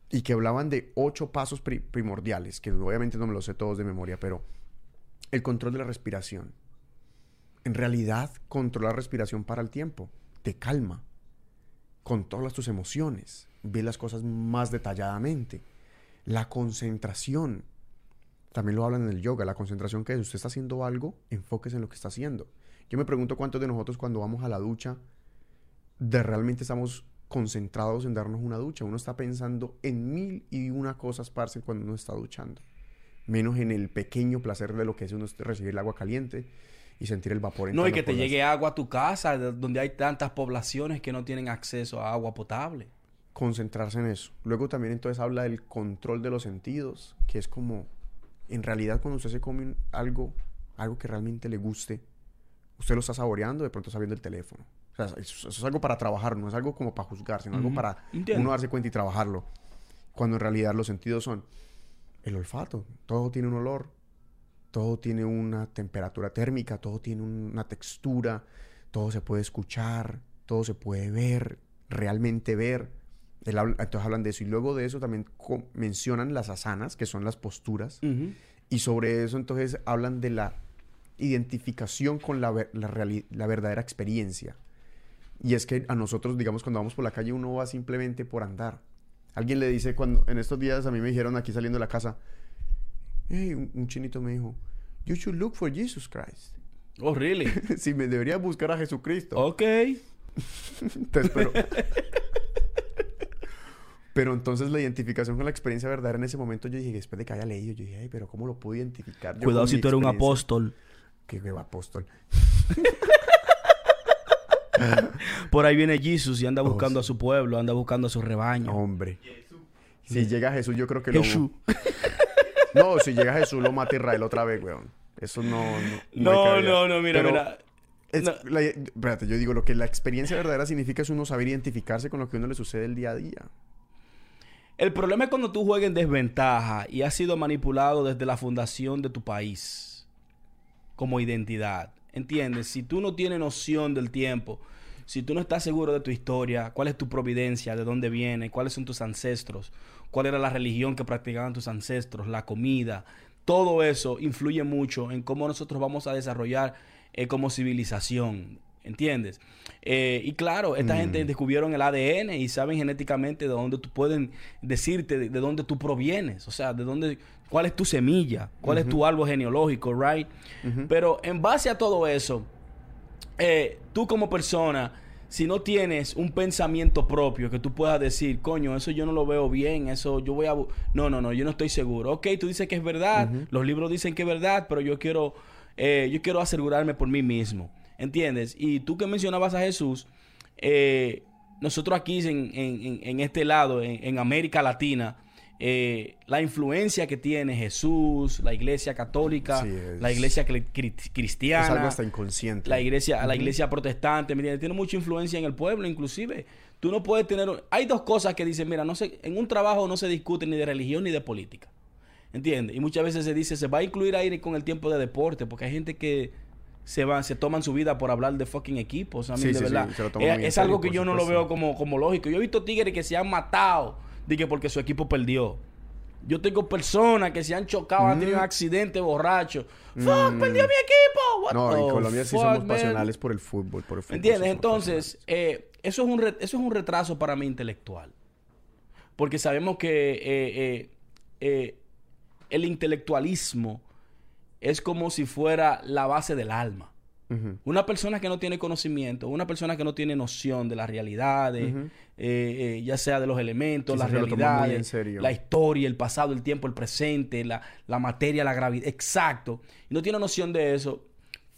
y que hablaban de ocho pasos pri- primordiales, que obviamente no me los sé todos de memoria, pero el control de la respiración. En realidad, controlar la respiración para el tiempo. Te calma. Controlas tus emociones. Ves las cosas más detalladamente. La concentración. También lo hablan en el yoga. La concentración que es, usted está haciendo algo, enfóquese en lo que está haciendo. Yo me pregunto cuántos de nosotros cuando vamos a la ducha, de realmente estamos concentrados en darnos una ducha. Uno está pensando en mil y una cosas, parce, cuando uno está duchando. Menos en el pequeño placer de lo que es uno recibir el agua caliente y sentir el vapor. No, y que te llegue agua a tu casa, de- donde hay tantas poblaciones que no tienen acceso a agua potable. concentrarse en eso. Luego también entonces habla del control de los sentidos, que es como, en realidad cuando usted se come un- algo, algo que realmente le guste, usted lo está saboreando, de pronto está viendo el teléfono. O sea, eso, eso es algo para trabajar, no es algo como para juzgar, sino algo para Entiendo. uno darse cuenta y trabajarlo. Cuando en realidad los sentidos son el olfato, todo tiene un olor, todo tiene una temperatura térmica, todo tiene una textura, todo se puede escuchar, todo se puede ver, realmente ver. Él habla- entonces hablan de eso. Y luego de eso también mencionan las asanas, que son las posturas. Y sobre eso entonces hablan de la identificación con la, ver- la, la verdadera experiencia. Y es que a nosotros, digamos, cuando vamos por la calle, uno va simplemente por andar. Alguien le dice, cuando en estos días a mí me dijeron aquí saliendo de la casa, "Hey", un, un chinito me dijo, You should look for Jesus Christ. Oh, really? si me debería buscar a Jesucristo. ok. Entonces, pero... pero entonces la identificación con la experiencia verdadera en ese momento yo dije, después de que haya leído, yo dije, ay, pero ¿cómo lo puedo identificar? yo Cuidado si tú eres un experiencia?" apóstol. Qué hueva apóstol. Por ahí viene Jesús y anda Oh, buscando a su pueblo, anda buscando a su rebaño. Hombre. Si llega Jesús, yo creo que lo... Jesús. No, si llega Jesús, lo mata Israel otra vez, weón. Eso no... No, No, no, mira, Pero mira. es- no. la- espérate, yo digo, lo que la experiencia verdadera significa es uno saber identificarse con lo que a uno le sucede el día a día. El problema es cuando tú juegas en desventaja y has sido manipulado desde la fundación de tu país como identidad. ¿Entiendes? Si tú no tienes noción del tiempo, si tú no estás seguro de tu historia, cuál es tu providencia, de dónde viene, cuáles son tus ancestros, cuál era la religión que practicaban tus ancestros, la comida, todo eso influye mucho en cómo nosotros vamos a desarrollar eh, como civilización. ¿Entiendes? Eh, y claro, esta Mm. gente descubrieron el ADN y saben genéticamente de dónde tú pueden decirte de, de dónde tú provienes, o sea, de dónde, cuál es tu semilla, cuál es tu árbol genealógico, right? Pero en base a todo eso, eh, tú como persona, si no tienes un pensamiento propio que tú puedas decir, coño, eso yo no lo veo bien, eso yo voy a... bu-". No, no, no, yo no estoy seguro. Ok, tú dices que es verdad, los libros dicen que es verdad, pero yo quiero, eh, yo quiero asegurarme por mí mismo. ¿Entiendes? Y tú que mencionabas a Jesús, eh, nosotros aquí en, en- este lado, en, en América Latina, eh, la influencia que tiene Jesús, la iglesia católica, Sí, es- la iglesia cri- cri- cristiana, Es algo hasta inconsciente. la iglesia, la iglesia protestante, ¿me entiendes? Tiene mucha influencia en el pueblo, inclusive. Tú no puedes tener... Hay dos cosas que dicen, mira, no se, en un trabajo no se discute ni de religión ni de política. ¿Entiendes? Y muchas veces se dice, se va a incluir ahí con el tiempo de deporte, porque hay gente que se van, se toman su vida por hablar de fucking equipos. A mí, Sí, de sí, verdad. toman es algo que yo no lo veo como, como lógico. Yo he visto tigres que se han matado, dije, porque su equipo perdió. Yo tengo personas que se han chocado, han tenido Mm. accidentes borrachos. ¡Fuck! Mm. ¡Perdió mi equipo! What No, en Colombia sí fuck, somos man? pasionales por el fútbol. Por el fútbol ¿Entiendes? Entonces, eh, eso, es un re- eso es un retraso para mí intelectual. Porque sabemos que eh, eh, eh, el intelectualismo es como si fuera la base del alma. Una persona que no tiene conocimiento, una persona que no tiene noción de las realidades, eh, eh, ya sea de los elementos, Sí, las realidades, la historia, el pasado, el tiempo, el presente, la, la materia, la gravedad, exacto. Y no tiene noción de eso,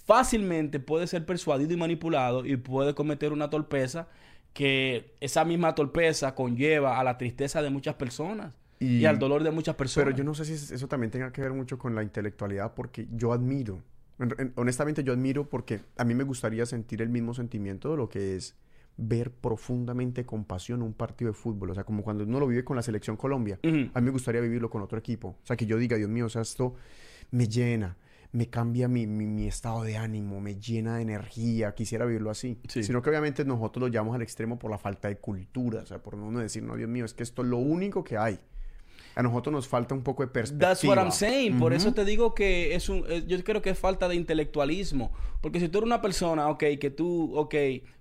fácilmente puede ser persuadido y manipulado y puede cometer una torpeza que esa misma torpeza conlleva a la tristeza de muchas personas y, Y- al dolor de muchas personas. Pero yo no sé si eso también tenga que ver mucho con la intelectualidad, porque yo admiro, en- en- honestamente yo admiro porque a mí me gustaría sentir el mismo sentimiento de lo que es ver profundamente con pasión un partido de fútbol. O sea, como cuando uno lo vive con la selección Colombia, a mí me gustaría vivirlo con otro equipo. O sea, que yo diga, Dios mío, o sea, esto me llena, me cambia mi, mi- mi estado de ánimo, me llena de energía, quisiera vivirlo así. Sí. Sino que obviamente nosotros lo llevamos al extremo por la falta de cultura, o sea, por no uno decir, no, Dios mío, es que esto es lo único que hay. A nosotros nos falta un poco de perspectiva. That's what I'm saying. Por eso te digo que es un. es- yo creo que es falta de intelectualismo. Porque si tú eres una persona, ok, que tú, ok,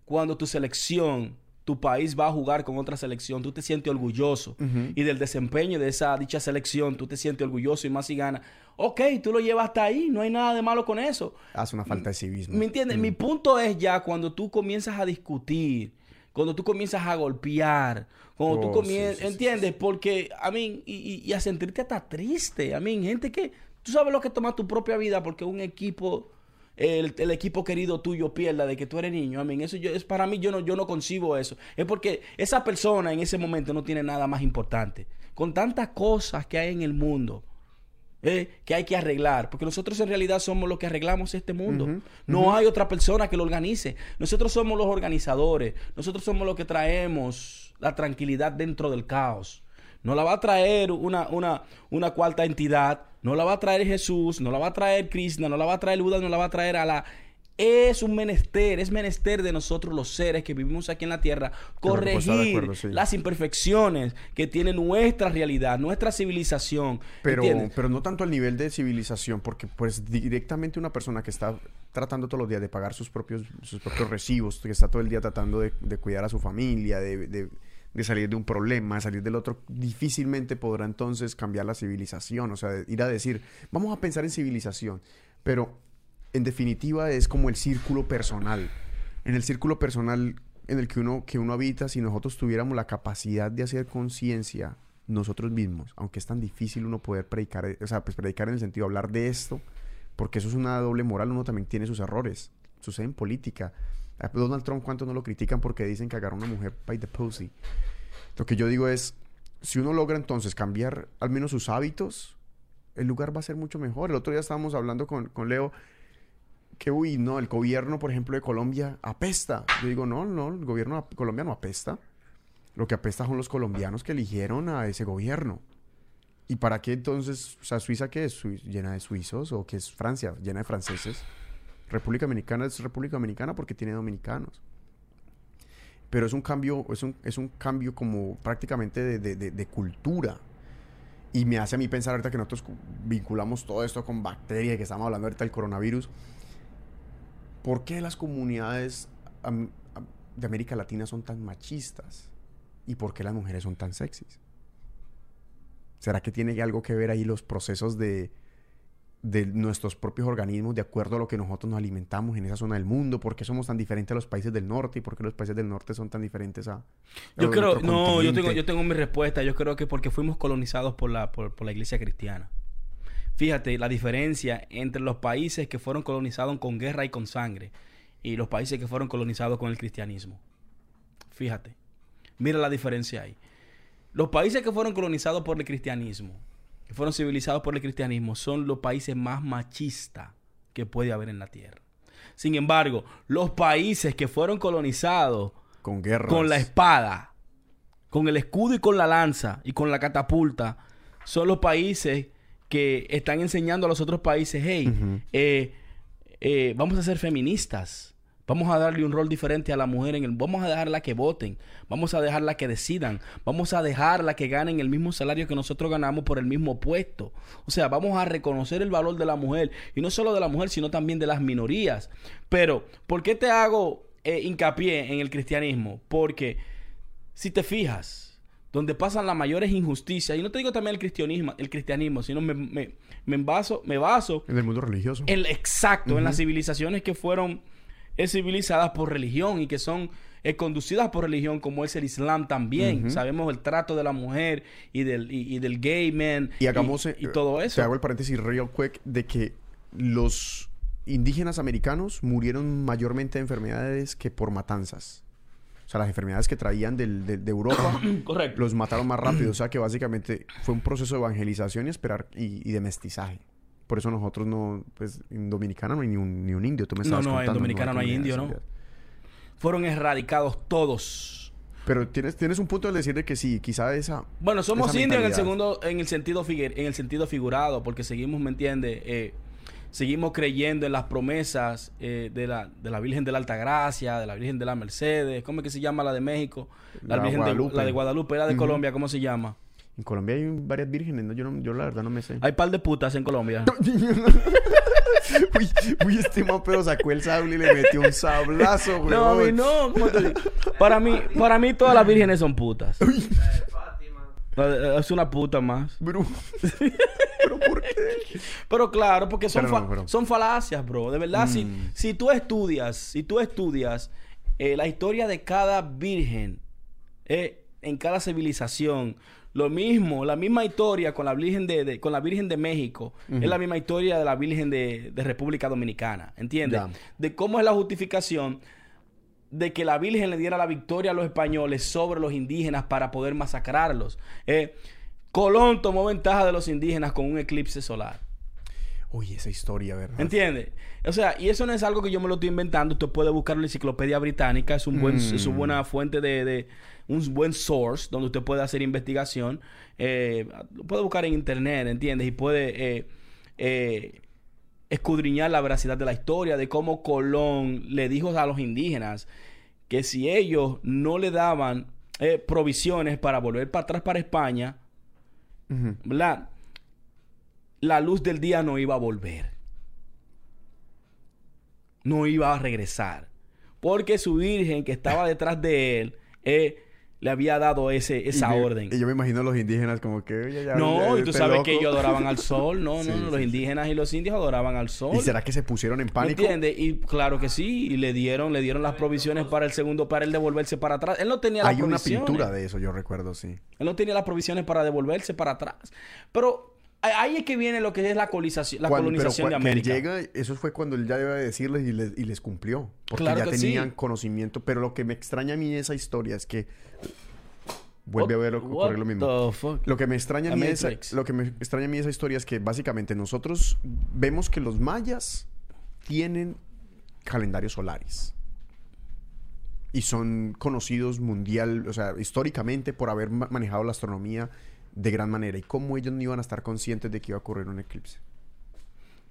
cuando tu selección, tu país va a jugar con otra selección, tú te sientes orgulloso. Y del desempeño de esa dicha selección, tú te sientes orgulloso y más y ganas. Ok, tú lo llevas hasta ahí. No hay nada de malo con eso. Hace una falta de civismo. ¿Me entiendes? Mm. Mi punto es ya cuando tú comienzas a discutir, cuando tú comienzas a golpear, cuando tú Oh, comienzas, sí, sí, sí, ¿entiendes? Porque, a mí, y, y- y a sentirte hasta triste. A mí, gente que, tú sabes lo que toma tu propia vida porque un equipo, el, el equipo querido tuyo pierda de que tú eres niño. A mí, eso yo, es para mí, yo no, yo no concibo eso. Es porque esa persona en ese momento no tiene nada más importante. Con tantas cosas que hay en el mundo. Eh, que hay que arreglar, porque nosotros en realidad somos los que arreglamos este mundo. No hay otra persona que lo organice. Nosotros somos los organizadores. Nosotros somos los que traemos la tranquilidad dentro del caos. No la va a traer una, una, una cuarta entidad. No la va a traer Jesús. No la va a traer Krishna. No la va a traer Buda. No la va a traer a Es un menester. Es menester de nosotros los seres que vivimos aquí en la tierra. Corregir acuerdo, sí. las imperfecciones que tiene nuestra realidad, nuestra civilización. Pero, ¿entiendes? pero no tanto al nivel de civilización, porque pues directamente una persona que está tratando todos los días de pagar sus propios, sus propios recibos, que está todo el día tratando de, de cuidar a su familia, de, de- de salir de un problema, de salir del otro, difícilmente podrá entonces cambiar la civilización, o sea, ir a decir, vamos a pensar en civilización, pero en definitiva es como el círculo personal. En el círculo personal en el que uno, que uno habita, si nosotros tuviéramos la capacidad de hacer conciencia nosotros mismos, aunque es tan difícil uno poder predicar, o sea, pues predicar en el sentido de hablar de esto, porque eso es una doble moral, uno también tiene sus errores, sucede en política. Donald Trump, ¿cuántos no lo critican porque dicen que agarró a una mujer by the pussy? Lo que yo digo es, si uno logra entonces cambiar al menos sus hábitos, el lugar va a ser mucho mejor. El otro día estábamos hablando con, con Leo que, uy, no, el gobierno, por ejemplo, de Colombia apesta. Yo digo, no, no, el gobierno colombiano apesta. Lo que apesta son los colombianos que eligieron a ese gobierno. ¿Y para qué entonces, o sea, Suiza qué es? ¿Llena de suizos? ¿O qué es Francia? ¿Llena de franceses? República Dominicana es República Dominicana porque tiene dominicanos. Pero es un cambio, es un, es un cambio como prácticamente de, de- de- cultura. Y me hace a mí pensar ahorita que nosotros cu- vinculamos todo esto con bacterias, que estamos hablando ahorita del coronavirus. ¿Por qué las comunidades de América Latina son tan machistas? ¿Y por qué las mujeres son tan sexys? ¿Será que tiene algo que ver ahí los procesos de, de nuestros propios organismos de acuerdo a lo que nosotros nos alimentamos en esa zona del mundo? ¿Por qué somos tan diferentes a los países del norte? ¿Y por qué los países del norte son tan diferentes a... Yo creo, no, yo tengo, yo tengo mi respuesta. Yo creo que porque fuimos colonizados por la, por, por la iglesia cristiana. Fíjate la diferencia entre los países que fueron colonizados con guerra y con sangre y los países que fueron colonizados con el cristianismo. Fíjate. Mira la diferencia ahí. Los países que fueron colonizados por el cristianismo, que fueron civilizados por el cristianismo, son los países más machistas que puede haber en la tierra. Sin embargo, los países que fueron colonizados Con guerras. con la espada, con el escudo y con la lanza y con la catapulta, son los países que están enseñando a los otros países, hey, eh, eh, vamos a ser feministas. Vamos a darle un rol diferente a la mujer en el, vamos a dejarla que voten, vamos a dejarla que decidan, vamos a dejarla que ganen el mismo salario que nosotros ganamos por el mismo puesto. O sea, vamos a reconocer el valor de la mujer y no solo de la mujer, sino también de las minorías. Pero, ¿por qué te hago eh, hincapié en el cristianismo? Porque si te fijas, donde pasan las mayores injusticias. Y no te digo también el cristianismo, el cristianismo sino me, me, me baso, me baso En el mundo religioso. en, exacto, en las civilizaciones que fueron eh, civilizadas por religión y que son eh, conducidas por religión, como es el Islam también. Sabemos el trato de la mujer y del, y, y del gay man Y eh, y, todo eso. Te hago el paréntesis real quick de que los indígenas americanos murieron mayormente de enfermedades que por matanzas. O sea, las enfermedades que traían del- de, de Europa Correcto. los mataron más rápido. O sea, que básicamente fue un proceso de evangelización y esperar y, y de mestizaje. Por eso nosotros no, pues en Dominicana no hay ni un, ni un indio. Tú me No, no, en Dominicana no hay indio, ¿no? Fueron erradicados todos. Pero tienes, tienes un punto de decir de que sí, quizá esa... Bueno, somos esa indios en el segundo, en el sentido figu- en el sentido figurado, porque seguimos, ¿me entiendes? Eh, seguimos creyendo en las promesas eh, de, la, de la Virgen de la Altagracia, de la Virgen de la Mercedes, ¿cómo es que se llama la de México? La, La Virgen Guadalupe. de la de Guadalupe, la de. Colombia, ¿cómo se llama? En Colombia hay varias vírgenes, ¿no? Yo, no- yo la verdad no me sé. Hay par de putas en Colombia. uy, uy, este man pero sacó el sable y le metió un sablazo, güey. No, a mí no. Para mí, para mí todas las vírgenes son putas. Fátima. Eh, Es una puta más. Bro. ¿Pero por qué? Pero claro, porque son, Pero no, fa- pero- son falacias, bro. De verdad, si, Mm. si tú estudias, si tú estudias eh, la historia de cada virgen eh, en cada civilización, lo mismo, la misma historia con la Virgen de, de- con la Virgen de México, es la misma historia de la Virgen de, de República Dominicana, ¿entiendes? De cómo es la justificación de que la Virgen le diera la victoria a los españoles sobre los indígenas para poder masacrarlos. Eh, Colón tomó ventaja de los indígenas con un eclipse solar. Uy, esa historia, ¿verdad? ¿Entiendes? O sea, y eso no es algo que yo me lo estoy inventando. Usted puede buscar en la enciclopedia británica. Es un buen, Mm. es una buena fuente de, de- un buen source donde usted puede hacer investigación. Eh, lo puede buscar en internet, ¿entiendes? Y puede eh, eh, escudriñar la veracidad de la historia, de cómo Colón le dijo a los indígenas que si ellos no le daban provisiones para volver para atrás para España, La luz del día no iba a volver. No iba a regresar. Porque su virgen que estaba detrás de él eh, le había dado ese, esa Y orden. Y yo me imagino a los indígenas como que... ya- no, ya y tú este sabes loco. que ellos adoraban al sol. No, Sí, no, no. Los indígenas y los indios adoraban al sol. ¿Y será que se pusieron en ¿Me pánico? entiendes? Y claro que sí. Y le dieron, le dieron las provisiones para el segundo, para él devolverse para atrás. Él no tenía las Hay una provisiones. pintura de eso, yo recuerdo, sí. Él no tenía las provisiones para devolverse para atrás. Pero ahí es que viene lo que es la colonización, la Cuando- colonización de que América. llega, eso fue cuando él ya iba a decirles y les, y les cumplió. Porque Claro ya tenían sí. conocimiento. Pero lo que me extraña a mí de esa historia es que... Vuelve a ver ocurrir lo mismo. Lo que me extraña a mí esa, lo que me extraña a mí de esa historia es que básicamente nosotros vemos que los mayas tienen calendarios solares y son conocidos mundial, o sea, históricamente por haber ma- manejado la astronomía de gran manera y cómo ellos no iban a estar conscientes de que iba a ocurrir un eclipse.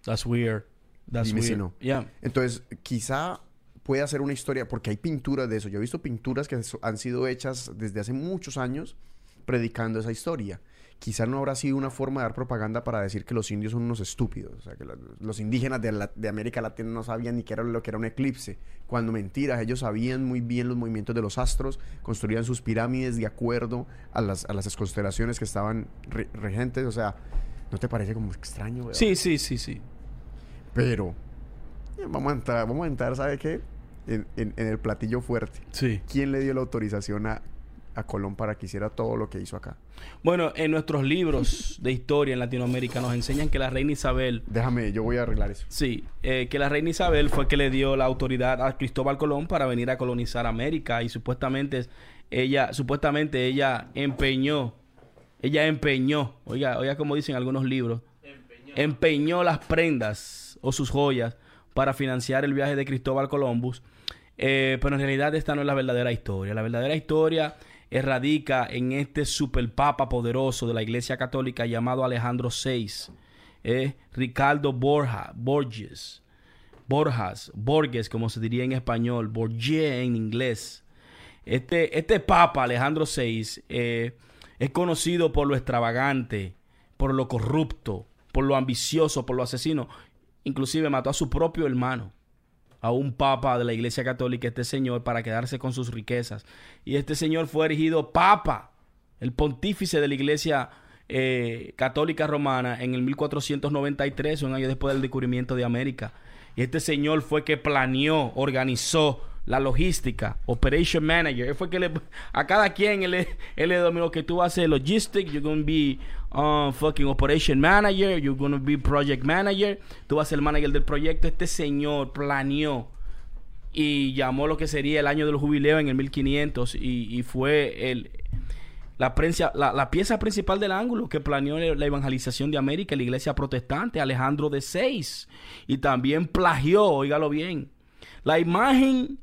That's weird. That's Dime si weird. no. Yeah. Entonces, quizá pueda ser una historia, porque hay pinturas de eso. Yo he visto pinturas que han sido hechas desde hace muchos años predicando esa historia. Quizá no habrá sido una forma de dar propaganda para decir que los indios son unos estúpidos. O sea, que los indígenas de, la- de América Latina no sabían ni qué era lo que era un eclipse. Cuando mentiras, ellos sabían muy bien los movimientos de los astros, construían sus pirámides de acuerdo a las, a las constelaciones que estaban re- regentes. O sea, ¿no te parece como extraño? weón? Sí, sí, sí, sí. Pero eh, vamos a entrar, vamos a entrar, ¿sabe qué? En, en- en el platillo fuerte. Sí. ¿Quién le dio la autorización a, a Colón para que hiciera todo lo que hizo acá? Bueno, en nuestros libros de historia en Latinoamérica nos enseñan que la reina Isabel, Déjame, yo voy a arreglar eso. sí, eh, que la reina Isabel fue que le dio la autoridad a Cristóbal Colón para venir a colonizar América y supuestamente ella, supuestamente ella empeñó, ella empeñó, oiga, oiga como dicen algunos libros, empeñó las prendas o sus joyas para financiar el viaje de Cristóbal Columbus. Eh, pero en realidad esta no es la verdadera historia. La verdadera historia radica en este superpapa poderoso de la Iglesia Católica llamado Alejandro VI, eh, Ricardo Borja, Borges, Borjas, Borges, como se diría en español, Borges en inglés. Este, este papa, Alejandro VI, eh, es conocido por lo extravagante, por lo corrupto, por lo ambicioso, por lo asesino. Inclusive mató a su propio hermano, a un papa de la Iglesia Católica, este señor, para quedarse con sus riquezas. Y este señor fue erigido papa el pontífice de la iglesia eh, católica romana en el 1493, un año después del descubrimiento de América. Y este señor fue que planeó, organizó la logística, operation manager. Él fue que le, a cada quien él, él le dominó que tú vas a hacer logistics, you're going to be um, fucking operation manager, you're to be project manager, tú vas a ser manager del proyecto. Este señor planeó y llamó lo que sería el año del jubileo en el 1500 y, y fue el, la, prensa- la, la pieza principal del ángulo que planeó la evangelización de América, la iglesia protestante, Alejandro de Seis. Y también plagió, óigalo bien, la imagen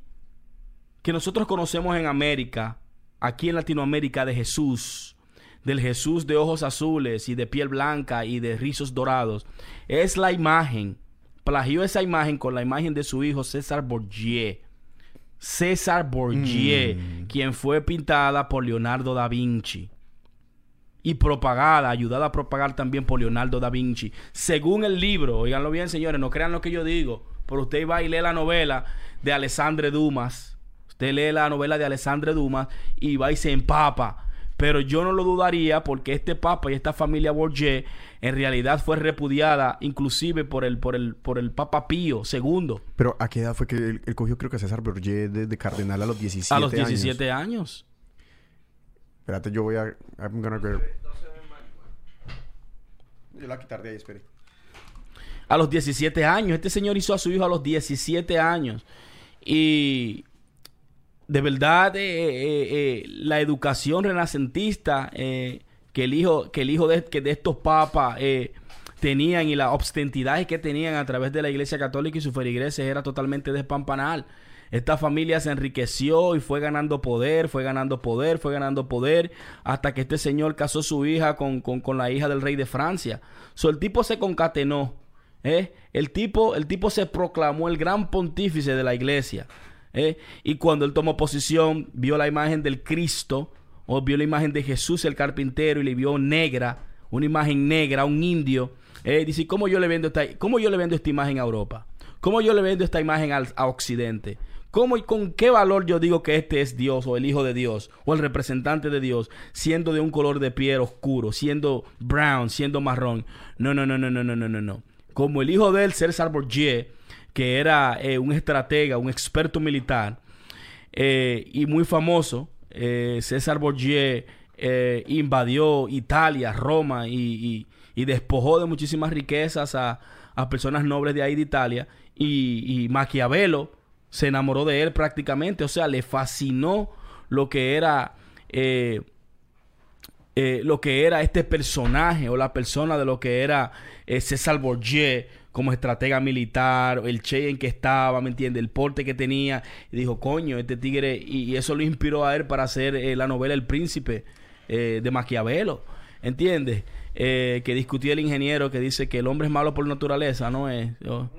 que nosotros conocemos en América, aquí en Latinoamérica, de Jesús, del Jesús de ojos azules y de piel blanca y de rizos dorados, es la imagen, plagió esa imagen con la imagen de su hijo César Borgier. César Borgier, quien fue pintada por Leonardo da Vinci y propagada, ayudada a propagar también por Leonardo da Vinci. Según el libro, oiganlo bien, señores, no crean lo que yo digo, pero usted va y lee la novela de Alessandre Dumas. Usted lee la novela de Alessandre Dumas y va y se empapa. Pero yo no lo dudaría porque este papa y esta familia Borgia en realidad fue repudiada inclusive por el, por el, por el Papa Pío II Pero ¿a qué edad fue que él, él cogió, creo que a César Borgier desde cardenal a los 17 a los años? 17 años. Espérate, yo voy a... I'm gonna go- Yo la voy a quitar de ahí, espere. a los 17 años. Este señor hizo a su hijo a los 17 años. Y de verdad, eh, eh, eh, la educación renacentista que el hijo, que el hijo de, que de estos papas tenían y las obstentidades que tenían a través de la iglesia católica y sus feligreses era totalmente despampanal. Esta familia se enriqueció y fue ganando poder, fue ganando poder, fue ganando poder, hasta que este señor casó su hija con, con- con la hija del rey de Francia. So, el tipo se concatenó. ¿eh? El, tipo, el tipo se proclamó el gran pontífice de la iglesia. ¿eh? Y cuando él tomó posición, vio la imagen del Cristo, o vio la imagen de Jesús el carpintero y le vio negra, una imagen negra, un indio. ¿eh? Dice, ¿cómo yo, le vendo esta, ¿cómo yo le vendo esta imagen a Europa? ¿Cómo yo le vendo esta imagen al, a Occidente? ¿Cómo y con qué valor yo digo que este es Dios o el Hijo de Dios o el representante de Dios, siendo de un color de piel oscuro, siendo brown, siendo marrón? No, no, no, no, no, no, no, no. Como el Hijo del César Borgier, que era eh, un estratega, un experto militar eh, y muy famoso, eh, César Borgier invadió Italia, Roma y, y- despojó de muchísimas riquezas a, a personas nobles de ahí de Italia. Y, y Maquiavelo se enamoró de él prácticamente, o sea, le fascinó lo que era lo que era este personaje o la persona de lo que era César Borgier como estratega militar, el che en que estaba, ¿me entiendes? El porte que tenía. Y dijo, coño, este tigre, y, eso lo inspiró a él para hacer eh, la novela El Príncipe eh, de Maquiavelo, ¿entiendes? Eh, que discutía el ingeniero que dice que el hombre es malo por naturaleza, ¿no es?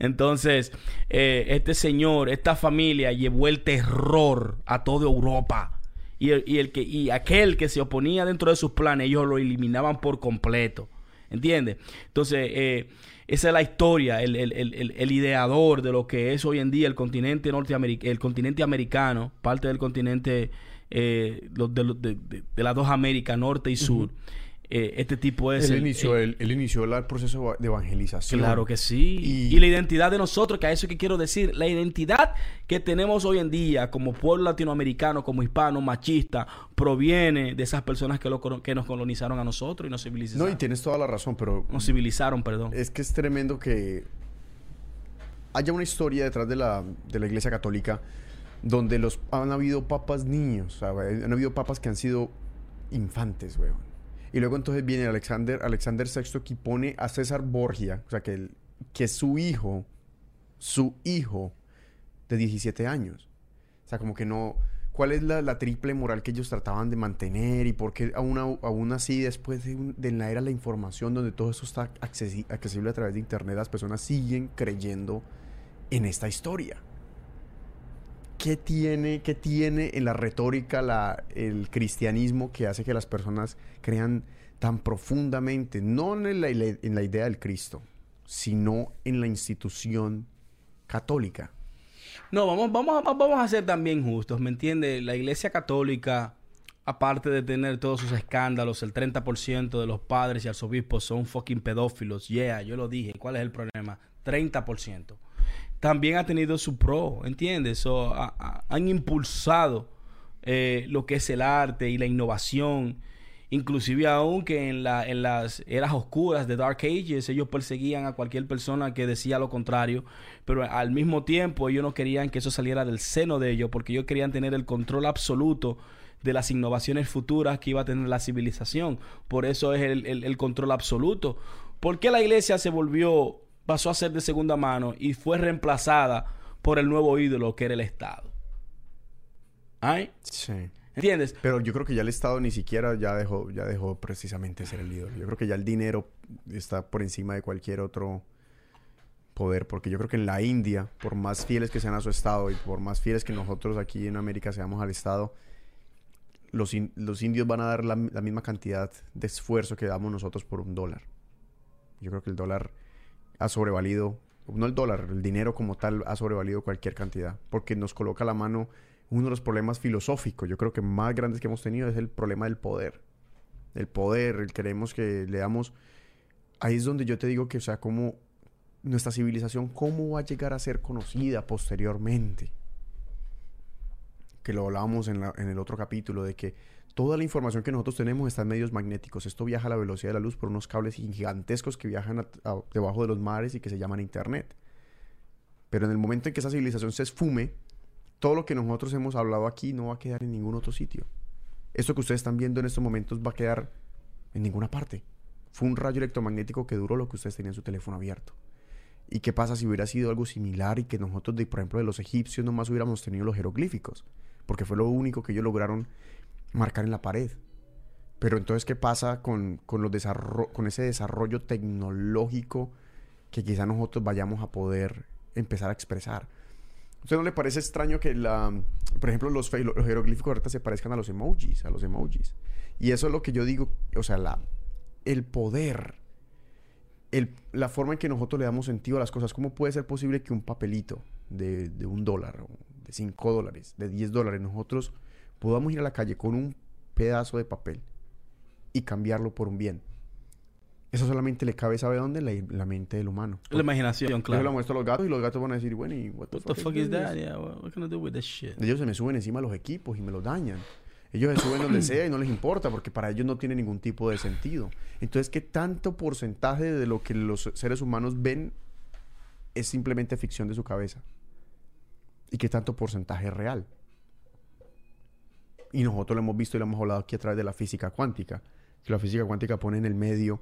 Entonces, eh, este señor, esta familia llevó el terror a toda Europa. Y, el, y el que, y aquel que se oponía dentro de sus planes, ellos lo eliminaban por completo. ¿Entiendes? Entonces, eh, esa es la historia, el, el- el- el- el ideador de lo que es hoy en día el continente norteamericano, el continente americano, parte del continente eh, de, de- de- de las dos Américas, norte y sur. Eh, este tipo es Él el- inició, eh, el, él inició la- el proceso de evangelización. Claro que sí. Y- Y... la identidad de nosotros, que a eso que quiero decir, la identidad que tenemos hoy en día como pueblo latinoamericano, como hispano, machista, proviene de esas personas que, lo, que nos colonizaron a nosotros y nos civilizaron. No, y tienes toda la razón, pero Nos civilizaron, perdón. es que es tremendo que haya una historia detrás de la, de la Iglesia Católica donde los han habido papas niños, o sea, han habido papas que han sido infantes, weón. Y luego entonces viene Alexander, Alexander VI que pone a César Borgia, o sea, que, el- que su hijo, su hijo de 17 años. O sea, como que no... ¿Cuál es la, triple moral que ellos trataban de mantener? ¿Y por qué aún, aún así, después de, un- la era de la información, donde todo eso está accesi- accesible a través de Internet, las personas siguen creyendo en esta historia? ¿Qué tiene, qué tiene en la retórica el cristianismo que hace que las personas crean tan profundamente, no en la, idea del Cristo, sino en la institución católica? No, vamos, vamos, vamos a ser también justos, ¿me entiendes? La iglesia católica, aparte de tener todos sus escándalos, el 30% de los padres y arzobispos son fucking pedófilos. Yeah, yo lo dije. ¿Cuál es el problema? 30%. También ha tenido su pro, ¿entiendes? So, ha- ha- han impulsado eh, lo que es el arte y la innovación. Inclusive aún que en, en las eras oscuras de Dark Ages ellos perseguían a cualquier persona que decía lo contrario, pero al mismo tiempo ellos no querían que eso saliera del seno de ellos porque ellos querían tener el control absoluto de las innovaciones futuras que iba a tener la civilización. Por eso es el- el control absoluto. ¿Por qué la iglesia se volvió, pasó a ser de segunda mano y fue reemplazada por el nuevo ídolo que era el Estado? ¿Ay? Sí. ¿Entiendes? Pero yo creo que ya el Estado ni siquiera ya dejó, ya dejó precisamente ser el líder. Yo creo que ya el dinero está por encima de cualquier otro poder. Porque yo creo que en la India, por más fieles que sean a su Estado y por más fieles que nosotros aquí en América seamos al Estado, los, in- los indios van a dar la, la misma cantidad de esfuerzo que damos nosotros por un dólar. Yo creo que el dólar ha sobrevalido, no el dólar, el dinero como tal ha sobrevalido cualquier cantidad. Porque nos coloca a la mano uno de los problemas filosóficos, yo creo que más grandes que hemos tenido es el problema del poder. El poder, el queremos que le damos... Ahí es donde yo te digo que, o sea, cómo nuestra civilización, cómo va a llegar a ser conocida posteriormente. Que lo hablábamos en, en el otro capítulo, de que toda la información que nosotros tenemos está en medios magnéticos. Esto viaja a la velocidad de la luz por unos cables gigantescos que viajan debajo de los mares y que se llaman Internet. Pero en el momento en que esa civilización se esfume, todo lo que nosotros hemos hablado aquí no va a quedar en ningún otro sitio. Esto que ustedes están viendo en estos momentos va a quedar en ninguna parte. Fue un rayo electromagnético que duró lo que ustedes tenían en su teléfono abierto. ¿Y qué pasa si hubiera sido algo similar y que nosotros, de, por ejemplo, de los egipcios nomás hubiéramos tenido los jeroglíficos? Porque fue lo único que ellos lograron marcar en la pared. Pero entonces, ¿qué pasa con, con, los con ese desarrollo tecnológico que quizá nosotros vayamos a poder empezar a expresar? ¿A usted no le parece extraño que, la, por ejemplo, los, los jeroglíficos ahorita se parezcan a los emojis, a los emojis? Y eso es lo que yo digo, o sea, la, el poder, el- la forma en que nosotros le damos sentido a las cosas. ¿Cómo puede ser posible que un papelito de, de un dólar, de cinco dólares, de 10 dólares, nosotros podamos ir a la calle con un pedazo de papel y cambiarlo por un bien? Eso solamente le cabe, ¿sabe dónde? La, en la mente del humano. La imaginación, Yo se lo claro. muestro a los gatos y los gatos van a decir, bueno, ¿y what the, What the fuck is that? Yeah, what, can I do with this shit? Ellos se me suben encima los equipos y me los dañan. Ellos se suben donde sea y no les importa porque para ellos no tiene ningún tipo de sentido. Entonces, ¿qué tanto porcentaje de lo que los seres humanos ven es simplemente ficción de su cabeza? ¿Y qué tanto porcentaje es real? Y nosotros lo hemos visto y lo hemos hablado aquí a través de la física cuántica. Que la física cuántica pone en el medio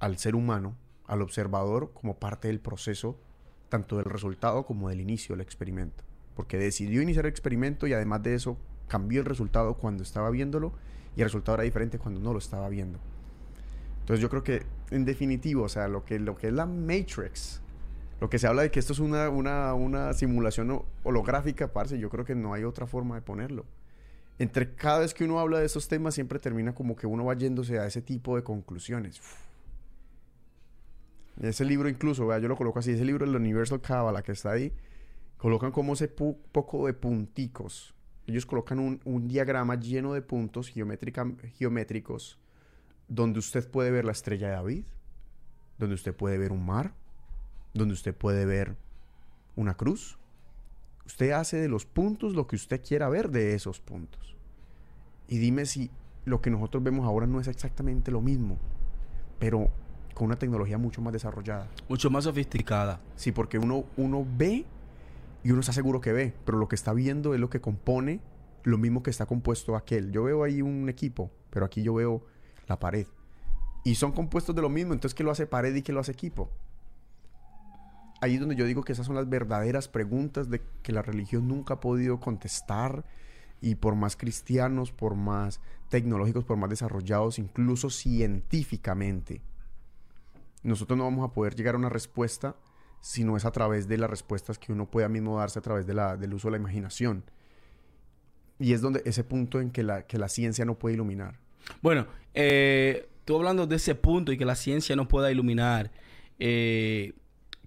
al ser humano, al observador, como parte del proceso, tanto del resultado como del inicio del experimento. Porque decidió iniciar el experimento y además de eso cambió el resultado cuando estaba viéndolo y el resultado era diferente cuando no lo estaba viendo. Entonces yo creo que en definitivo, o sea, lo que, lo que es la Matrix, lo que se habla de que esto es una, una, una simulación ho- holográfica, parce, yo creo que no hay otra forma de ponerlo. Entre cada vez que uno habla de estos temas siempre termina como que uno va yéndose a ese tipo de conclusiones. Ese libro incluso, vea, yo lo coloco así, ese libro del Universal Kabbalah que está ahí, colocan como ese poco de punticos. Ellos colocan un, un diagrama lleno de puntos geométricos donde usted puede ver la estrella de David, donde usted puede ver un mar, donde usted puede ver una cruz. Usted hace de los puntos lo que usted quiera ver de esos puntos. Y dime si lo que nosotros vemos ahora no es exactamente lo mismo, pero con una tecnología mucho más desarrollada. Mucho más sofisticada. Sí, porque uno, uno ve y uno está seguro que ve, pero lo que está viendo es lo que compone lo mismo que está compuesto aquel. Yo veo ahí un equipo, pero aquí yo veo la pared. Y son compuestos de lo mismo, entonces ¿qué lo hace pared y qué lo hace equipo? Ahí es donde yo digo que esas son las verdaderas preguntas de que la religión nunca ha podido contestar y por más cristianos, por más tecnológicos, por más desarrollados, incluso científicamente, nosotros no vamos a poder llegar a una respuesta si no es a través de las respuestas que uno pueda mismo darse a través de la, del uso de la imaginación. Y es donde ese punto en que la, que la ciencia no puede iluminar. Bueno, eh, tú hablando de ese punto y que la ciencia no pueda iluminar, eh,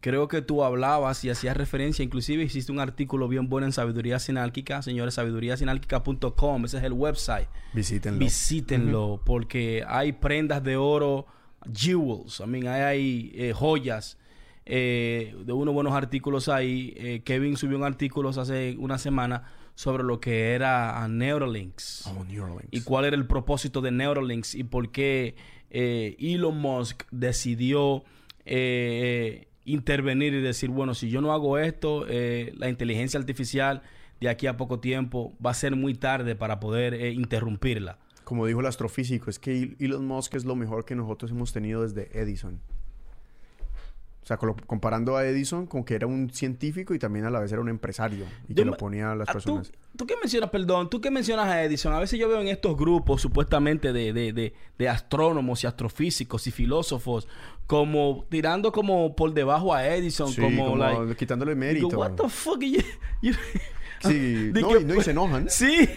creo que tú hablabas y hacías referencia, inclusive hiciste un artículo bien bueno en Sabiduría Sinálquica, señores, sabiduríasinálquica.com, ese es el website. Visítenlo. Visítenlo, porque hay prendas de oro, jewels, I mean, hay, hay, eh, joyas. eh, de unos buenos artículos ahí. Eh, Kevin subió un artículo hace una semana sobre lo que era Neuralinks. Oh, Neuralinks. Y cuál era el propósito de Neuralinks y por qué eh, Elon Musk decidió eh, intervenir y decir, bueno, si yo no hago esto, eh, la inteligencia artificial de aquí a poco tiempo va a ser muy tarde para poder eh, interrumpirla. Como dijo el astrofísico, es que Elon Musk es lo mejor que nosotros hemos tenido desde Edison. O sea, comparando a Edison con que era un científico y también a la vez era un empresario y que lo ponía a las personas. ¿Tú, tú qué mencionas, perdón, tú qué mencionas a Edison? A veces yo veo en estos grupos supuestamente de, de, de, de astrónomos y astrofísicos y filósofos como tirando como por debajo a Edison, Sí, como, como like, quitándole digo, mérito. what the fuck? You- you- Sí, De no, que- y, no, y se enojan. Sí,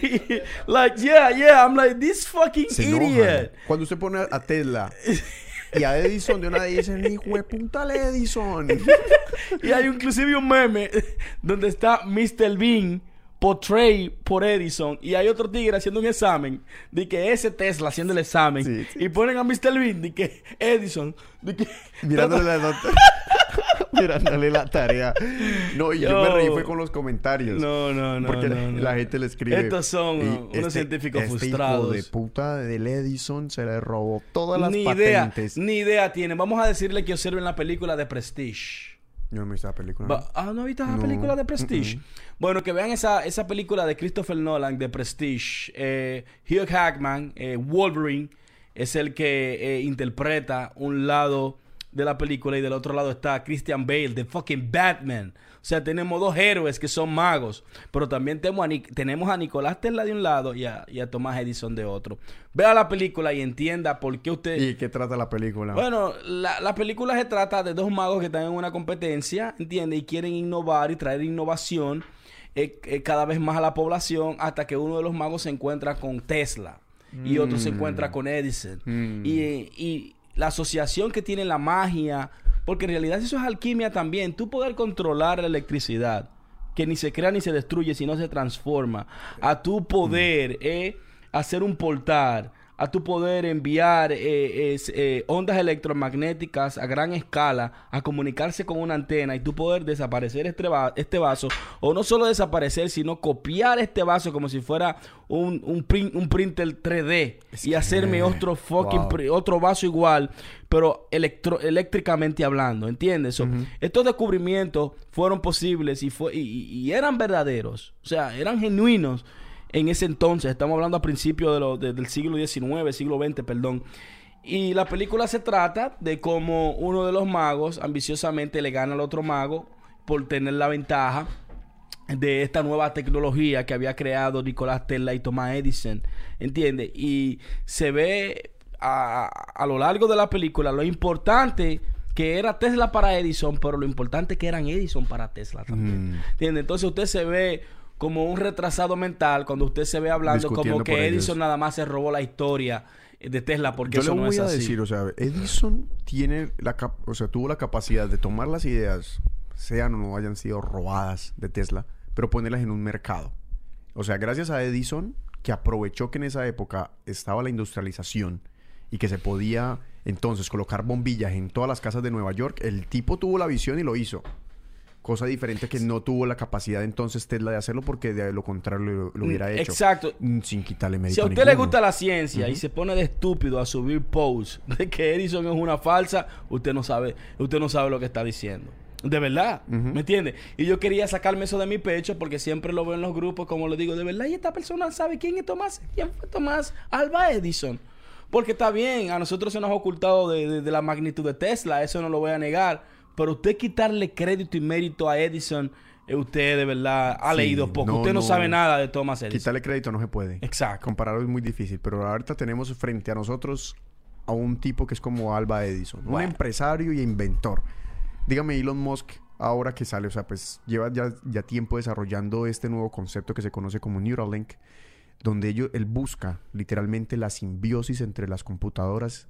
like yeah, yeah, I'm like this fucking Se enojan. idiot. Cuando usted pone a Tesla y a Edison, de una vez dicen, hijo de puta Edison. Y hay inclusive un meme donde está Mr. Bean portray por Edison y hay otro tigre haciendo un examen de que ese Tesla haciendo el examen Sí, sí. y ponen a Mr. Bean de que Edison de que Mirándole la nota. Mirándole la tarea. No, y yo, Yo- me reí fue con los comentarios. no no no Porque no, la, no. la gente le escribe. Estos son "Y unos científicos este frustrados. Hijo de puta del Edison se le robó todas las ni idea patentes. ni idea tienen vamos a decirle que observen la película de Prestige Yo no me hice la película. Ah, ¿no viste la No. película de Prestige? Bueno, que vean esa, esa película de Christopher Nolan de Prestige. Eh, Hugh Hackman, eh, Wolverine, es el que eh, interpreta un lado de la película y del otro lado está Christian Bale, de fucking Batman. O sea, tenemos dos héroes que son magos, pero también tenemos a, Ni- tenemos a Nicolás Tesla de un lado y a, y a Thomas Edison de otro. Vea la película y entienda por qué usted... ¿Y qué trata la película? Bueno, la, la película se trata de dos magos que están en una competencia, ¿entiendes? Y quieren innovar y traer innovación eh, eh, cada vez más a la población hasta que uno de los magos se encuentra con Tesla y otro se Mm. encuentra con Edison. Mm. Y, y la asociación que tiene la magia, porque en realidad eso es alquimia también, tú poder controlar la electricidad, que ni se crea ni se destruye, sino se transforma, a tu poder eh, hacer un portal, a tu poder enviar eh, es- eh, ondas electromagnéticas a gran escala, a comunicarse con una antena y tu poder desaparecer este, va- este vaso, o no solo desaparecer, sino copiar este vaso como si fuera un, un, prin- un printer 3D y hacerme otro fucking Wow. otro vaso igual, pero electro- eléctricamente hablando, ¿entiendes? So, Estos descubrimientos fueron posibles y, fue, y eran verdaderos, o sea, eran genuinos en ese entonces. Estamos hablando a principios de lo- de- del siglo XIX, siglo XX, perdón. Y la película se trata de cómo uno de los magos ambiciosamente le gana al otro mago por tener la ventaja de esta nueva tecnología que había creado Nicolás Tesla y Thomas Edison, ¿entiendes? Y se ve a, a lo largo de la película lo importante que era Tesla para Edison, pero lo importante que eran Edison para Tesla también, Mm. ¿entiendes? Entonces usted se ve como un retrasado mental cuando usted se ve hablando como que ellos. Edison nada más se robó la historia de Tesla porque Yo eso le no voy es a así. decir, o sea, Edison tiene la cap- o sea, tuvo la capacidad de tomar las ideas, sean o no hayan sido robadas de Tesla, pero ponerlas en un mercado. O sea, gracias a Edison, que aprovechó que en esa época estaba la industrialización y que se podía entonces colocar bombillas en todas las casas de Nueva York, el tipo tuvo la visión y lo hizo. Cosa diferente que no tuvo la capacidad entonces Tesla de hacerlo porque de lo contrario lo, lo hubiera hecho. Exacto. Mm, Sin quitarle mérito Si a usted le gusta la ciencia y se pone de estúpido a subir posts de que Edison es una falsa, usted no sabe, usted no sabe lo que está diciendo. De verdad, ¿me entiende? Y yo quería sacarme eso de mi pecho porque siempre lo veo en los grupos, como le digo, de verdad, y esta persona sabe quién es Tomás, quién fue Tomás Alba Edison. Porque está bien, a nosotros se nos ha ocultado de, de- de la magnitud de Tesla, eso no lo voy a negar. Pero usted quitarle crédito y mérito a Edison, eh, usted de verdad ha Sí, leído poco. no, usted no, no. sabe nada de Thomas Edison. Quitarle crédito no se puede. Exacto. Compararlo es muy difícil, pero ahorita tenemos frente a nosotros a un tipo que es como Alba Edison, un empresario y inventor. Dígame Elon Musk ahora que sale, o sea, pues lleva ya, ya tiempo desarrollando este nuevo concepto que se conoce como Neuralink, donde ello- él busca literalmente la simbiosis entre las computadoras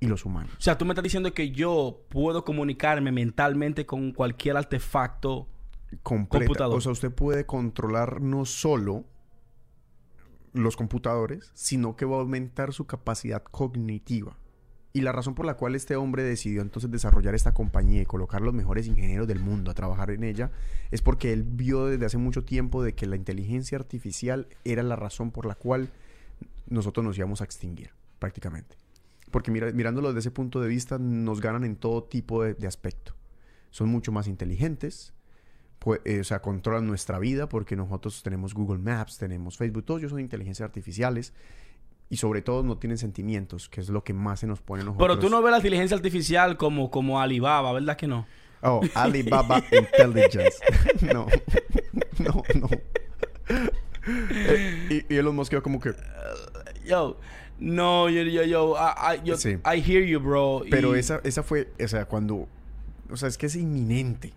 y los humanos. O sea, tú me estás diciendo que yo puedo comunicarme mentalmente con cualquier artefacto. Completa. Computador. O sea, usted puede controlar no solo los computadores, sino que va a aumentar su capacidad cognitiva. Y la razón por la cual este hombre decidió entonces desarrollar esta compañía y colocar los mejores ingenieros del mundo a trabajar en ella es porque él vio desde hace mucho tiempo de que la inteligencia artificial era la razón por la cual nosotros nos íbamos a extinguir, prácticamente. Porque mira, mirándolo desde ese punto de vista, nos ganan en todo tipo de, de aspecto. Son mucho más inteligentes, pues, eh, o sea, controlan nuestra vida porque nosotros tenemos Google Maps, tenemos Facebook, todos ellos son inteligencias artificiales y sobre todo no tienen sentimientos, que es lo que más se nos pone a nosotros. Pero tú no ves la inteligencia artificial como, como Alibaba, ¿verdad que no? Oh, Alibaba Intelligence. no, no, no. Eh, y, y Elon Musk quedó como que... Yo, no, yo, yo, yo, I, I- yo- Sí. I hear you, bro. Pero Y- esa, esa fue, o sea, cuando, o sea, es que es inminente.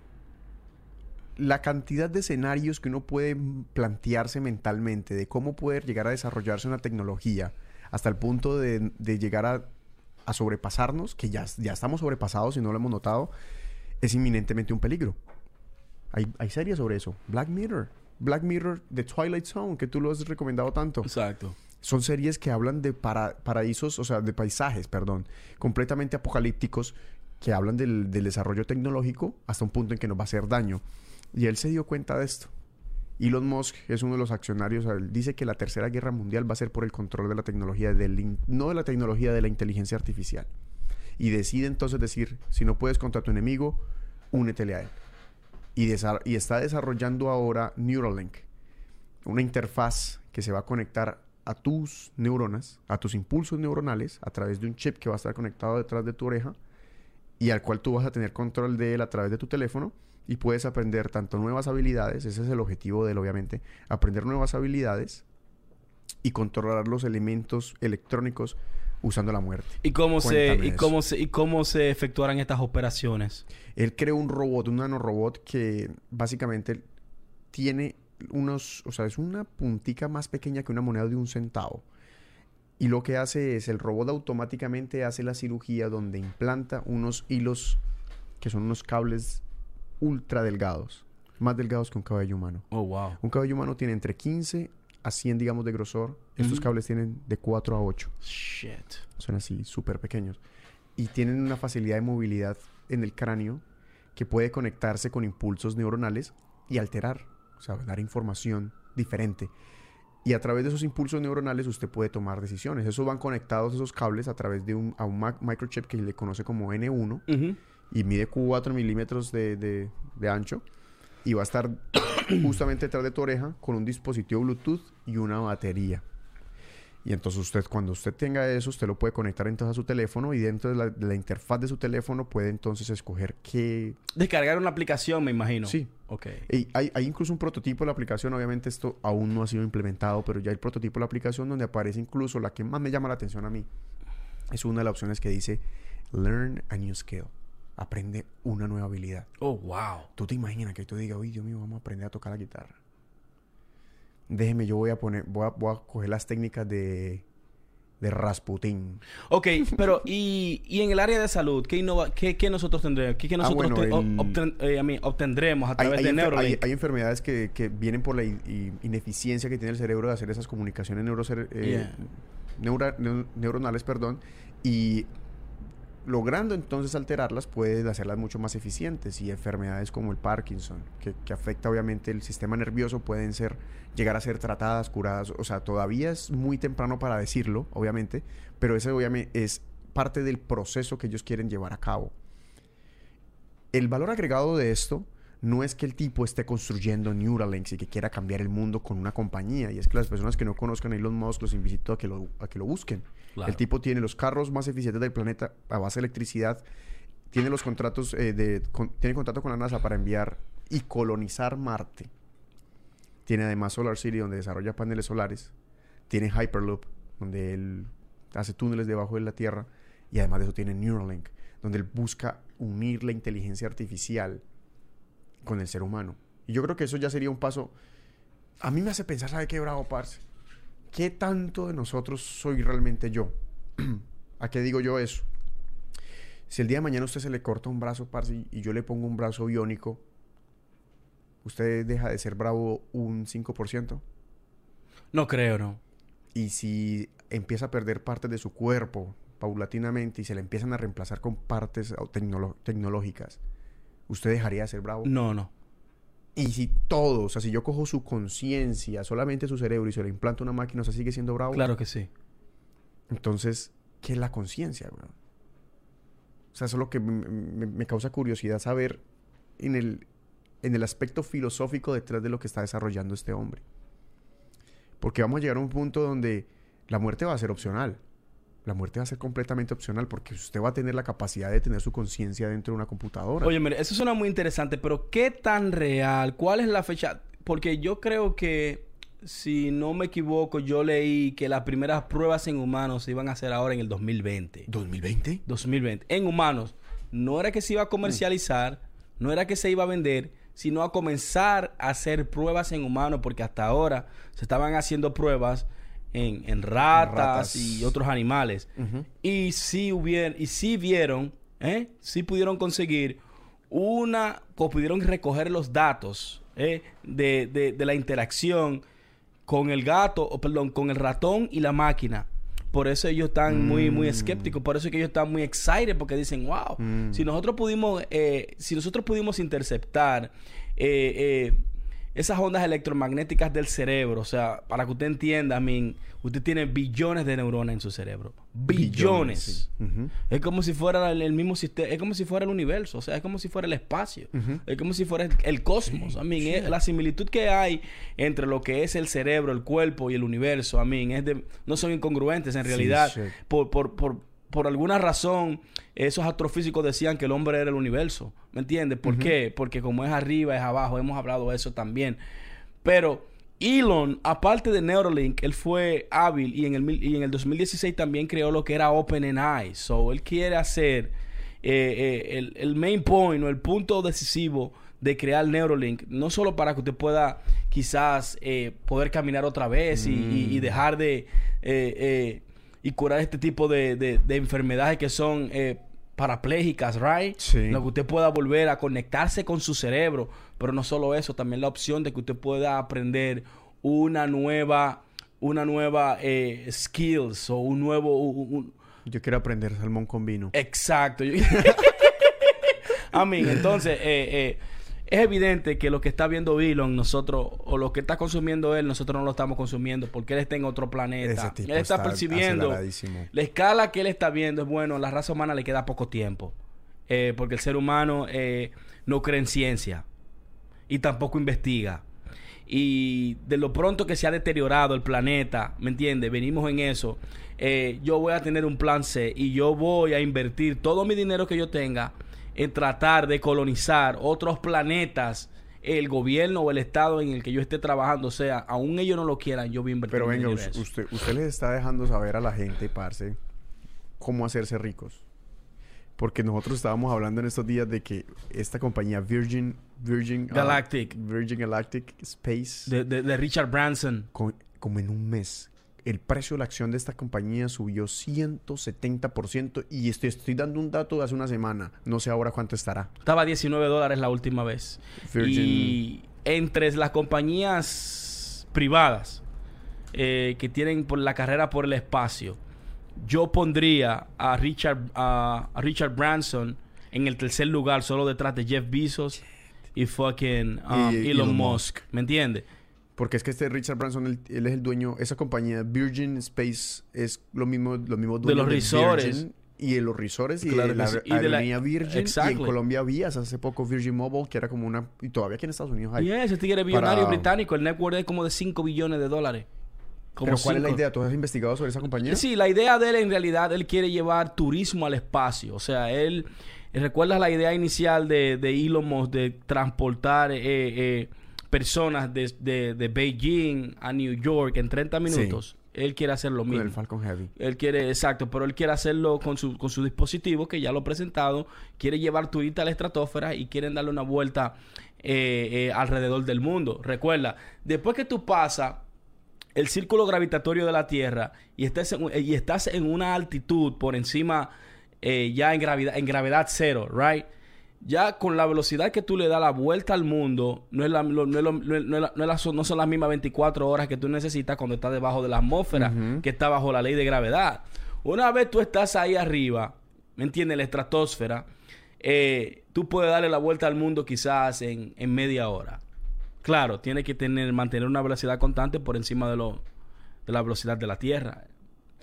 La cantidad de escenarios que uno puede plantearse mentalmente de cómo poder llegar a desarrollarse una tecnología hasta el punto de, de llegar a, a sobrepasarnos, que ya, ya estamos sobrepasados y no lo hemos notado, es inminentemente un peligro. Hay, hay series sobre eso. Black Mirror. Black Mirror, The Twilight Zone, que tú lo has recomendado tanto. Exacto. Son series que hablan de para- paraísos, o sea, de paisajes, perdón, completamente apocalípticos, que hablan del, del desarrollo tecnológico hasta un punto en que nos va a hacer daño. Y él se dio cuenta de esto. Elon Musk es uno de los accionarios. dice que la tercera guerra mundial va a ser por el control de la tecnología, del no de la tecnología, de la inteligencia artificial. Y decide entonces decir, si no puedes contra tu enemigo, únetele a él. Y, y está desarrollando ahora Neuralink, una interfaz que se va a conectar a tus neuronas, a tus impulsos neuronales, a través de un chip que va a estar conectado detrás de tu oreja y al cual tú vas a tener control de él a través de tu teléfono y puedes aprender tanto nuevas habilidades, ese es el objetivo de él obviamente, aprender nuevas habilidades y controlar los elementos electrónicos usando la muerte. ¿Y cómo, se, y, cómo se, ¿Y cómo se efectuarán estas operaciones? Él creó un robot, un nanorobot que básicamente tiene unos, o sea, es una puntica más pequeña que una moneda de un centavo. Y lo que hace es, el robot automáticamente hace la cirugía donde implanta unos hilos que son unos cables ultra delgados, más delgados que un cabello humano. Oh, wow. Un cabello humano tiene entre 15 a 100, digamos, de grosor. Estos cables tienen de 4 a 8. Shit. Son así, súper pequeños. Y tienen una facilidad de movilidad en el cráneo que puede conectarse con impulsos neuronales y alterar, o sea, dar información diferente. Y a través de esos impulsos neuronales usted puede tomar decisiones. Esos van conectados, esos cables, a través de un, a un microchip que le conoce como N1 Ujú. y mide 4 milímetros de, de- de ancho. Y va a estar justamente detrás de tu oreja con un dispositivo Bluetooth y una batería. Y entonces usted, cuando usted tenga eso, usted lo puede conectar entonces a su teléfono y dentro de la, de la interfaz de su teléfono puede entonces escoger qué... Descargar una aplicación, me imagino. Sí. Ok. Y hay, hay incluso un prototipo de la aplicación, obviamente esto aún no ha sido implementado, pero ya hay prototipo de la aplicación donde aparece incluso la que más me llama la atención a mí. Es una de las opciones que dice Learn a new skill. Aprende una nueva habilidad. Oh, wow. Tú te imaginas que tú digas, uy, Dios mío, vamos a aprender a tocar la guitarra. Déjeme, yo voy a poner, voy a, voy a coger las técnicas de, de Rasputín. Ok, pero y, y en el área de salud, ¿qué, innova, qué, qué nosotros tendremos? ¿Qué, qué Ah, nosotros bueno, te- o- el- obten- eh, obtendremos a través hay de hay- hay enfermedades que, que vienen por la ineficiencia que tiene el cerebro de hacer esas comunicaciones neurocer- eh, Yeah. neura- neu- neuronales, perdón, y logrando entonces alterarlas puede hacerlas mucho más eficientes y enfermedades como el Parkinson, que, que afecta obviamente el sistema nervioso, pueden ser llegar a ser tratadas, curadas, o sea, todavía es muy temprano para decirlo, obviamente, pero ese obviamente es parte del proceso que ellos quieren llevar a cabo. El valor agregado de esto no es que el tipo esté construyendo Neuralinks y que quiera cambiar el mundo con una compañía. Y es que las personas que no conozcan a Elon Musk los invito a que lo, a que lo busquen. El tipo tiene los carros más eficientes del planeta a base de electricidad. Tiene los contratos eh, con- tiene contrato con la NASA para enviar y colonizar Marte. Tiene además Solar City donde desarrolla paneles solares. Tiene Hyperloop donde él hace túneles debajo de la Tierra. Y además de eso tiene Neuralink donde él busca unir la inteligencia artificial con el ser humano. Y yo creo que eso ya sería un paso. A mí me hace pensar, ¿sabe qué, bravo, parce? ¿Qué tanto de nosotros soy realmente yo? ¿A qué digo yo eso? Si el día de mañana a usted se le corta un brazo, parce, y- yo le pongo un brazo biónico, ¿usted deja de ser bravo un 5%? No creo, no. Y si empieza a perder partes de su cuerpo paulatinamente y se le empiezan a reemplazar con partes tecnológicas, ¿usted dejaría de ser bravo? No, no. Y si todo, o sea, si yo cojo su conciencia, solamente su cerebro y se le implanta una máquina, o sea, sigue siendo bravo. Claro que sí. Entonces, ¿qué es la conciencia, weón? O sea, eso es lo que me, me- me causa curiosidad saber en el, en el aspecto filosófico detrás de lo que está desarrollando este hombre. Porque vamos a llegar a un punto donde la muerte va a ser opcional. La muerte va a ser completamente opcional porque usted va a tener la capacidad de tener su conciencia dentro de una computadora. Oye, mire, eso suena muy interesante, pero ¿qué tan real? ¿Cuál es la fecha? Porque yo creo que, si no me equivoco, yo leí que las primeras pruebas en humanos se iban a hacer ahora en el 2020. ¿2020? 2020. En humanos. No era que se iba a comercializar, no era que se iba a vender, sino a comenzar a hacer pruebas en humanos, porque hasta ahora se estaban haciendo pruebas en, en ratas, Ratas. y otros animales. Y sí hubieron, y sí vieron, ¿eh? sí pudieron conseguir una, o pudieron recoger los datos ¿eh? de, de- de la interacción con el gato, o perdón, con el ratón y la máquina. Por eso ellos están muy, muy Mm. escépticos. Por eso es que ellos están muy excited porque dicen, wow, Mm. si nosotros pudimos, eh, si nosotros pudimos interceptar eh, eh, esas ondas electromagnéticas del cerebro, o sea, para que usted entienda, I mean, usted tiene billones de neuronas en su cerebro. Billones. sí. Es como si fuera el, el mismo sistema, es como si fuera el universo, o sea, es como si fuera el espacio, es como si fuera el, el cosmos. I mean, es- la similitud que hay entre lo que es el cerebro, el cuerpo y el universo, I mean, es de, no son incongruentes en Sí, realidad. por, por, por, por alguna razón, esos astrofísicos decían que el hombre era el universo, ¿me entiendes? ¿Por qué? Porque como es arriba, es abajo, hemos hablado de eso también. Pero Elon, aparte de Neuralink, él fue hábil y en el, y en el 2016 también creó lo que era OpenAI. So, él quiere hacer eh, eh, el, el main point o el punto decisivo de crear Neuralink, no solo para que usted pueda quizás eh, poder caminar otra vez y, y- y dejar de... eh, eh, y curar este tipo de, de- de enfermedades que son eh, parapléjicas, right? Sí. Lo que usted pueda volver a conectarse con su cerebro. Pero no solo eso, también la opción de que usted pueda aprender una nueva, una nueva eh, skills o un nuevo... un- un- Yo quiero aprender salmón con vino. exacto. Yo- mean, entonces, eh, eh, es evidente que lo que está viendo Elon, nosotros, o lo que está consumiendo él, nosotros no lo estamos consumiendo porque él está en otro planeta. Él está, está percibiendo la escala que él está viendo es bueno, a la raza humana le queda poco tiempo. Eh, porque el ser humano eh, no cree en ciencia y tampoco investiga. Y de lo pronto que se ha deteriorado el planeta, ¿me entiendes? Venimos en eso. eh, yo voy a tener un plan C y yo voy a invertir todo mi dinero que yo tenga en tratar de colonizar otros planetas, el gobierno o el estado en el que yo esté trabajando. O sea, aún ellos no lo quieran, yo voy a invertir Pero venga, en eso. usted, usted les está dejando saber a la gente, parce, cómo hacerse ricos. Porque nosotros estábamos hablando en estos días de que esta compañía Virgin, Virgin ah, Galactic. Virgin Galactic Space, de, de- de Richard Branson. co- como en un mes, el precio de la acción de esta compañía subió 170%. Y estoy, estoy dando un dato de hace una semana. No sé ahora cuánto estará. Estaba a 19 dólares la última vez. Virgin- Y entre las compañías privadas eh, que tienen por la carrera por el espacio, yo pondría a Richard, a, a Richard Branson en el tercer lugar, solo detrás de Jeff Bezos y fucking um, Y Elon, Elon Musk. ¿Me entiendes? Porque es que este Richard Branson, él, él es el dueño, esa compañía Virgin Space es lo mismo, los mismos De dueños los resorts. Virgin y de los resorts y Claro de la. Y de la- aerolínea Virgin. Y Exactly. en Colombia vías hace poco Virgin Mobile, que era como una... Y todavía aquí en Estados Unidos hay. Y ese tigre billonario Para- británico, el network es como de 5 billones de dólares. Como Pero ¿cuál es la idea? ¿Tú has investigado sobre esa compañía? Sí, la idea de él en realidad, él quiere llevar turismo al espacio. O sea, él... ¿Recuerdas la idea inicial de, de Elon Musk de transportar eh, eh, personas de, de- de Beijing a New York en 30 minutos? Él quiere hacer lo Con mismo. el Falcon Heavy. Él quiere, exacto, pero él quiere hacerlo con su, con su dispositivo, que ya lo he presentado. Quiere llevar turistas a la estratosfera y quieren darle una vuelta eh, eh, alrededor del mundo. Recuerda, después que tú pasas el círculo gravitatorio de la Tierra y estás en, y estás en una altitud por encima eh, ya en gravedad, en gravedad cero, right? Ya con la velocidad que tú le das la vuelta al mundo, no, es la- lo- no, es lo- no es- no es la- no es la- son- no son las mismas 24 horas que tú necesitas cuando estás debajo de la atmósfera, que está bajo la ley de gravedad. Una vez tú estás ahí arriba, ¿me entiendes? La estratosfera, eh, tú puedes darle la vuelta al mundo quizás en, en media hora. Claro, tiene que tener, mantener una velocidad constante por encima de, lo, de la velocidad de la Tierra,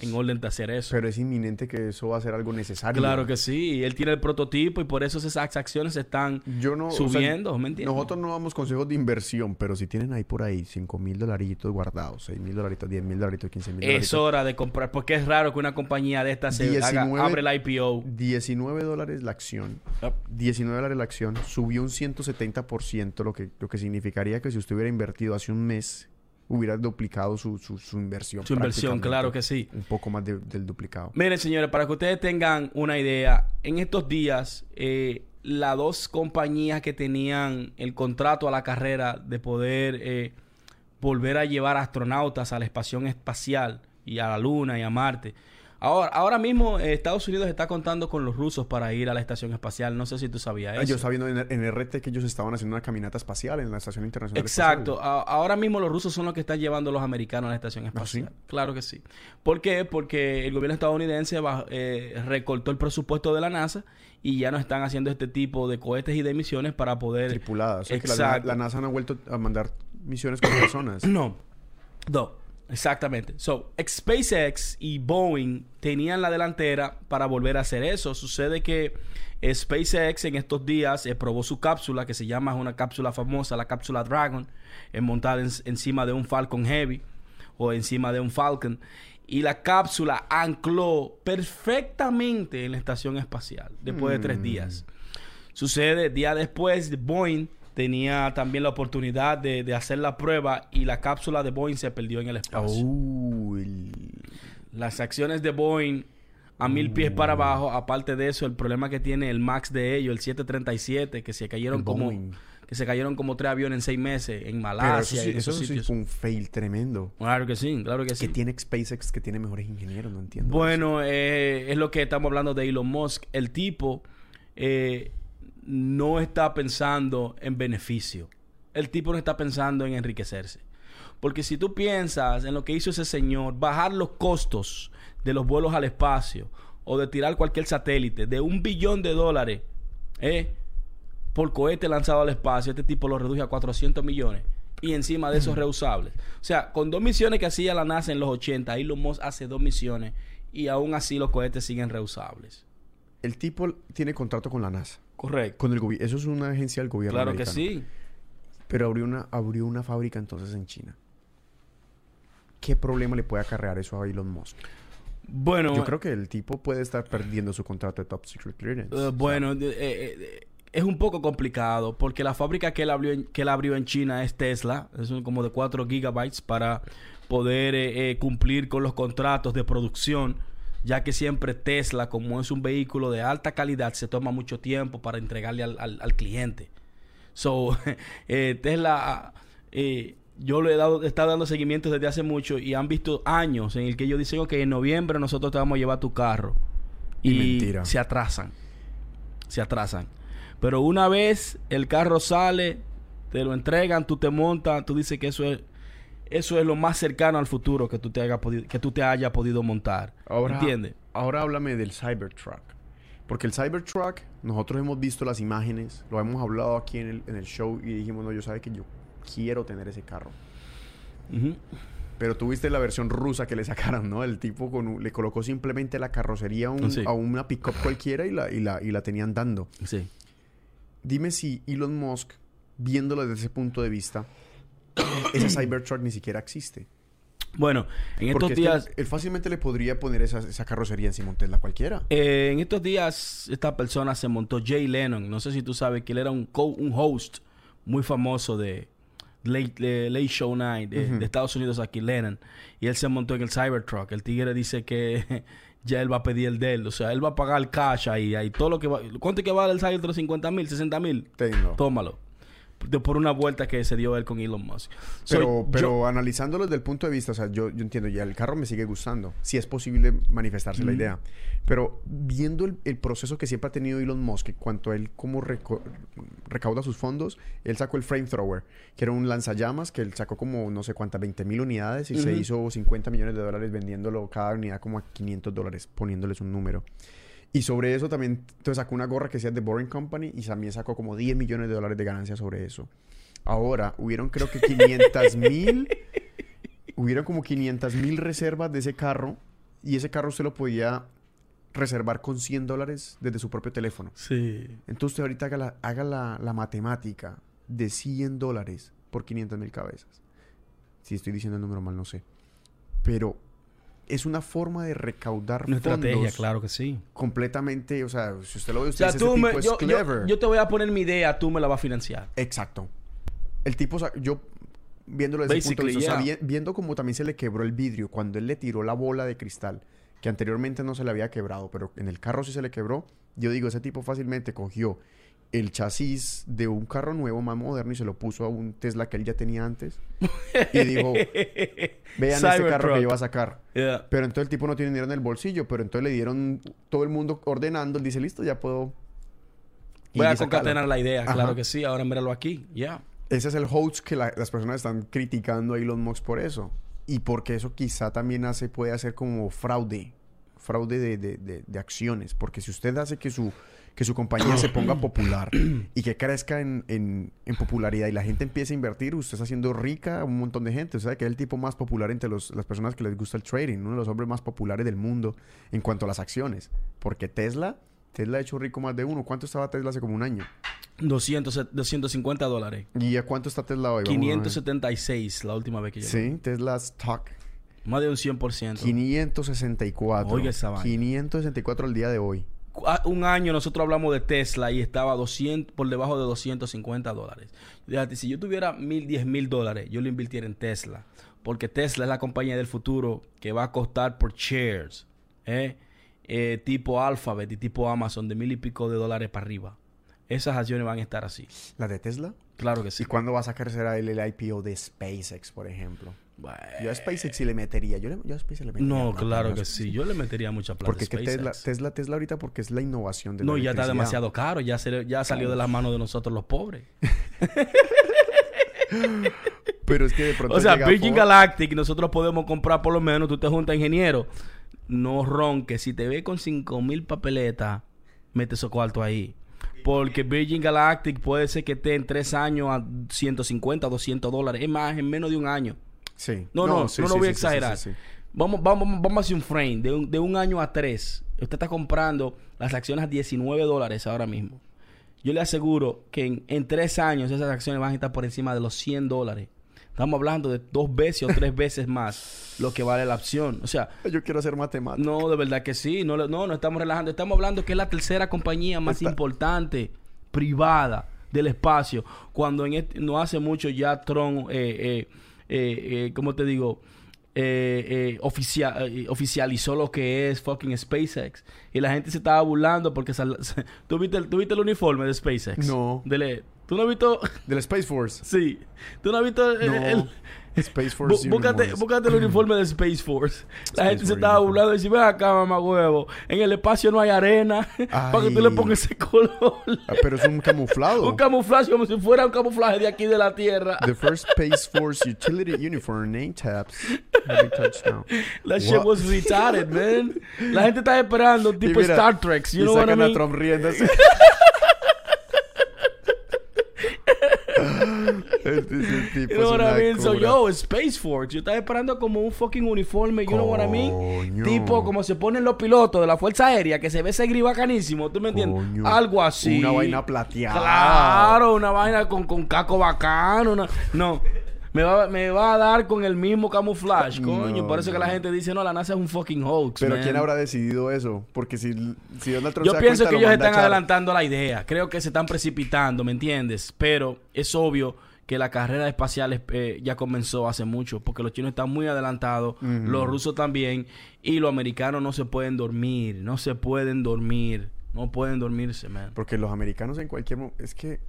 en orden de hacer eso. Pero es inminente que eso va a ser algo necesario. Claro que sí, él tiene el prototipo y por eso esas acciones están Yo no, o sea, subiendo, ¿me entiendes? Nosotros no damos consejos de inversión, pero si tienen ahí por ahí 5 mil dolaritos guardados, 6 mil dolaritos, 10 mil dolaritos, 15 mil Es dolaritos. hora de comprar, porque es raro que una compañía de estas se haga- 19 abre el IPO. 19 dólares la acción. Yep. 19 dólares la acción. Subió un 170%, lo que, lo que significaría que si usted hubiera invertido hace un mes, hubiera duplicado su, su, su inversión. Su inversión, claro que sí. Un poco más de- del duplicado. Miren, señores, para que ustedes tengan una idea, en estos días, eh, las dos compañías que tenían el contrato a la carrera de poder eh, volver a llevar astronautas a la estación espacial y a la Luna y a Marte. Ahora, ahora mismo eh, Estados Unidos está contando con los rusos para ir a la estación espacial. No sé si tú sabías eso. Ah, Yo sabiendo en, en RT que ellos estaban haciendo una caminata espacial en la Estación Internacional Exacto. Espacial. Ahora mismo los rusos son los que están llevando a los americanos a la estación espacial. Claro que sí. ¿Por qué? Porque el gobierno estadounidense eh, recortó el presupuesto de la NASA y ya no están haciendo este tipo de cohetes y de misiones para poder... Tripuladas. O sea, que la, Exacto. la NASA no ha vuelto a mandar misiones con personas. No. No. Exactamente. So, SpaceX y Boeing tenían la delantera para volver a hacer eso. Sucede que SpaceX en estos días eh, probó su cápsula, que se llama una cápsula famosa, la cápsula Dragon, eh, montada en- encima de un Falcon Heavy o encima de un Falcon. Y la cápsula ancló perfectamente en la estación espacial después de tres Mm. días. Sucede, día después, Boeing tenía también la oportunidad de, de hacer la prueba y la cápsula de Boeing se perdió en el espacio. Oh, el- Las acciones de Boeing a mil pies para abajo, aparte de eso, el problema que tiene el MAX de ellos, el 737, que se cayeron El como Boeing. que se cayeron como tres aviones en seis meses en Pero eso Malasia sí, y en eso esos sí fue un fail tremendo. Claro que sí, claro que sí. Que tiene SpaceX que tiene mejores ingenieros, no entiendo. Bueno, eh, es lo que estamos hablando de Elon Musk. El tipo eh, no está pensando en beneficio. El tipo no está pensando en enriquecerse. Porque si tú piensas en lo que hizo ese señor, bajar los costos de los vuelos al espacio o de tirar cualquier satélite de un billón de dólares eh, por cohete lanzado al espacio, este tipo lo reduce a 400 millones. Y encima de esos reusables. O sea, con dos misiones que hacía la NASA en los 80, Elon Musk hace dos misiones y aún así los cohetes siguen reusables. El tipo tiene contrato con la NASA. Correcto. Con el gobierno. Eso es una agencia del gobierno. Claro que sí. Pero abrió una, abrió una fábrica entonces en China. ¿Qué problema le puede acarrear eso a Elon Musk? Bueno, Yo creo que el tipo puede estar perdiendo su contrato de Top Secret Clearance. eh, bueno, eh, eh, es un poco complicado porque la fábrica que él abrió en, que él abrió en China es Tesla, es un- como de 4 gigabytes para poder eh, cumplir con los contratos de producción, ya que siempre Tesla, como es un vehículo de alta calidad, se toma mucho tiempo para entregarle al, al- al cliente. So, eh, Tesla, eh, yo le he dado, he estado dando seguimiento desde hace mucho y han visto años en el que ellos dicen, ok, en noviembre nosotros te vamos a llevar tu carro. Y Y, mentira. se atrasan. Se atrasan. Pero una vez el carro sale, te lo entregan, tú te montas, tú dices que eso es eso es lo más cercano al futuro que tú te haya podido, que tú te haya podido montar. Ahora, ¿Entiendes? ahora háblame del Cybertruck. Porque el Cybertruck, nosotros hemos visto las imágenes, lo hemos hablado aquí en el, en el show y dijimos, no, yo sabe que yo quiero tener ese carro. Ujú. Pero tuviste la versión rusa que le sacaron, ¿no? El tipo con un- le colocó simplemente la carrocería a, un- Sí. a una pick-up cualquiera y la, y, la, y la tenían dando. Sí. Dime si Elon Musk, viéndolo desde ese punto de vista, ese Cybertruck ni siquiera existe. Bueno, en Porque estos días él, él fácilmente le podría poner esa, esa carrocería encima de Tesla cualquiera. Eh, en estos días, esta persona se montó Jay Lennon. No sé si tú sabes que él era un, co- un host muy famoso de Late, de Late Show Night de, Estados Unidos aquí, Lennon. Y él se montó en el Cybertruck. El tigre dice que ya él va a pedir el de él. O sea, él va a pagar el cash ahí. ahí todo lo que va, ¿Cuánto es que vale el Cybertruck? ¿50 mil? ¿60 mil? Tengo. Tómalo. De- por una vuelta que se dio él con Elon Musk. So, Pero, yo- analizándolo desde el punto de vista, o sea, yo, yo entiendo, ya el carro me sigue gustando. Si es posible manifestarse la idea. Pero viendo el, el proceso que siempre ha tenido Elon Musk, cuanto a él cómo recauda sus fondos, él sacó el Flamethrower, que era un lanzallamas que él sacó como no sé cuántas, 20 mil unidades y se hizo 50 millones de dólares vendiéndolo cada unidad como a 500 dólares, poniéndoles un número. Y sobre eso también entonces sacó una gorra que decía The Boring Company y también sacó como 10 millones de dólares de ganancias sobre eso. Ahora, hubieron creo que 500 mil, hubieron como 500 mil reservas de ese carro y ese carro usted lo podía reservar con 100 dólares desde su propio teléfono. Sí. Entonces usted ahorita haga la, haga la, la matemática de 100 dólares por 500 mil cabezas. Si estoy diciendo el número mal, no sé. Pero es una forma de recaudar Una fondos estrategia, claro que sí. completamente, o sea, si usted lo ve, O usted sea, tú ese me, tipo es yo, yo- clever. yo te voy a poner mi idea, tú me la vas a financiar. Exacto. El tipo, yo viéndolo desde ese punto de vista, o sea, vi- viendo cómo también se le quebró el vidrio cuando él le tiró la bola de cristal, que anteriormente no se le había quebrado, pero en el carro sí se le quebró, yo digo, ese tipo fácilmente cogió el chasis de un carro nuevo más moderno y se lo puso a un Tesla que él ya tenía antes y dijo, vean este carro que yo voy a sacar. Yeah. Pero entonces el tipo no tiene dinero en el bolsillo, pero entonces le dieron todo el mundo ordenando, él dice, listo, ya puedo... Voy a y sacarlo". concatenar la idea, Ajá. claro que sí. Ahora míralo aquí. Ya. Ese es el hoax que la- las personas están criticando a Elon Musk por eso. Y porque eso quizá también hace, puede hacer como fraude. Fraude de, de- de- de acciones. Porque si usted hace que su, que su compañía se ponga popular y que crezca en, en- en popularidad y la gente empiece a invertir, usted está haciendo rica a un montón de gente. O sea, que es el tipo más popular entre los- las personas que les gusta el trading. Uno de los hombres más populares del mundo en cuanto a las acciones. Porque Tesla, Tesla ha hecho rico más de uno. ¿Cuánto estaba Tesla hace como un año? 200, 250 dólares. ¿Y a cuánto está Tesla hoy? Vamos a ver. 576 la última vez que yo. Sí, Tesla Stock. Más de un 100%. 564. Oiga esa vaina. 564 al día de hoy. Ah, un año nosotros hablamos de Tesla y estaba 200, por debajo de 250 dólares. Fíjate, si yo tuviera mil, 10 mil dólares, yo lo invirtiera en Tesla. Porque Tesla es la compañía del futuro que va a costar por shares. ¿eh? Eh, tipo Alphabet y tipo Amazon de mil y pico de dólares para arriba. Esas acciones van a estar así. ¿La de Tesla? Claro que sí. ¿Y cuándo va a sacar será el, el IPO de SpaceX, por ejemplo? Bueno. Yo a SpaceX sí le metería. Yo, le- yo a SpaceX le metería. No, plata, claro que sí. Yo le metería mucha plata Porque a SpaceX. Tesla, Tesla, Tesla ahorita porque es la innovación de No, la ya está demasiado caro. Ya, se- ya salió de las manos de nosotros los pobres. Pero es que de pronto O sea, Virgin Galactic, nosotros podemos comprar por lo menos, tú te juntas ingeniero. No ronque, si te ve con 5 mil papeletas, mete esos cuartos ahí. Porque Virgin Galactic puede ser que esté en 3 años a 150, 200 dólares. Es más, en menos de un año. Sí. No, no, sí, no sí, lo voy a exagerar. Vamos, vamos, vamos a hacer un frame de un, de un año a tres. Usted está comprando las acciones a 19 dólares ahora mismo. Yo le aseguro que en, en tres años esas acciones van a estar por encima de los 100 dólares. Estamos hablando de dos veces o tres veces más lo que vale la opción. O sea, Yo quiero hacer matemáticas. no, de verdad que sí. No, no, no estamos relajando. Estamos hablando que es la tercera compañía más Está- importante privada del espacio. Cuando en este- no hace mucho ya Tron, eh, eh, eh, eh, ¿cómo te digo? Eh, eh, oficia- eh, oficializó lo que es fucking SpaceX. Y la gente se estaba burlando porque... sal- ¿Tú, viste el, tú viste el uniforme de SpaceX? No. Dele- ¿Tú no has visto...? Del Space Force. sí. ¿Tú no has visto el- No. el- Space Force. Bú- Búscate, búscate el uniforme de Space Force. La Space gente se estaba burlando y dice, ven acá, mamá huevo. En el espacio no hay arena para que tú le pongas ese color. Ah, pero es un camuflado. un camuflaje como si fuera un camuflaje de aquí de la Tierra. The first Space Force utility uniform name tabs have touched now. That shit was retarded, man. La gente está esperando tipo mira, Star Trek. You y know what I sacan a mean? Trump riéndose. Este, este tipo You know es what I mean? So, yo, Space Force. Yo estaba esperando como un fucking uniforme. You know what I mean? Coño. Tipo como se ponen los pilotos de la Fuerza Aérea, que se ve ese gris bacanísimo. ¿Tú me entiendes? Coño. Algo así. Una vaina plateada. Claro, una vaina con, con caco bacano. una- No. Me va, me va a dar con el mismo camuflaje, coño. No, Por eso que la gente dice, no, la NASA es un fucking hoax. Pero man. ¿quién habrá decidido eso? Porque si, si Donald Trump Yo se da pienso cuenta, que lo ellos a están adelantando la idea. Creo que se están precipitando, ¿me entiendes? Pero es obvio que la carrera espacial eh, ya comenzó hace mucho, porque los chinos están muy adelantados, los rusos también, y los americanos no se pueden dormir, no se pueden dormir, no pueden dormirse, man. Porque los americanos en cualquier momento... Es que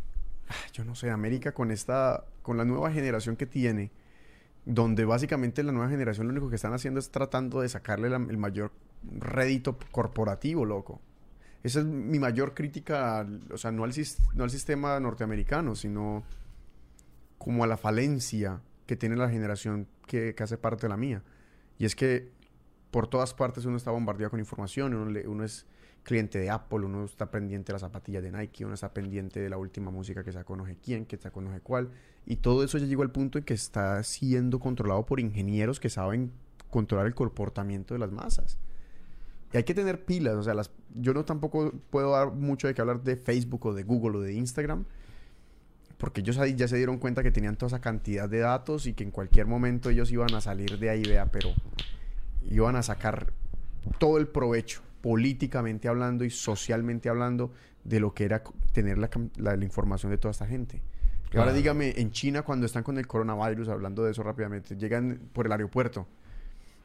yo no sé, América con esta, con la nueva generación que tiene, donde básicamente la nueva generación lo único que están haciendo es tratando de sacarle el mayor rédito corporativo, loco. Esa es mi mayor crítica, o sea, no al, no al sistema norteamericano, sino como a la falencia que tiene la generación que, que hace parte de la mía. Y es que por todas partes uno está bombardeado con información, uno, le- uno es cliente de Apple, uno está pendiente de las zapatillas de Nike, uno está pendiente de la última música que sacó no sé quién, que sacó no sé cuál. Y todo eso ya llegó al punto en que está siendo controlado por ingenieros que saben controlar el comportamiento de las masas. Y hay que tener pilas, o sea, las, yo no tampoco puedo dar mucho de que hablar de Facebook o de Google o de Instagram, porque ellos ya se dieron cuenta que tenían toda esa cantidad de datos y que en cualquier momento ellos iban a salir de ahí, pero iban a sacar todo el provecho, políticamente hablando y socialmente hablando, de lo que era tener la, la- la información de toda esta gente. Ahora dígame, en China cuando están con el coronavirus, hablando de eso rápidamente, llegan por el aeropuerto.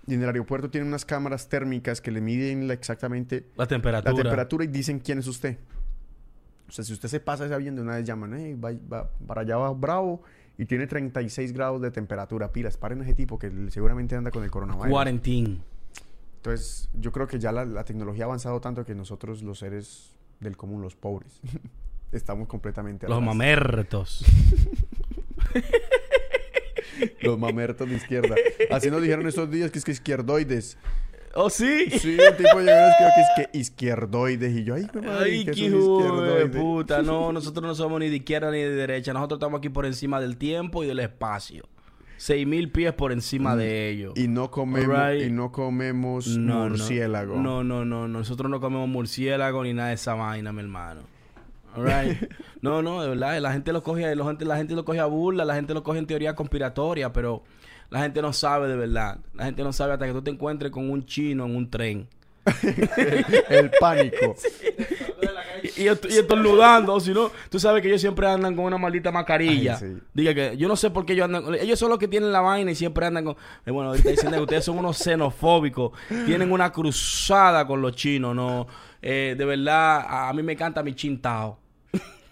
Y en el aeropuerto tienen unas cámaras térmicas que le miden la- exactamente La temperatura. la temperatura y dicen quién es usted. O sea, si usted se pasa ese avión de una vez llaman, "Hey, va, va- para allá va Bravo y tiene 36 grados de temperatura. Pilas, paren a ese tipo que seguramente anda con el coronavirus. Cuarentín. Entonces, yo creo que ya la, la tecnología ha avanzado tanto que nosotros, los seres del común, los pobres, estamos completamente Los atrás. mamertos. Los mamertos de izquierda. Así nos dijeron estos días que es que izquierdoides. ¿Oh, sí? Sí, un tipo llegó escribió que es que izquierdoides. Y yo, ay, madre, Ay, ¿qué qué izquierdoide? puta. No, nosotros no somos ni de izquierda ni de derecha. Nosotros estamos aquí por encima del tiempo y del espacio. Seis mil pies por encima de ellos. Mm. Y no comemos, y no comemos No, no. murciélago. No, no, no, Nosotros no comemos murciélago ni nada de esa vaina, mi hermano. No, no, de verdad. La gente lo coge, la gente, la gente lo coge a burla, la gente lo coge en teoría conspiratoria, pero la gente no sabe de verdad. La gente no sabe hasta que tú te encuentres con un chino en un tren. El pánico. Y, y, y estornudando, si no, tú sabes que ellos siempre andan con una maldita mascarilla. Ay, sí. Diga que yo no sé por qué ellos andan, ellos son los que tienen la vaina y siempre andan con, eh, bueno, ahorita diciendo que ustedes son unos xenofóbicos, tienen una cruzada con los chinos, no, Eh, de verdad, a, a mí me encanta mi chintao,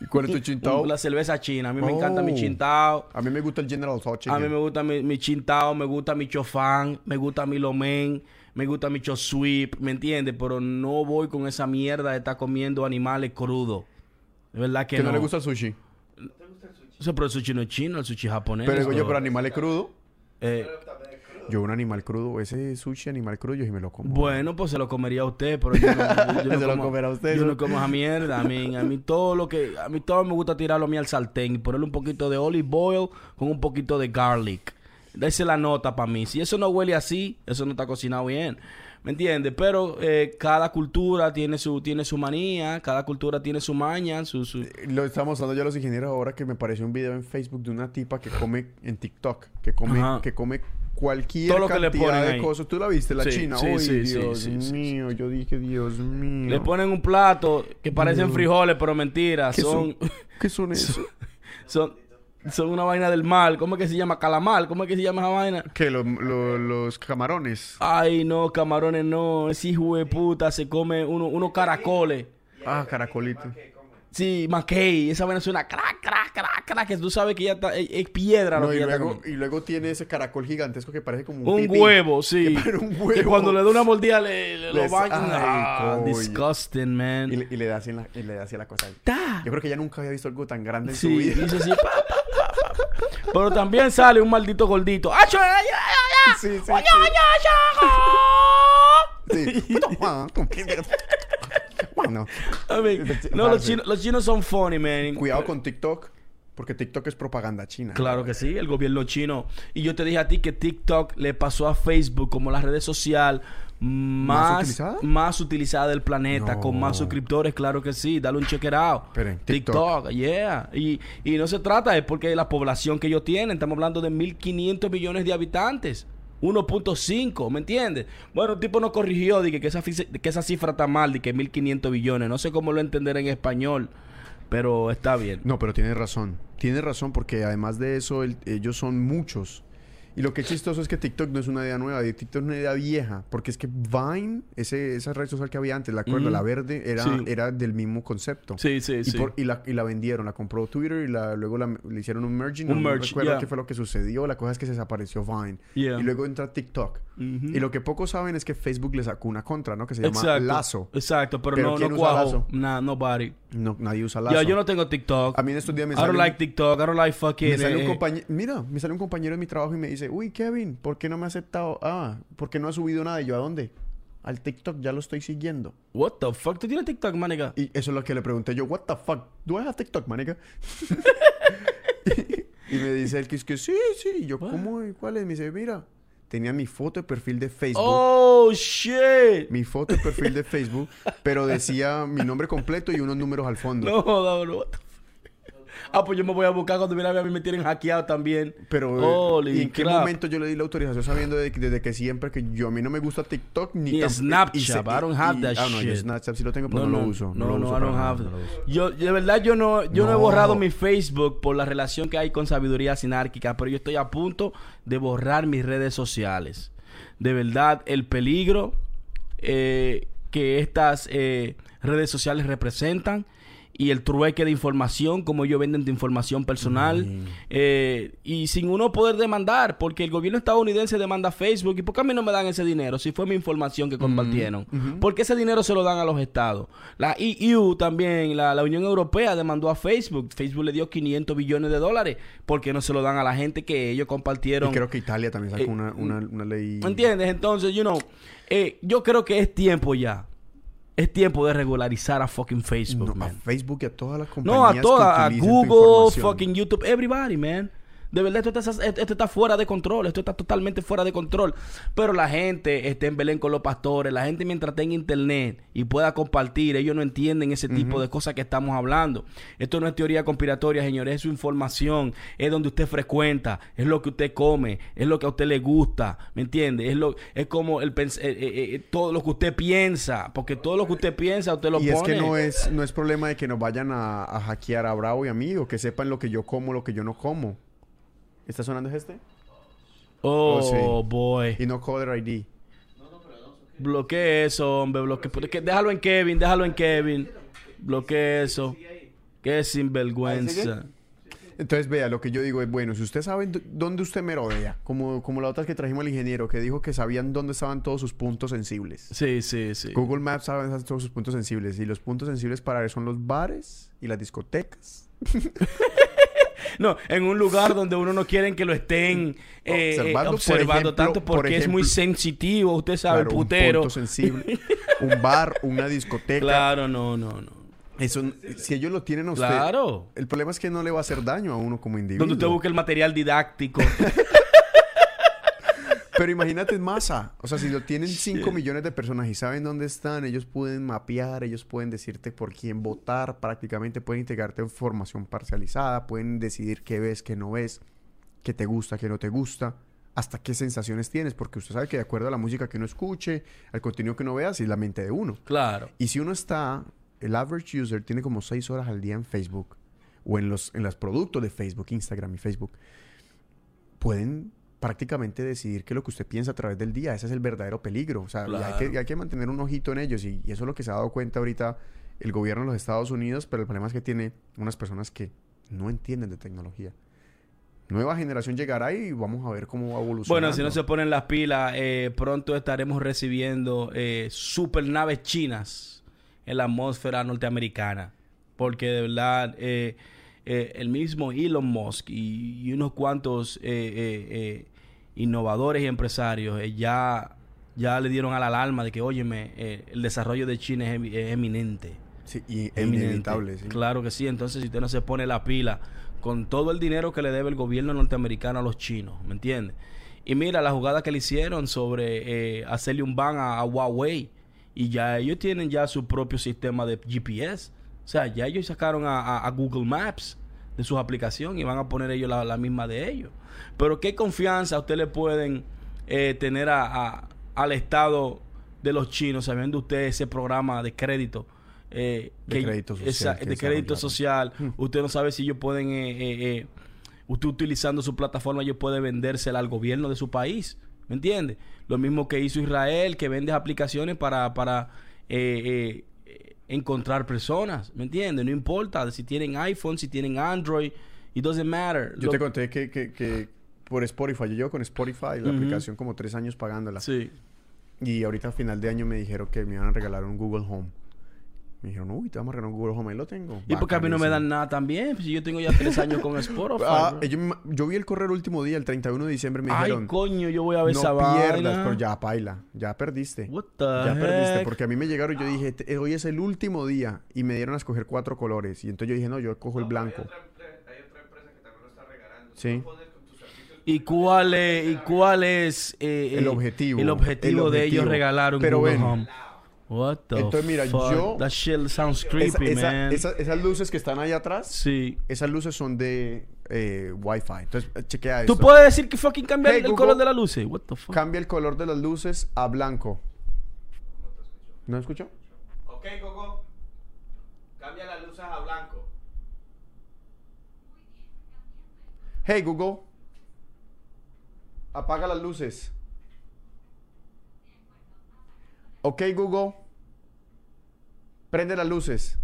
¿Y cuál es tu chintao? la cerveza china, a mí me encanta mi Oh. chintao. A mí me gusta el General Tso A mí me gusta mi, mi chintao, me gusta mi chofán, me gusta mi lomen, me gusta mi sweep, ¿me entiendes? Pero no voy con esa mierda de estar comiendo animales crudos. De verdad que, Que no. no le gusta el sushi. Eso, pero el sushi no es chino, el sushi es japonés. Pero yo, Pero, animales crudos. eh, Yo un animal crudo, ese sushi animal crudo, yo sí me lo como. bueno, pues se lo comería a usted, pero yo no, yo no Se lo como- comerá usted, Yo ¿no? no como esa mierda. A mí, a mí todo lo que... A mí todo me gusta tirarlo a mí al sartén y ponerle un poquito de olive oil con un poquito de garlic. Es la nota para mí. Si eso no huele así, eso no está cocinado bien. ¿Me entiendes? Pero eh, cada cultura tiene su, tiene su manía, cada cultura tiene su maña, su... su... Lo estamos hablando ya los ingenieros ahora que me pareció un video en Facebook de una tipa que come en TikTok, que come, Ajá. que come cualquier Todo lo que le cantidad ponen de ahí. cosas. ¿Tú la viste, la Sí, china? sí, Uy, sí, sí, Dios mío. Yo dije, Dios mío. Le ponen un plato que parecen frijoles, pero mentira. ¿Qué Son... ¿Qué son eso? son, son una vaina del mal. ¿Cómo es que se llama? Calamar. ¿Cómo es que se llama esa vaina? que lo- lo- los camarones. Ay, no, camarones no. Ese hijo de puta se come uno, unos caracoles. Ah, caracolito. Sí, mackey. Esa vaina suena crack, crack, crack, crack. Que tú sabes que ya está... Es, es piedra lo No, que y, luego, y luego tiene ese caracol gigantesco que parece como un, Un huevo, sí. Que un Que huevo. cuando le da una mordida le, le lo bañan. Ah, disgusting, man. Y le, y le da así en la, y le da así la cosa. Ta. Yo creo que ella nunca había visto algo tan grande en Sí, su vida. pa, pa. Pero también sale un maldito gordito. ¡Acho, ay, ay, ay, ay! Sí, sí, Sí. Bueno, I mean, no, los chinos, los chinos son funny, man. cuidado con TikTok, porque TikTok es propaganda china. Claro que sí, el gobierno chino. Y yo te dije a ti que TikTok le pasó a Facebook como la red social más, utilizada? más utilizada del planeta, No. con más suscriptores, claro que sí. Dale un check it out. Esperen, TikTok, TikTok. yeah. Y, y no se trata, es porque la población que ellos tienen, estamos hablando de 1.500 millones de habitantes. 1.5, ¿me entiendes? Bueno, el tipo nos corrigió, dije que esa, que esa cifra está mal, de que 1.500 billones. No sé cómo lo entender en español, pero está bien. No, pero tiene razón. Tiene razón porque además de eso, el- ellos son muchos. Y lo que es chistoso es que TikTok no es una idea nueva, TikTok es una idea vieja, porque es que Vine, ese, esa red social que había antes, la acuerdo, Ujú. la verde, era, Sí. era del mismo concepto. Sí, sí, Y, sí. por- y la, y la vendieron, la compró Twitter y la, luego la- le hicieron un merging. Un no, merge, recuerdo yeah. qué fue lo que sucedió. La cosa es que se desapareció Vine. Yeah. Y luego entra TikTok. Ujú. Y lo que pocos saben es que Facebook le sacó una contra, ¿no? Que se llama Exacto. Lazo. Exacto, pero, Pero no, ¿quién no usa. Lazo? Nah, nobody. No, nadie usa Lazo. Ya, yo no tengo TikTok. A mí en estos días me I sale don't un- like TikTok. I don't like fucking... Me sale un eh, compañero, mira, me sale un compañero de mi trabajo y me dice, uy, Kevin, ¿por qué no me ha aceptado? Ah, ¿por qué no ha subido nada? Y yo, ¿a dónde? Al TikTok, ya lo estoy siguiendo. What the fuck? ¿Tú tienes TikTok, manica? Y eso es lo que le pregunté yo, what the fuck, ¿do I have TikTok, manica? y me dice él que es que sí, sí. Y yo, ¿cómo? ¿Y ¿Cuál es? Me dice, mira, tenía mi foto de perfil de Facebook. Oh, shit. Mi foto de perfil de Facebook, pero decía mi nombre completo y unos números al fondo. No, no, no. Ah, pues yo me voy a buscar cuando mira a mí me tienen hackeado también. Pero, eh, Holy ¿y en qué momento yo le di la autorización sabiendo de- desde que siempre que yo a mí no me gusta TikTok ni, Ni Snapchat, I don't have that ah, no, yo shit. Snapchat sí lo tengo, pero no, lo uso. No, no, uso I don't have no. Yo, de verdad, yo no, yo no. he No. borrado mi Facebook por la relación que hay con sabiduría sinárquica, pero yo estoy a punto de borrar mis redes sociales. De verdad, el peligro eh, que estas eh, redes sociales representan y el trueque de información, como ellos venden de información personal, Mm. eh, y sin uno poder demandar, porque el gobierno estadounidense demanda a Facebook, ¿y por qué a mí no me dan ese dinero si fue mi información que compartieron? Porque ese dinero se lo dan a los estados. La EU también, la, la Unión Europea demandó a Facebook, Facebook le dio 500 billones de dólares, porque no se lo dan a la gente que ellos compartieron. Y creo que Italia también sacó Eh, una, una, una ley. ¿Me entiendes? Entonces, you know, eh, yo creo que es tiempo ya. Es tiempo de regularizar a fucking Facebook, No, a man. Facebook y a todas las compañías. No, a todas, a Google, fucking YouTube, everybody, man. De verdad, esto está, esto está fuera de control, esto está totalmente fuera de control. Pero la gente está en Belén con los pastores, la gente mientras tenga internet y pueda compartir, ellos no entienden ese tipo de cosas que estamos hablando. Esto no es teoría conspiratoria, señores, es su información, es donde usted frecuenta, es lo que usted come, es lo que a usted le gusta, ¿me entiende? Es lo es como el eh, eh, eh, todo lo que usted piensa, porque todo lo que usted piensa usted lo Y pone. es que no es, no es problema de que nos vayan a, a hackear a Bravo y a mí o que sepan lo que yo como, lo que yo no como. ¿Está sonando este? Oh, Oh, sí. boy. Y no Caller ID. Bloquee eso, hombre. Bloquee. porque- Déjalo en Kevin, déjalo en Kevin. Bloquee eso. Qué sinvergüenza. Entonces, vea, lo que yo digo es, bueno, si usted sabe dónde usted merodea, como, como la otra que trajimos el ingeniero, que dijo que sabían dónde estaban todos sus puntos sensibles. Sí, sí, sí. Google Maps sabe dónde están todos sus puntos sensibles. Y los puntos sensibles para él son los bares y las discotecas. No, en un lugar donde uno no quiere que lo estén eh, Observando, observando, por ejemplo- tanto por porque es muy sensitivo. Usted sabe, Claro, el putero. Un punto sensible. un bar, una discoteca. Claro, no, no, no. Eso, si ellos lo tienen a usted... Claro. El problema es que no le va a hacer daño a uno como individuo. Donde usted busque el material didáctico. Pero imagínate en masa. O sea, si lo tienen 5 millones de personas y saben dónde están, ellos pueden mapear, ellos pueden decirte por quién votar, prácticamente pueden integrarte información parcializada, pueden decidir qué ves, qué no ves, qué te gusta, qué no te gusta, hasta qué sensaciones tienes, porque usted sabe que de acuerdo a la música que uno escuche, al contenido que uno vea, es la mente de uno. claro. Y si uno está, el average user tiene como 6 horas al día en Facebook o en los, en los productos de Facebook, Instagram y Facebook, pueden prácticamente decidir qué es lo que usted piensa a través del día. Ese es el verdadero peligro. O sea, hay, que, hay que mantener un ojito en ellos y, y eso es lo que se ha dado cuenta ahorita el gobierno de los Estados Unidos, pero el problema es que tiene unas personas que no entienden de tecnología. Nueva generación llegará y vamos a ver cómo va evolucionando. Bueno, si no se ponen las pilas, eh, pronto estaremos recibiendo eh, supernaves chinas en la atmósfera norteamericana. Porque de verdad, eh, eh, el mismo Elon Musk y, y unos cuantos eh, eh, eh, innovadores y empresarios eh, ya, ya le dieron a la alarma de que, óyeme, eh, el desarrollo de China es, emi- es eminente. Sí, y es Eminente. inevitable. sí. Claro que sí. Entonces, si usted no se pone la pila con todo el dinero que le debe el gobierno norteamericano a los chinos, ¿me entiende? Y mira la jugada que le hicieron sobre eh, hacerle un ban a, a Huawei. Y ya ellos tienen ya su propio sistema de GPS. O sea, ya ellos sacaron a, a- a Google Maps de sus aplicaciones y van a poner ellos la, la misma de ellos. Pero qué confianza usted le pueden eh, tener a- a- al Estado de los chinos, sabiendo usted ese programa de crédito. eh, De crédito social esa- de crédito social. Usted no sabe si ellos pueden eh, Usted utilizando su plataforma, yo puede vendérsela al gobierno de su país. ¿Me entiende? Lo mismo que hizo Israel, que vende aplicaciones para, para eh, eh, encontrar personas. ¿Me entiende? No importa si tienen iPhone, si tienen Android. It doesn't matter. Yo Lo- te conté que, que, que por Spotify, yo llevo con Spotify, la Ujú. aplicación como tres años pagándola. Sí. Y ahorita a final de año me dijeron que me iban a regalar un Google Home. Me dijeron, uy, te vamos a regalar un Google Home. Ahí lo tengo. ¿Y porque a mí no me dan nada también? Pues si yo tengo ya tres años con Spotify. Ah, yo vi el correo el último día, el 31 de diciembre, me Ay, dijeron, coño, yo voy a ver no esa pierdas, vaina. pero ya, paila, ya perdiste. What the Ya perdiste, porque a mí me llegaron y yo dije, "Te- hoy es el último día y me dieron a escoger cuatro colores. Y entonces yo dije, no, yo cojo el blanco. Hay otra, empre- hay otra empresa que también lo está regalando. Sí. ¿Y cuál es, y cuál es eh, El eh, objetivo, el objetivo el de ellos regalar un Pero Google ven. Home? What the Entonces, mira, fuck? yo- That shit sounds Esa- creepy, esa- man. esa- esas luces que están ahí atrás, Sí. esas luces son de eh, Wi-Fi. Entonces, eh, chequea esto. ¿Tú puedes decir que fucking cambia Hey, el, Google. color de las luces? What the fuck? Cambia el color de las luces a blanco. ¿No escuchó? Ok, Gogo. Cambia las luces a blanco. Hey Google, apaga las luces. Ok Google, prende las luces.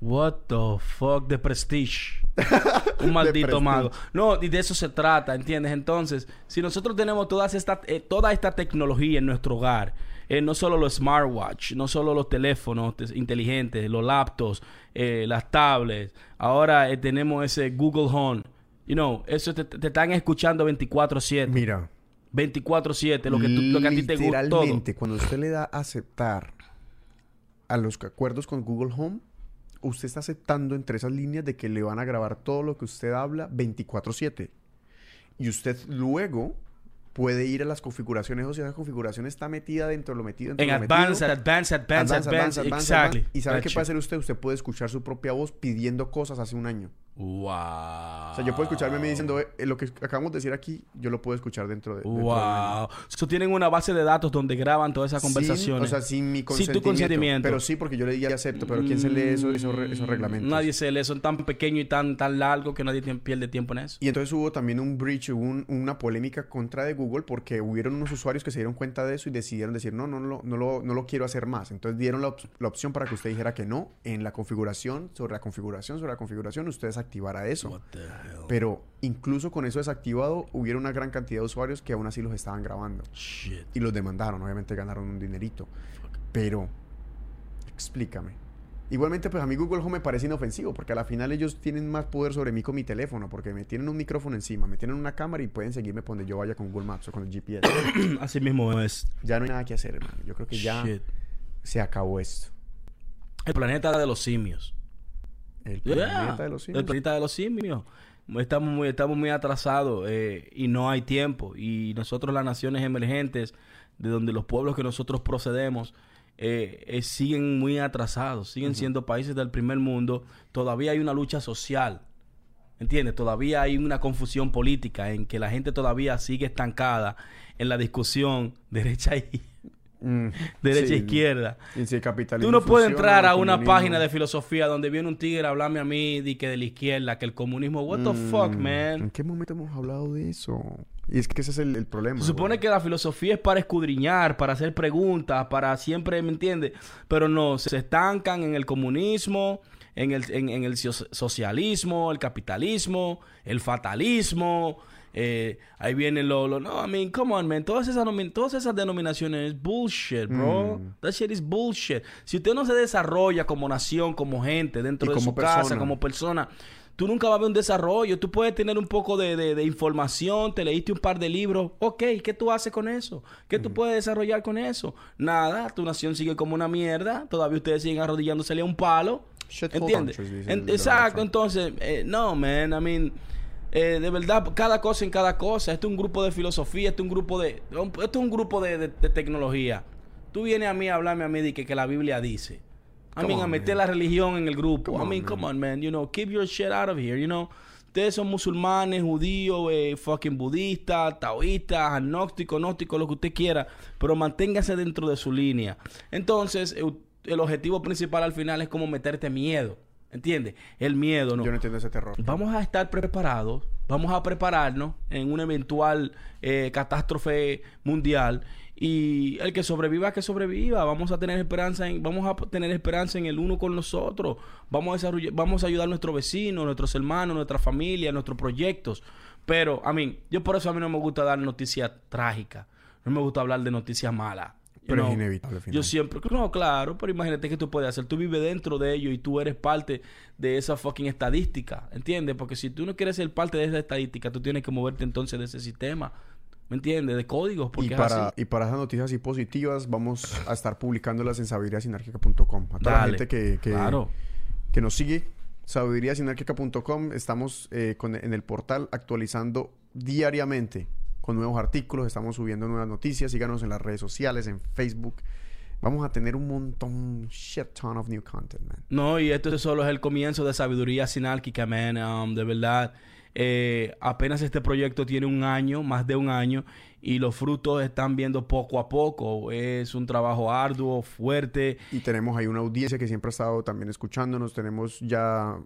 What the fuck? De Prestige. Un maldito mago. No, y de eso se trata, ¿entiendes? Entonces, si nosotros tenemos todas esta, eh, toda esta tecnología en nuestro hogar, eh, no solo los smartwatch, no solo los teléfonos te- inteligentes, los laptops, eh, las tablets, ahora eh, tenemos ese Google Home. You know, eso te, te están escuchando 24/7. Mira, 24/7, lo que, tú- lo que a ti te gusta. literalmente, cuando usted le da aceptar a los acuerdos con Google Home, usted está aceptando entre esas líneas de que le van a grabar todo lo que usted habla 24/7. Y usted luego puede ir a las configuraciones, o sea, esa configuración está metida dentro de lo metido dentro En lo metido. advanced, advanced, advanced, Advance, advanced, advance, advance, exactly. advance. ¿Y sabe qué puede hacer usted? Usted puede escuchar su propia voz pidiendo cosas hace un año. Wow. O sea, yo puedo escucharme a mí diciendo, eh, lo que acabamos de decir aquí, yo lo puedo escuchar dentro de... dentro de. Wow. So, tienen una base de datos donde graban todas esas Sin- conversaciones. o sea, sin mi Sin consentimiento. tu consentimiento. Pero sí, porque yo le dije acepto, pero ¿quién se lee eso, esos, re- esos reglamentos? Nadie se lee. Son tan pequeños y tan, tan largos que nadie pierde tiempo en eso. Y entonces hubo también un breach, hubo un- una polémica contra de Google porque hubieron unos usuarios que se dieron cuenta de eso y decidieron decir, no, no, no, no, lo, no lo quiero hacer más. Entonces dieron la, op- la opción para que usted dijera que no. En la configuración, sobre la configuración, sobre la configuración, usted desactivara eso. Pero incluso con eso desactivado, hubiera una gran cantidad de usuarios que aún así los estaban grabando. Shit. Y los demandaron, obviamente ganaron un dinerito. Pero, explícame. Igualmente, pues a mí Google Home me parece inofensivo, porque a la final ellos tienen más poder sobre mí con mi teléfono, porque me tienen un micrófono encima, me tienen una cámara y pueden seguirme por donde yo vaya con Google Maps o con el GPS. Así mismo es. ya no hay nada que hacer, hermano. Yo creo que ya Shit. se acabó esto. El planeta de los simios. El Yeah. planeta de los El simios. planeta de los simios. Estamos muy, estamos muy atrasados eh, y no hay tiempo. Y nosotros, las naciones emergentes, de donde los pueblos que nosotros procedemos, eh, eh, siguen muy atrasados. Siguen siendo países del primer mundo. Todavía hay una lucha social. ¿Entiendes? Todavía hay una confusión política en que la gente todavía sigue estancada en la discusión derecha y Mm, derecha sí. e izquierda. Y si el capitalismo Tú no puedes entrar a una comunismo- página de filosofía donde viene un tigre a hablarme a mí de que de la izquierda, que el comunismo, what the fuck, Mm, ¿En man. qué momento hemos hablado de eso? Y es que ese es el, el problema. Se supone güey. que la filosofía es para escudriñar, para hacer preguntas, para siempre, ¿me entiendes? Pero no, se estancan en el comunismo, en el, en, en el so- socialismo, el capitalismo, el fatalismo. Eh, ahí viene lo, lo... No, I mean, come on, man. Todas esas, todas esas denominaciones es bullshit, bro. Mm. That shit is bullshit. Si usted no se desarrolla como nación, como gente, dentro Y de como su casa, como persona, tú nunca vas a ver un desarrollo. Tú puedes tener un poco de, de- de información, te leíste un par de libros. Ok, ¿qué tú haces con eso? ¿Qué tú puedes desarrollar con eso? Nada, tu nación sigue como una mierda. Todavía ustedes siguen arrodillándole a un palo. ¿Entiendes? En- exacto, entonces, eh, no, man, I mean, eh, de verdad, cada cosa en cada cosa. Esto es un grupo de filosofía, esto es un grupo de, esto es un grupo de, de- de tecnología. Tú vienes a mí a hablarme a mí de que, que la Biblia dice. I mean, a meter man. la religión en el grupo. Come I mean, man. come on, man. You know, keep your shit out of here, you know. Ustedes son musulmanes, judíos, eh, fucking budistas, taoístas, agnósticos, gnósticos, lo que usted quiera. Pero manténgase dentro de su línea. Entonces, el objetivo principal al final es como meterte miedo. ¿Entiendes? El miedo, ¿no? Yo no entiendo ese terror. Vamos a estar preparados, vamos a prepararnos en una eventual eh, catástrofe mundial y el que sobreviva que sobreviva, vamos a tener esperanza en vamos a tener esperanza en el uno con nosotros, vamos a desarrollar, vamos a ayudar a nuestros vecinos, nuestros hermanos, nuestra familia, nuestros proyectos. Pero a mí, yo por eso a mí no me gusta dar noticias trágicas, no me gusta hablar de noticias malas. Pero es inevitable al final. Yo siempre, no, claro, pero imagínate que tú puedes hacer. Tú vives dentro de ello y tú eres parte de esa fucking estadística, ¿entiendes? Porque si tú no quieres ser parte de esa estadística, tú tienes que moverte entonces de ese sistema, ¿me entiendes? De códigos, porque Y es para, así. y para esas noticias así positivas, vamos a estar publicándolas en sabiduriasinárquica.com. A toda la gente que, que, claro. que nos sigue, sabiduriasinárquica.com. Estamos eh, con- en el portal actualizando diariamente con nuevos artículos. Estamos subiendo nuevas noticias. Síganos en las redes sociales, en Facebook. Vamos a tener un montón, shit ton of new content, man. No, y esto solo es el comienzo de sabiduría sinárquica, man. Um, de verdad, eh, apenas este proyecto tiene un año, más de un año, y los frutos están viendo poco a poco. Es un trabajo arduo, fuerte. Y tenemos ahí una audiencia que siempre ha estado también escuchándonos. Tenemos ya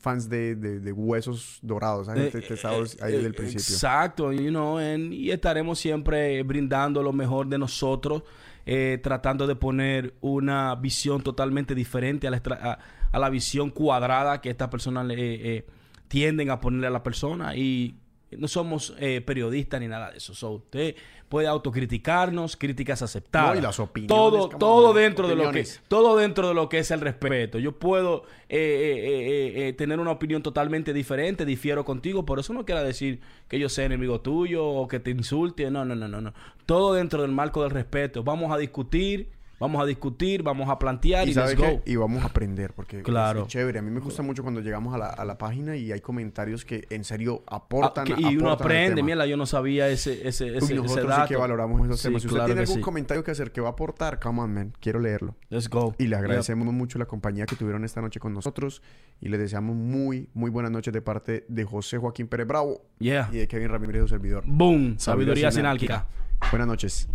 fans de, de- de huesos dorados. Estado Eh, ahí desde el eh, principio. Exacto, you know, y estaremos siempre brindando lo mejor de nosotros, eh, tratando de poner una visión totalmente diferente a la, a, a la visión cuadrada que estas personas eh, eh, tienden a ponerle a la persona y no somos eh, periodistas ni nada de eso. So, usted puede autocriticarnos, críticas aceptadas. No, y las opiniones, Todo, todo dentro de lo que todo dentro de lo que es el respeto. Yo puedo eh, eh, eh, eh, tener una opinión totalmente diferente, difiero contigo, por eso no quiere decir que yo sea enemigo tuyo o que te insulte. No, no, no, no, no. Todo dentro del marco del respeto. Vamos a discutir, vamos a discutir, vamos a plantear y, Y, ¿sabe let's qué? go. y vamos a aprender porque es- Claro. es, chévere. A mí me gusta mucho cuando llegamos a la, a la página y hay comentarios que en serio aportan. Ah, que- y uno aportan aprende, mierda, yo no sabía ese, ese, Uy, ese, ese nosotros dato. sí que valoramos esos Sí, temas. Si usted claro tiene que algún sí. comentario que hacer que va a aportar, come on, man. Quiero leerlo. Let's go. Y le Yep. agradecemos mucho la compañía que tuvieron esta noche con nosotros. Y le deseamos muy, muy buenas noches de parte de José Joaquín Pérez Bravo Yeah. y de Kevin Ramírez, su servidor. Boom. Sabiduría Sabiduría sinálquica. Buenas noches.